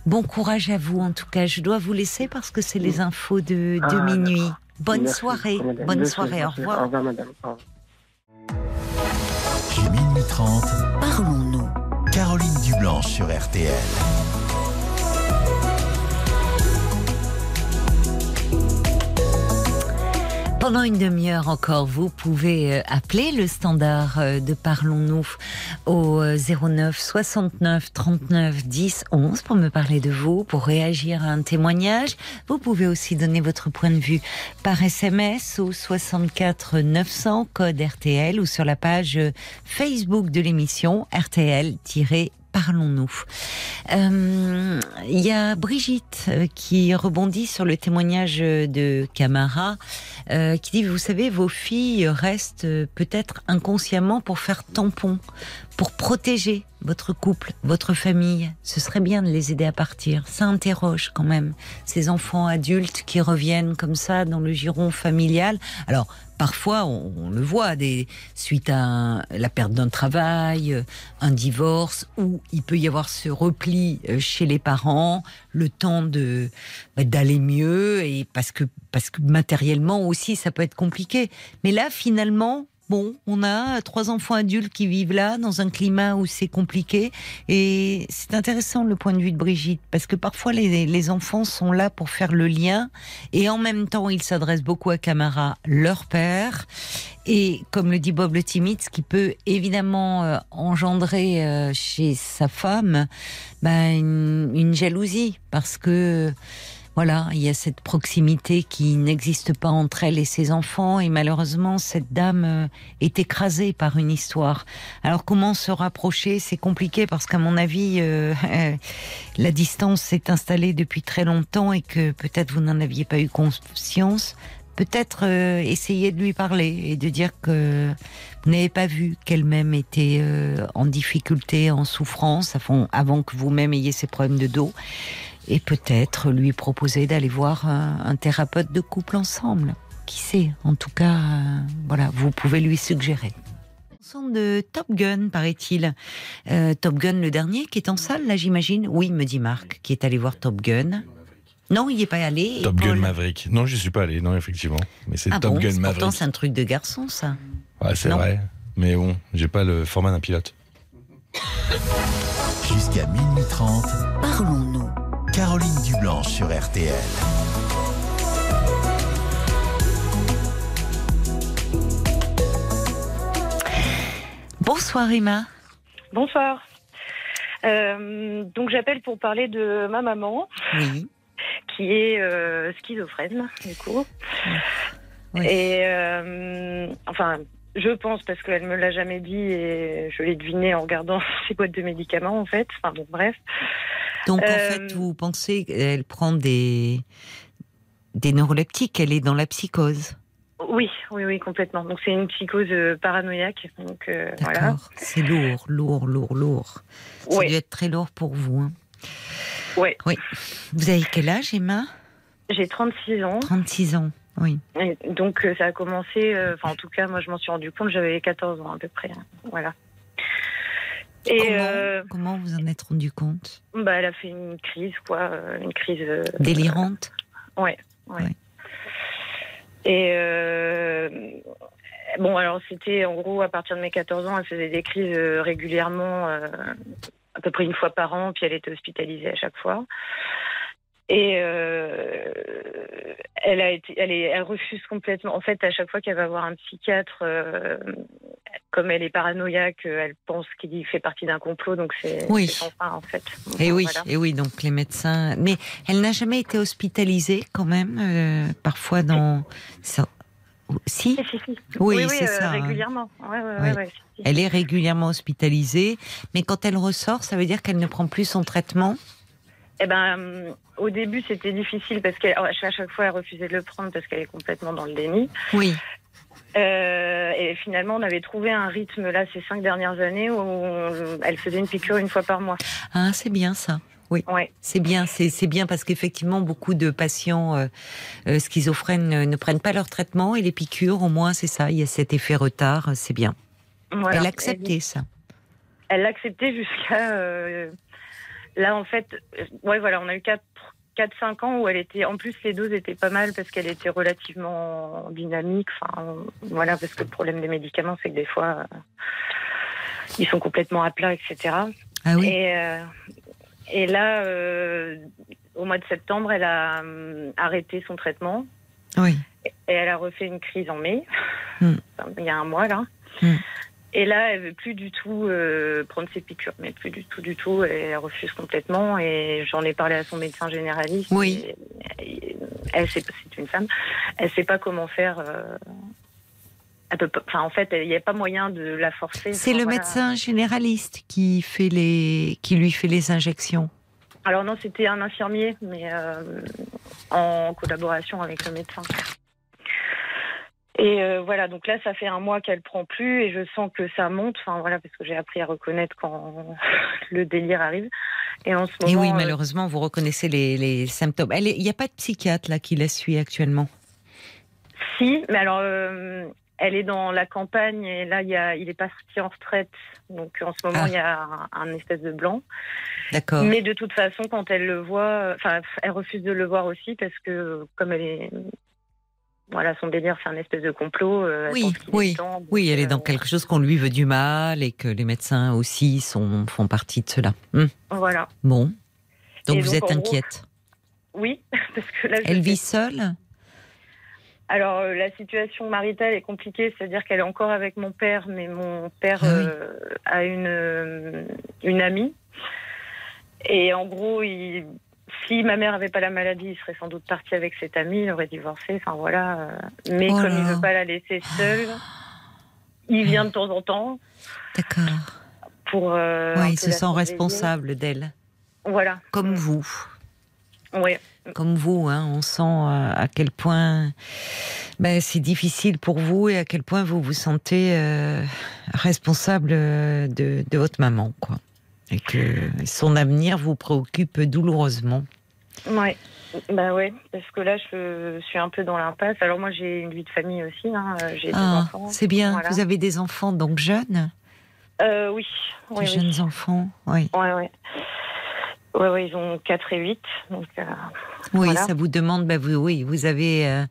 Bon courage à vous, en tout cas. Je dois vous laisser parce que c'est les infos de, de Ah, minuit. Bonne Merci, soirée. madame. Bonne Merci, soirée. Au revoir. Au revoir, madame. Au revoir. Minuit 30, Parlons-nous. Caroline Dublanche sur RTL. Pendant une demi-heure encore, vous pouvez euh, appeler le standard euh, de Parlons-nous au euh, 09 69 39 10 11 pour me parler de vous, pour réagir à un témoignage. Vous pouvez aussi donner votre point de vue par SMS au 64 900 code RTL ou sur la page euh, Facebook de l'émission RTL- Parlons-nous. Euh, Il y a Brigitte euh, qui rebondit sur le témoignage de Camara, euh, qui dit, vous savez, vos filles restent euh, peut-être inconsciemment pour faire tampon, pour protéger votre couple, votre famille, ce serait bien de les aider à partir. Ça interroge quand même ces enfants adultes qui reviennent comme ça dans le giron familial. Alors, parfois, on, le voit, des, suite à la perte d'un travail, euh, un divorce, où il peut y avoir ce repli euh, chez les parents, le temps de bah, d'aller mieux, et parce que parce que matériellement aussi, ça peut être compliqué. Mais là, finalement, bon, on a trois enfants adultes qui vivent là, dans un climat où c'est compliqué. Et c'est intéressant le point de vue de Brigitte, parce que parfois les, enfants sont là pour faire le lien, et en même temps, ils s'adressent beaucoup à Camara, leur père. Et comme le dit Bob le timide, ce qui peut évidemment euh, engendrer euh, chez sa femme une, une jalousie, parce que voilà, il y a cette proximité qui n'existe pas entre elle et ses enfants, et malheureusement, cette dame euh, est écrasée par une histoire. Alors, comment se rapprocher? C'est compliqué parce qu'à mon avis, euh, la distance s'est installée depuis très longtemps et que peut-être vous n'en aviez pas eu conscience. Peut-être euh, essayer de lui parler et de dire que vous n'avez pas vu qu'elle-même était euh, en difficulté, en souffrance, avant que vous-même ayez ces problèmes de dos et peut-être lui proposer d'aller voir un, un thérapeute de couple ensemble. Qui sait? En tout cas, euh, voilà, vous pouvez lui suggérer. De Top Gun, paraît-il. Euh, Top Gun, le dernier, qui est en salle, là, j'imagine? Oui, me dit Marc, qui est allé voir Top Gun. Non, il n'y est pas allé. Top Gun Maverick. Non, je suis pas allé, non, effectivement. Mais c'est Ah Top bon, Gun Maverick. Pourtant, c'est un truc de garçon, ça. Ouais, c'est vrai. Mais bon, j'ai pas le format d'un pilote. Jusqu'à minuit 30, Parlons-nous. Caroline Dublanche sur RTL. Bonsoir, Emma. Bonsoir. Euh, donc j'appelle pour parler de ma maman Oui. qui est euh, schizophrène du coup. Oui. Et euh, enfin, je pense parce qu'elle me l'a jamais dit et je l'ai deviné en regardant ses boîtes de médicaments en fait. Enfin bon, bref. Donc, en Euh, fait, vous pensez qu'elle prend des, des neuroleptiques, elle est dans la psychose. Oui, oui, oui, complètement. Donc c'est une psychose euh, paranoïaque. Donc euh, D'accord. voilà. C'est lourd, lourd, lourd, lourd. Ça Ouais. doit être très lourd pour vous. hein. Ouais. Oui. Vous avez quel âge, Emma? J'ai 36 ans. 36 ans. Oui. Et donc euh, ça a commencé, euh, enfin en tout cas moi je m'en suis rendu compte, j'avais 14 ans à peu près, hein. voilà. Et comment, euh, comment vous en êtes rendu compte? Bah, elle a fait une crise quoi, euh, une crise. euh, Délirante? Ouais, ouais. Ouais. Et euh, bon alors c'était en gros à partir de mes 14 ans, elle faisait des crises euh, régulièrement, euh, à peu près une fois par an, puis elle était hospitalisée à chaque fois. Et euh, elle a été, elle, est, elle refuse complètement. En fait, à chaque fois qu'elle va voir un psychiatre, euh, comme elle est paranoïaque, euh, elle pense qu'il fait partie d'un complot, donc c'est Oui. sans fin en fait. Et Eh oui, Voilà. et oui, donc les médecins. Mais elle n'a jamais été hospitalisée quand même, euh, parfois dans. Si, Si, si, si. Oui, oui, c'est euh, ça. Régulièrement. Ouais, ouais, ouais, elle est régulièrement hospitalisée, mais quand elle ressort, ça veut dire qu'elle ne prend plus son traitement? Eh ben, euh, au début, c'était difficile parce qu'à à chaque fois, elle refusait de le prendre parce qu'elle est complètement dans le déni. Oui, Euh, et finalement, on avait trouvé un rythme là ces cinq dernières années où on- elle faisait une piqûre une fois par mois. ah, c'est bien ça. Ouais. C'est bien, c'est bien parce qu'effectivement, beaucoup de patients euh, euh, schizophrènes ne, ne prennent pas leur traitement et les piqûres, au moins, c'est ça. Il y a cet effet retard, c'est bien. Voilà. Elle a accepté ça. Elle l'a accepté jusqu'à là en fait. euh, ouais, voilà, on a eu 4 4-5 ans où elle était, en plus les doses étaient pas mal parce qu'elle était relativement dynamique. Enfin, voilà, parce que le problème des médicaments, c'est que des fois, euh, ils sont complètement à plat, etc. Ah oui. Et, euh, et là, euh, au mois de septembre, elle a arrêté son traitement Oui. et elle a refait une crise en mai, Hmm. Il y a un mois là. Hmm. Et là, elle veut plus du tout euh, prendre ses piqûres, mais plus du tout, du tout. Elle refuse complètement. Et j'en ai parlé à son médecin généraliste. Oui. et- elle, sait- c'est une femme. Elle sait pas comment faire. euh, elle peut pas- enfin, en fait, il n'y a pas moyen de la forcer. C'est le voilà. médecin généraliste qui fait les, qui lui fait les injections. Alors non, c'était un infirmier, mais euh, en collaboration avec le médecin. Et euh, voilà, donc là, ça fait un mois qu'elle prend plus et je sens que ça monte. Enfin voilà, parce que j'ai appris à reconnaître quand le délire arrive. Et en ce moment. Et oui, euh, malheureusement, vous reconnaissez les, les symptômes. Il n'y a pas de psychiatre là qui la suit actuellement? Si, mais alors, euh, elle est dans la campagne et là, il, y a, il est parti en retraite. Donc en ce moment, Ah. il y a un, un espèce de blanc. D'accord. Mais de toute façon, quand elle le voit, enfin, elle refuse de le voir aussi parce que comme elle est. Voilà, son délire, c'est un espèce de complot. euh, Oui, oui, oui, elle est euh, dans quelque chose qu'on lui veut du mal et que les médecins aussi sont, font partie de cela. Hum, Voilà. Bon. Donc Et vous donc, êtes gros, inquiète. Oui, parce que là, Elle vit seule Alors, euh, la situation maritale est compliquée, c'est-à-dire qu'elle est encore avec mon père, mais mon père Ah oui. euh, a une, euh, une amie. Et en gros, il- si ma mère n'avait pas la maladie, il serait sans doute parti avec cette amie, il aurait divorcé, enfin voilà. euh, Mais Oh comme il veut pas la laisser seule, il vient de temps en temps D'accord. pour. euh, il se sent responsable d'elle. Voilà. Comme vous. Oui. Comme vous, hein, on sent euh, à quel point ben, c'est difficile pour vous et à quel point vous vous sentez euh, responsable de, de votre maman, quoi. Et que son avenir vous préoccupe douloureusement. Ouais. Bah ouais, parce que là, je suis un peu dans l'impasse. Alors moi, j'ai une vie de famille aussi. Hein. euh, des Ah, enfants. c'est bien. Voilà. Vous avez des enfants donc jeunes, Euh, oui. des oui, jeunes oui. enfants, oui. Ouais, ouais. Ouais, ouais, ils ont 4 et 8. Donc, euh, Oui, Voilà. ça vous demande, bah vous, oui, vous avez, euh,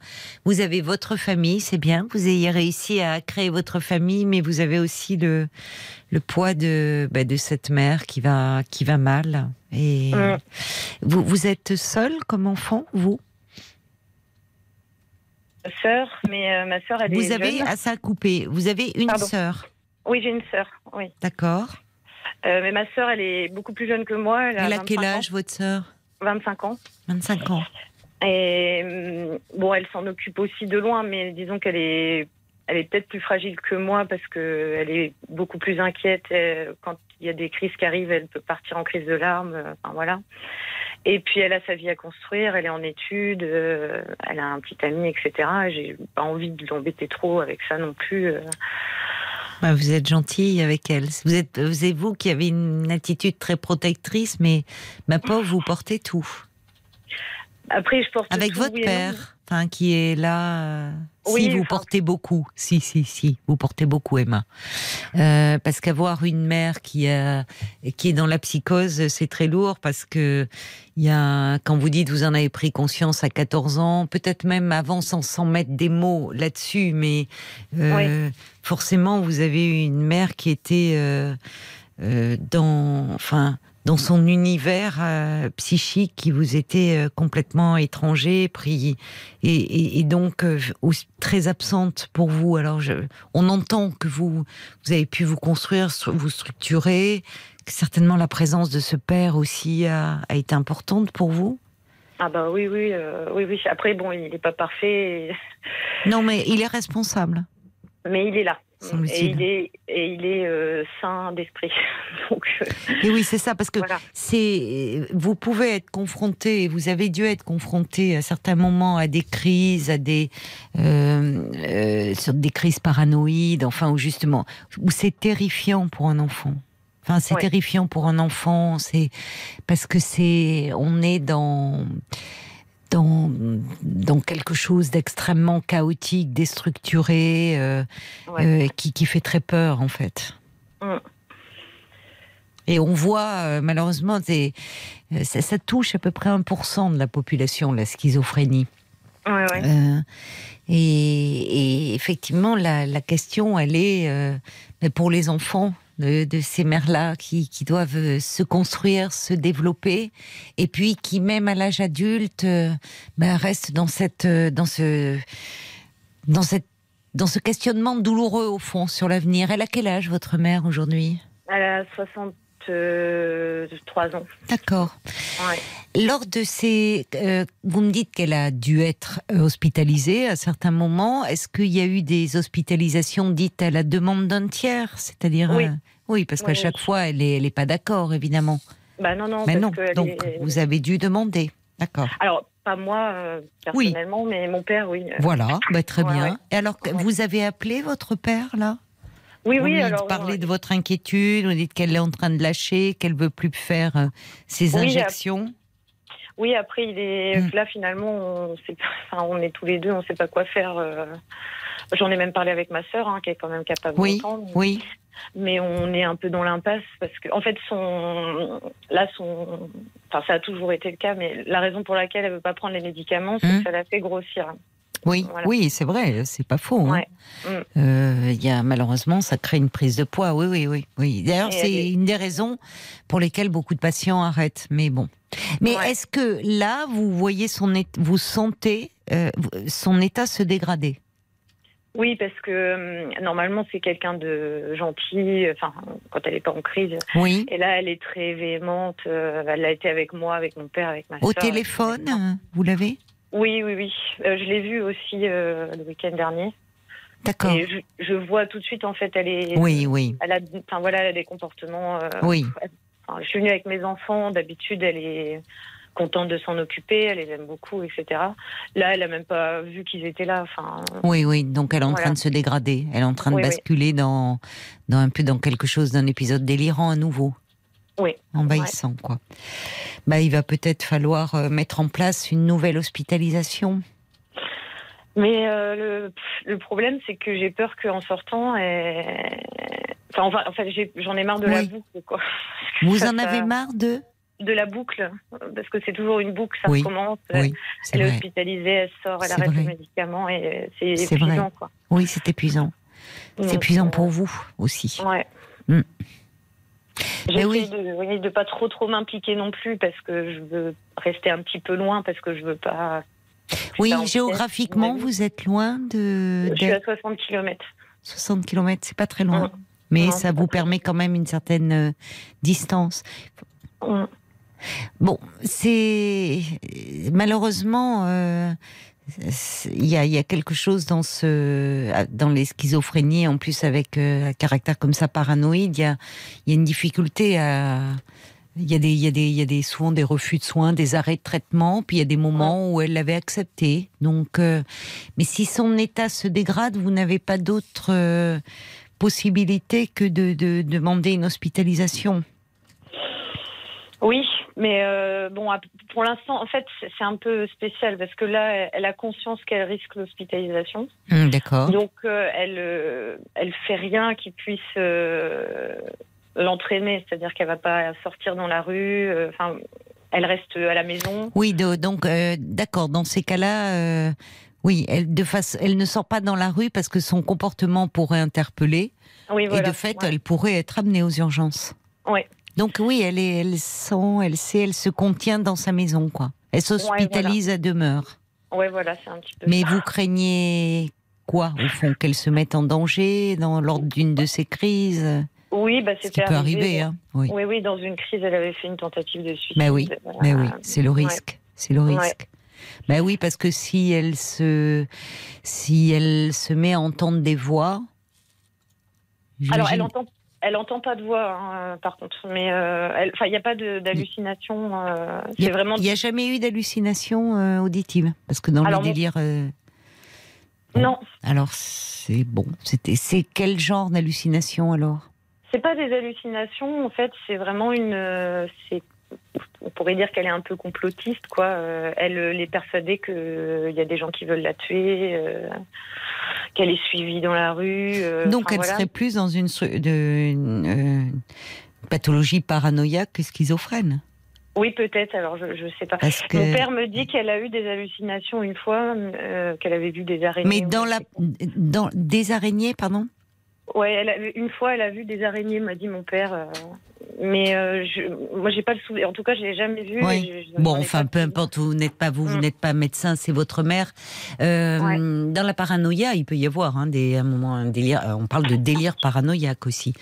vous avez votre famille, c'est bien, vous ayez réussi à créer votre famille, mais vous avez aussi le, le poids de, bah, de cette mère qui va, qui va mal. Et Mm. vous, vous êtes seul comme enfant, vous? Sœur, mais euh, ma sœur, elle est Vous avez, jeune. à ça coupé, vous avez une sœur, Oui, j'ai une sœur, oui. d'accord Euh, mais ma sœur, elle est beaucoup plus jeune que moi. Elle a, Elle a 25 quel ans. âge, votre sœur? 25 ans. 25 ans. Et hum, bon, elle s'en occupe aussi de loin, mais disons qu'elle est, elle est peut-être plus fragile que moi parce que elle est beaucoup plus inquiète. Euh, Quand il y a des crises qui arrivent, elle peut partir en crise de larmes. euh, Enfin voilà. Et puis elle a sa vie à construire. Elle est en études. euh, elle a un petit ami, etc. Et J'ai pas envie de l'embêter trop avec ça non plus. euh. Bah, vous êtes gentille avec elle. Vous êtes, vous êtes vous qui avez une attitude très protectrice, mais ma pauvre, vous portez tout. Après, je porte Avec tout, votre oui père, enfin, qui est là. Oui, si vous portez beaucoup, si si si, vous portez beaucoup, Emma. Euh, parce qu'avoir une mère qui a, qui est dans la psychose, c'est très lourd parce que il y a, quand vous dites vous en avez pris conscience à 14 ans, peut-être même avant sans, sans mettre des mots là-dessus, mais euh, forcément vous avez eu une mère qui était euh, euh, dans, enfin, dans son univers euh, psychique qui vous était euh, complètement étranger, pris et, et- et donc euh, très absente pour vous. Alors, je, on entend que vous vous avez pu vous construire, stru- vous structurer. Que certainement, la présence de ce père aussi a, a été importante pour vous. Ah bah oui, oui, oui, oui. Après, bon, il n'est pas parfait, et- Non, mais il est responsable. mais il est là. Et il est, et il est euh, sain d'esprit. Donc, euh, Et oui, c'est ça, parce que voilà. c'est vous pouvez être confronté, vous avez dû être confronté à certains moments à des crises, à des euh, euh, sur des crises paranoïdes, enfin où justement où c'est terrifiant pour un enfant. Enfin, c'est Ouais. terrifiant pour un enfant, c'est parce que c'est on est dans dans, dans quelque chose d'extrêmement chaotique, déstructuré, euh, Ouais. euh, qui, qui fait très peur en fait. Mm. Et on voit euh, malheureusement, ça, ça touche à peu près 1% de la population, la schizophrénie. Ouais, ouais. Euh, et, et effectivement, la, la question, elle est pour les enfants de, ces mères-là qui, qui doivent euh, se construire, se développer, et puis qui, même à l'âge adulte, euh, ben, restent dans cette, euh, dans ce, dans cette, dans ce questionnement douloureux au fond sur l'avenir. Elle a quel âge votre mère aujourd'hui? Elle a 63 ans. D'accord. Ouais. Lors de ces, euh, vous me dites qu'elle a dû être euh, hospitalisée à certains moments. Est-ce qu'il y a eu des hospitalisations dites à la demande d'un tiers, c'est-à-dire Oui. euh, oui, parce qu'à Oui, chaque fois, elle est, elle est pas d'accord, évidemment. Bah non, non. Mais parce non, que donc est- vous avez dû demander. D'accord. Alors, pas moi euh, Oui. personnellement, mais mon père, oui. Euh, Voilà, bah, très Ouais, bien. ouais. Et alors, Ouais. vous avez appelé votre père, là? Oui, Vous oui, lui alors. parlez ouais. de votre inquiétude, vous dites qu'elle est en train de lâcher, qu'elle veut plus faire euh, ses Oui, injections. Oui, après, il est Mm. là finalement, on, sait pas- enfin, on est tous les deux, on ne sait pas quoi faire. euh. J'en ai même parlé avec ma sœur, hein, qui est quand même capable Oui, d'entendre. oui. Mais on est un peu dans l'impasse parce que, en fait, son, là, son, enfin, ça a toujours été le cas, mais la raison pour laquelle elle veut pas prendre les médicaments, c'est Mm. que ça la fait grossir. Oui, Voilà. oui, c'est vrai, c'est pas faux. hein. Ouais. Euh, Il y a malheureusement, ça crée une prise de poids. Oui, oui, oui, oui. D'ailleurs, c'est une des raisons pour lesquelles beaucoup de patients arrêtent. Mais bon. Mais Ouais. est-ce que là, vous voyez son, vous sentez euh, son état se dégrader? Oui, parce que hum, normalement, c'est quelqu'un de gentil, enfin, quand elle n'est pas en crise. Oui. Et là, elle est très véhémente. euh, elle a été avec moi, avec mon père, avec ma Au téléphone, vous l'avez? Oui, oui, oui. Euh, je l'ai vue aussi euh, le week-end dernier. D'accord. Et je, je vois tout de suite, en fait, elle est. Oui, oui, Elle a, enfin, voilà, elle a des comportements. euh, oui. enfin, je suis venue avec mes enfants. D'habitude, elle est contente de s'en occuper. Elle les aime beaucoup, etc. Là, elle a même pas vu qu'ils étaient là. Enfin, Oui, oui. Donc, elle est en Voilà. train de se dégrader. Elle est en train de Oui, oui. basculer dans, dans un peu dans quelque chose d'un épisode délirant à nouveau. Oui. Envahissant, quoi. Bah, il va peut-être falloir euh, mettre en place une nouvelle hospitalisation. Mais euh, le, le problème, c'est que j'ai peur qu'en sortant, enfin, en fait, j'en ai marre de la boucle, quoi. Vous en avez marre de De la boucle, parce que c'est toujours une boucle, ça Oui. recommence. Oui, Elle est hospitalisée, elle sort, elle arrête vrai. les médicaments et c'est épuisant, vrai. quoi. Oui, c'est épuisant. C'est épuisant euh, pour vous aussi. Ouais. Mm. J'essaie oui. de, oui, de pas trop trop m'impliquer non plus parce que je veux rester un petit peu loin parce que je veux pas. Oui, géographiquement, vous êtes loin de, Je suis à 60 km. 60 km, c'est pas très loin. Mais Non, ça vous permet quand même une certaine euh, distance. Mm. Bon, c'est malheureusement euh, il y, a, il y a quelque chose dans ce dans les schizophrénies en plus avec euh, un caractère comme ça paranoïde. Il y a, il y a une difficulté à il y a des il y a des il y a des souvent des refus de soins, des arrêts de traitement, puis il y a des moments où elle l'avait accepté. Donc, euh, mais si son état se dégrade, vous n'avez pas d'autre euh, possibilité que de, de demander une hospitalisation. Oui, mais euh, bon, pour l'instant, en fait, c'est un peu spécial parce que là, elle- a conscience qu'elle risque l'hospitalisation. Hum, D'accord. Donc, euh, elle, euh, elle fait rien qui puisse euh, l'entraîner, c'est-à-dire qu'elle va pas sortir dans la rue. Enfin, elle reste à la maison. Oui, de- donc euh, d'accord. Dans ces cas-là, euh, oui, elle, de face, elle ne sort pas dans la rue parce que son comportement pourrait interpeller Oui, voilà. et de fait, Ouais. elle pourrait être amenée aux urgences. Ouais. Donc oui, elle est, elle sent, elle sait, elle se contient dans sa maison, quoi. Elle s'hospitalise à demeure. Ouais, voilà, c'est un petit peu. Mais ça. vous craignez quoi, au fond, qu'elle se mette en danger dans lors d'une de ces crises? Oui, bah, c'était peut arrivé, arriver, hein. Oui. Oui, oui, dans une crise, elle avait fait une tentative de suicide. Mais oui, Euh, mais oui, c'est le ouais. risque. C'est le Ouais. risque. Ben oui, parce que si elle se, si elle se met à entendre des voix. Alors, elle entend, elle entend pas de voix, hein, par contre, mais euh, il n'y a pas d'hallucination. euh, Il vraiment. N'y a jamais eu d'hallucination euh, auditive? Parce que dans Alors, le délire. euh, Non, Alors, c'est bon. C'était, c'est quel genre d'hallucination alors? C'est pas des hallucinations. En fait, c'est vraiment une. euh, c'est on pourrait dire qu'elle est un peu complotiste, quoi. Euh, elle euh, est persuadée qu'il y a des gens qui veulent la tuer, euh, qu'elle est suivie dans la rue. euh, Donc, elle voilà. serait plus dans une, stru- de, une, euh, pathologie paranoïaque que schizophrène. Oui, peut-être. Alors, je, je sais pas. Que... Mon père me dit qu'elle a eu des hallucinations une fois, euh, qu'elle avait vu des araignées. Mais dans la, dans des araignées, pardon? Ouais, elle a vu- une fois, elle a vu des araignées, m'a dit mon père. euh, mais euh, je, moi, j'ai pas le souvenir. En tout cas, je l'ai jamais vu. Je- je- Bon, enfin, peu importe, vous n'êtes pas vous, vous Mm. n'êtes pas médecin, c'est votre mère. Euh, Ouais. Dans la paranoïa, il peut y avoir hein, des, un moment un délire. euh, On parle de délire paranoïaque aussi.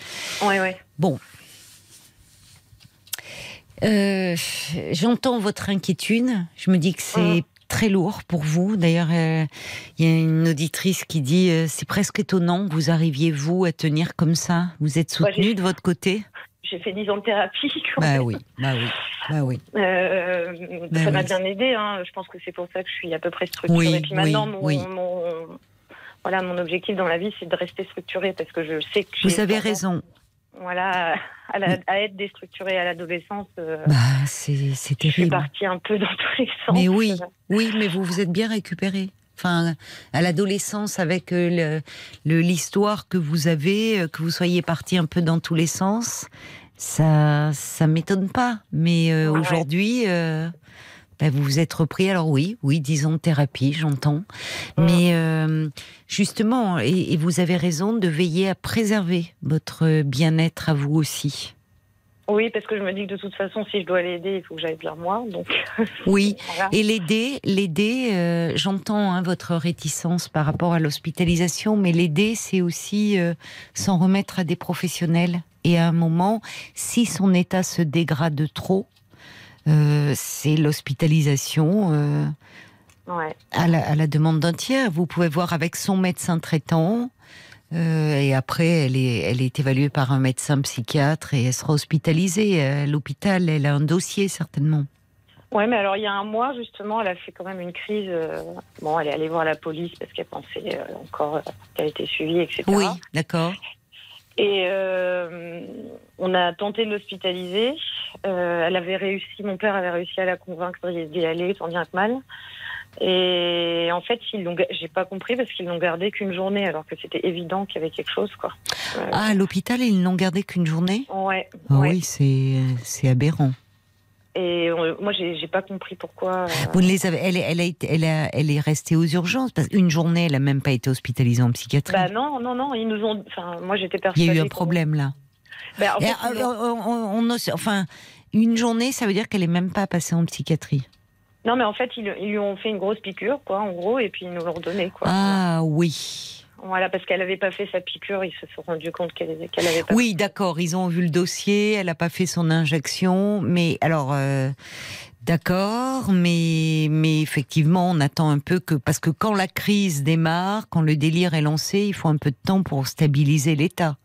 Ouais, ouais. Bon. J'entends votre inquiétude. Je me dis que c'est Mm. Très lourd pour vous. D'ailleurs, euh, il y a une auditrice qui dit euh, c'est presque étonnant que vous arriviez vous à tenir comme ça. Vous êtes Ouais, soutenu j'ai- de votre côté. j'ai fait 10 ans de thérapie. Bah oui, bah oui, bah oui. Euh, Ben ça m'a bien aidé. Hein. Je pense que c'est pour ça que je suis à peu près structurée. Oui, Et puis maintenant, oui, mon, mon- voilà, mon objectif dans la vie, c'est de rester structurée parce que je sais que Vous avez raison. Voilà, à, la- à être déstructurée à l'adolescence. euh, Bah, c'est c'est je suis terrible. partie un peu dans tous les sens. Mais oui, oui, mais vous vous êtes bien récupéré. Enfin, à l'adolescence, avec euh, le- le- l'histoire que vous avez, euh, que vous soyez parti un peu dans tous les sens, ça, ça m'étonne pas. Mais euh, aujourd'hui, euh, ben, vous vous êtes repris. Alors oui, oui, disons thérapie, j'entends. Mais euh, justement, et, et vous avez raison de veiller à préserver votre bien-être à vous aussi. Oui, parce que je me dis que de toute façon, si je dois l'aider, il faut que j'aille bien moi. Donc, Oui, voilà. Et l'aider, l'aider, euh, j'entends hein, votre réticence par rapport à l'hospitalisation, mais l'aider, c'est aussi euh, s'en remettre à des professionnels. Et à un moment, si son état se dégrade trop, euh, c'est l'hospitalisation euh, Ouais. à, la, à la demande d'un tiers. Vous pouvez voir avec son médecin traitant. euh, et après, elle est, elle est évaluée par un médecin psychiatre et elle sera hospitalisée à l'hôpital. Elle a un dossier certainement. Ouais, mais alors il y a un mois justement, elle a fait quand même une crise. Bon, elle est allée voir la police parce qu'elle pensait encore qu'elle était suivie, etc. Oui, d'accord. Et euh, on a tenté de l'hospitaliser. Euh, elle avait réussi, mon père avait réussi à la convaincre d'y aller, tant bien que mal. Et en fait, ils l'ont, j'ai pas compris parce qu'ils l'ont gardé qu'une journée, alors que c'était évident qu'il y avait quelque chose, quoi. Euh, Ah, à l'hôpital, ils n'ont gardé qu'une journée? Ouais. Ah ouais. Oui, c'est c'est aberrant. Et euh, moi, j'ai, pas compris pourquoi. euh, Vous ne les avez, elle, est- elle, a été, elle, a- elle est restée aux urgences parce qu'une journée, elle n'a même pas été hospitalisée en psychiatrie. Bah non, non, non, ils nous ont. Enfin, moi, j'étais Il persuadée. y a eu un problème là. Bah, en fait, on- on- on- enfin, une journée, ça veut dire qu'elle est même pas passée en psychiatrie. Non, mais en fait, ils, ils lui ont fait une grosse piqûre, quoi, en gros, et puis ils nous l'ont redonné, quoi. Ah oui. Voilà, parce qu'elle n'avait pas fait sa piqûre, ils se sont rendus compte qu'elle qu'elle avait pas. Oui, d'accord. Ils ont vu le dossier. Elle n'a pas fait son injection. Mais alors, euh, d'accord. Mais, mais effectivement, on attend un peu que. Parce que quand la crise démarre, quand le délire est lancé, il faut un peu de temps pour stabiliser l'état.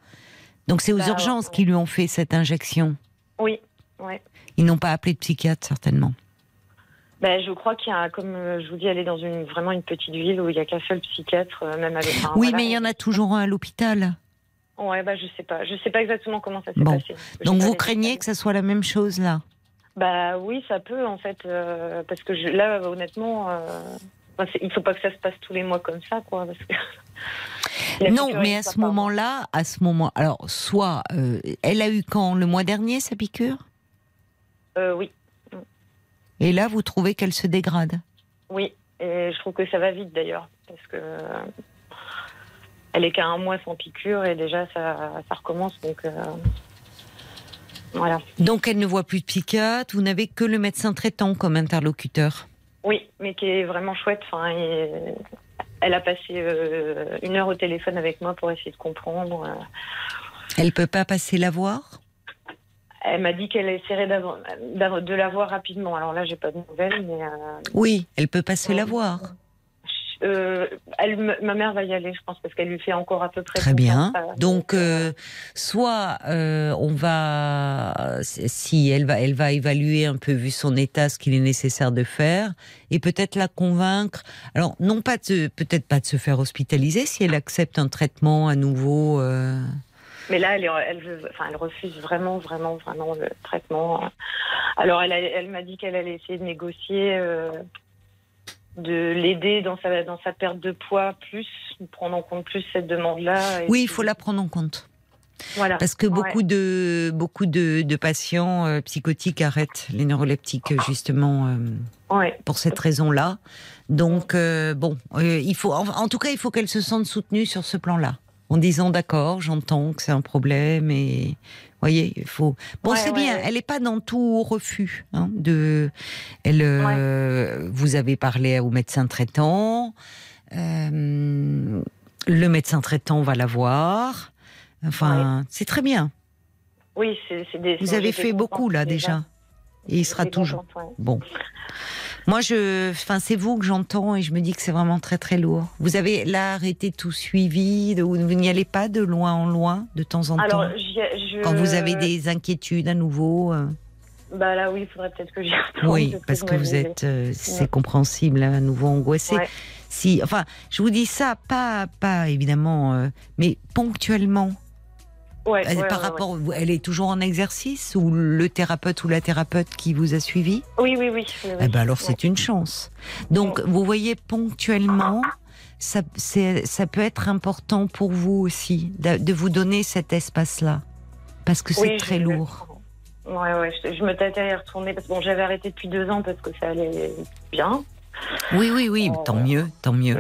Donc c'est aux Bah, urgences ouais. qui lui ont fait cette injection. Oui, ouais. Ils n'ont pas appelé de psychiatre, certainement. Ben, je crois qu'il y a, comme euh, je vous dis, elle est dans une vraiment une petite ville où il n'y a qu'un seul psychiatre, euh, même avec. enfin, oui, voilà. mais il y en a toujours un à l'hôpital. Ouais, bah je sais pas, je sais pas exactement comment ça s'est Bon. passé. Donc vous craignez que ça soit la même chose là? Bah oui, ça peut en fait, euh, parce que je, là, honnêtement, euh, enfin, il faut pas que ça se passe tous les mois comme ça, quoi. Parce que La Non, mais à ce moment-là, à ce moment, alors soit euh, elle a eu quand? Le mois dernier sa piqûre, Euh, oui, et là vous trouvez qu'elle se dégrade. oui, et je trouve que ça va vite d'ailleurs, parce que elle est qu'à un mois sans piqûre et déjà ça, ça recommence, donc euh, voilà. Donc elle ne voit plus de psychiatre. Vous n'avez que le médecin traitant comme interlocuteur. Oui, mais qui est vraiment chouette. Enfin, et elle a passé euh, une heure au téléphone avec moi pour essayer de comprendre. euh. Elle peut pas passer la voir? Elle m'a dit qu'elle essaierait de la voir rapidement. Alors là, j'ai pas de nouvelles, mais euh, Oui, elle peut passer la voir. euh, elle, ma mère va y aller, je pense, parce qu'elle lui fait encore à peu près. Très bien. Donc, euh, soit euh, on va, si elle va, elle va évaluer un peu vu son état ce qu'il est nécessaire de faire, et peut-être la convaincre. Alors, non pas de, peut-être pas de se faire hospitaliser si elle accepte un traitement à nouveau. Mais là, elle, est- elle, veut- enfin, elle refuse vraiment, vraiment, vraiment le traitement. Alors, elle, m'a dit qu'elle allait essayer de négocier, euh, de l'aider dans sa, dans sa perte de poids, plus, de prendre en compte plus cette demande-là. Oui, il faut la prendre en compte. Voilà. Parce que Ouais. beaucoup de beaucoup de, de patients euh, psychotiques arrêtent les neuroleptiques justement euh, Ouais. pour cette raison-là. Donc euh, bon, il faut en, en tout cas il faut qu'elle se sente soutenue sur ce plan-là, en disant d'accord, j'entends que c'est un problème et voyez, il faut. Bon, Ouais, c'est ouais, bien. ouais. Elle n'est pas dans tout refus. Hein, de, elle, euh, vous avez parlé au médecin traitant. euh, le médecin traitant va la voir. Enfin, c'est très bien. Oui, c'est. Vous avez fait beaucoup là déjà. Et il sera toujours. Bon. Moi, je, enfin, c'est vous que j'entends et je me dis que c'est vraiment très très lourd. Vous avez là arrêté tout suivi, de- vous n'y allez pas de loin en loin, de temps en Alors, temps, je... quand vous avez des inquiétudes à nouveau. euh, Bah là, oui, il faudrait peut-être que j'y retourne. oui, parce que vous êtes, euh, c'est Ouais. compréhensible, hein, à nouveau angoissé. Ouais. Si, enfin, je vous dis ça, pas, pas évidemment, euh, mais ponctuellement. Ouais, Euh, ouais, par ouais, rapport, elle est toujours en exercice ou le thérapeute ou la thérapeute qui vous a suivi? Oui, oui, oui. Eh ben alors c'est une chance. Donc vous voyez ponctuellement, ça, peut être important pour vous aussi de, de vous donner cet espace-là parce que c'est Oui, très lourd. Ouais, ouais, je, je me tâtais à y retourner parce que bon, j'avais arrêté depuis deux ans parce que ça allait bien. Oui, oui, oui, Oh. tant mieux, tant mieux.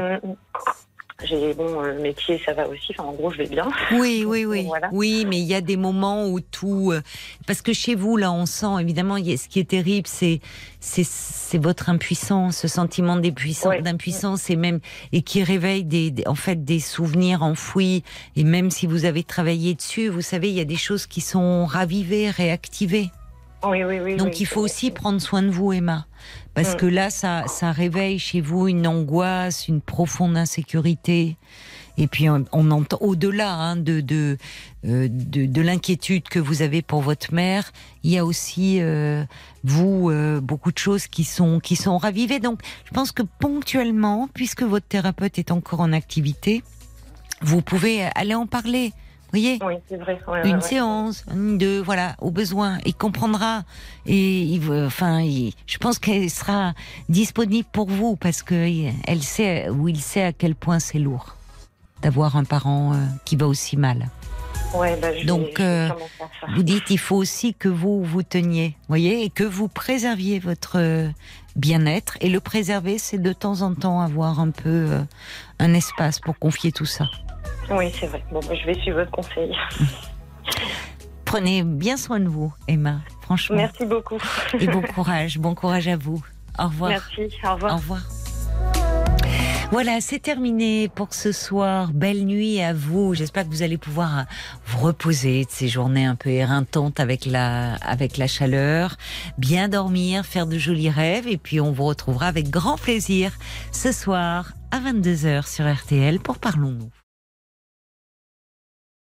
J'ai bon, euh, le métier, ça va aussi. Enfin, en gros, je vais bien. Oui, oui, oui. Voilà. Oui, mais il y a des moments où tout. euh, Parce que chez vous, là, on sent, évidemment, ce qui est terrible, c'est c'est votre impuissance, ce sentiment d'impuissance, Ouais. et même. et qui réveille des, en fait, des souvenirs enfouis. Et même si vous avez travaillé dessus, vous savez, il y a des choses qui sont ravivées, réactivées. Oui, oui, oui. Donc il faut aussi prendre soin de vous, Emma. Parce Mm. que là, ça, ça réveille chez vous une angoisse, une profonde insécurité. Et puis on, on entend au-delà hein, de de, euh, de de l'inquiétude que vous avez pour votre mère, il y a aussi euh, vous euh, beaucoup de choses qui sont qui sont ravivées. Donc je pense que ponctuellement, puisque votre thérapeute est encore en activité, vous pouvez aller en parler. Vous voyez Oui, c'est vrai. ouais, une ouais, ouais. séance, une, deux, voilà, au besoin. Il comprendra et il, enfin, il- je pense qu'elle sera disponible pour vous parce que elle sait ou il sait à quel point c'est lourd d'avoir un parent euh, qui va aussi mal. Ouais, bah, je Donc, vais euh. Vous dites, il faut aussi que vous vous teniez, voyez, et que vous préserviez votre euh, bien-être. Et le préserver, c'est de temps en temps avoir un peu euh, un espace pour confier tout ça. Oui, c'est vrai. Bon, bah, je vais suivre votre conseil. Prenez bien soin de vous, Emma. Franchement. Merci beaucoup. Et bon courage, bon courage à vous. Au revoir. Merci. Au revoir. Au revoir. Voilà, c'est terminé pour ce soir. Belle nuit à vous. J'espère que vous allez pouvoir vous reposer de ces journées un peu éreintantes avec la, avec la chaleur, bien dormir, faire de jolis rêves et puis on vous retrouvera avec grand plaisir ce soir à 22h sur RTL pour Parlons-nous.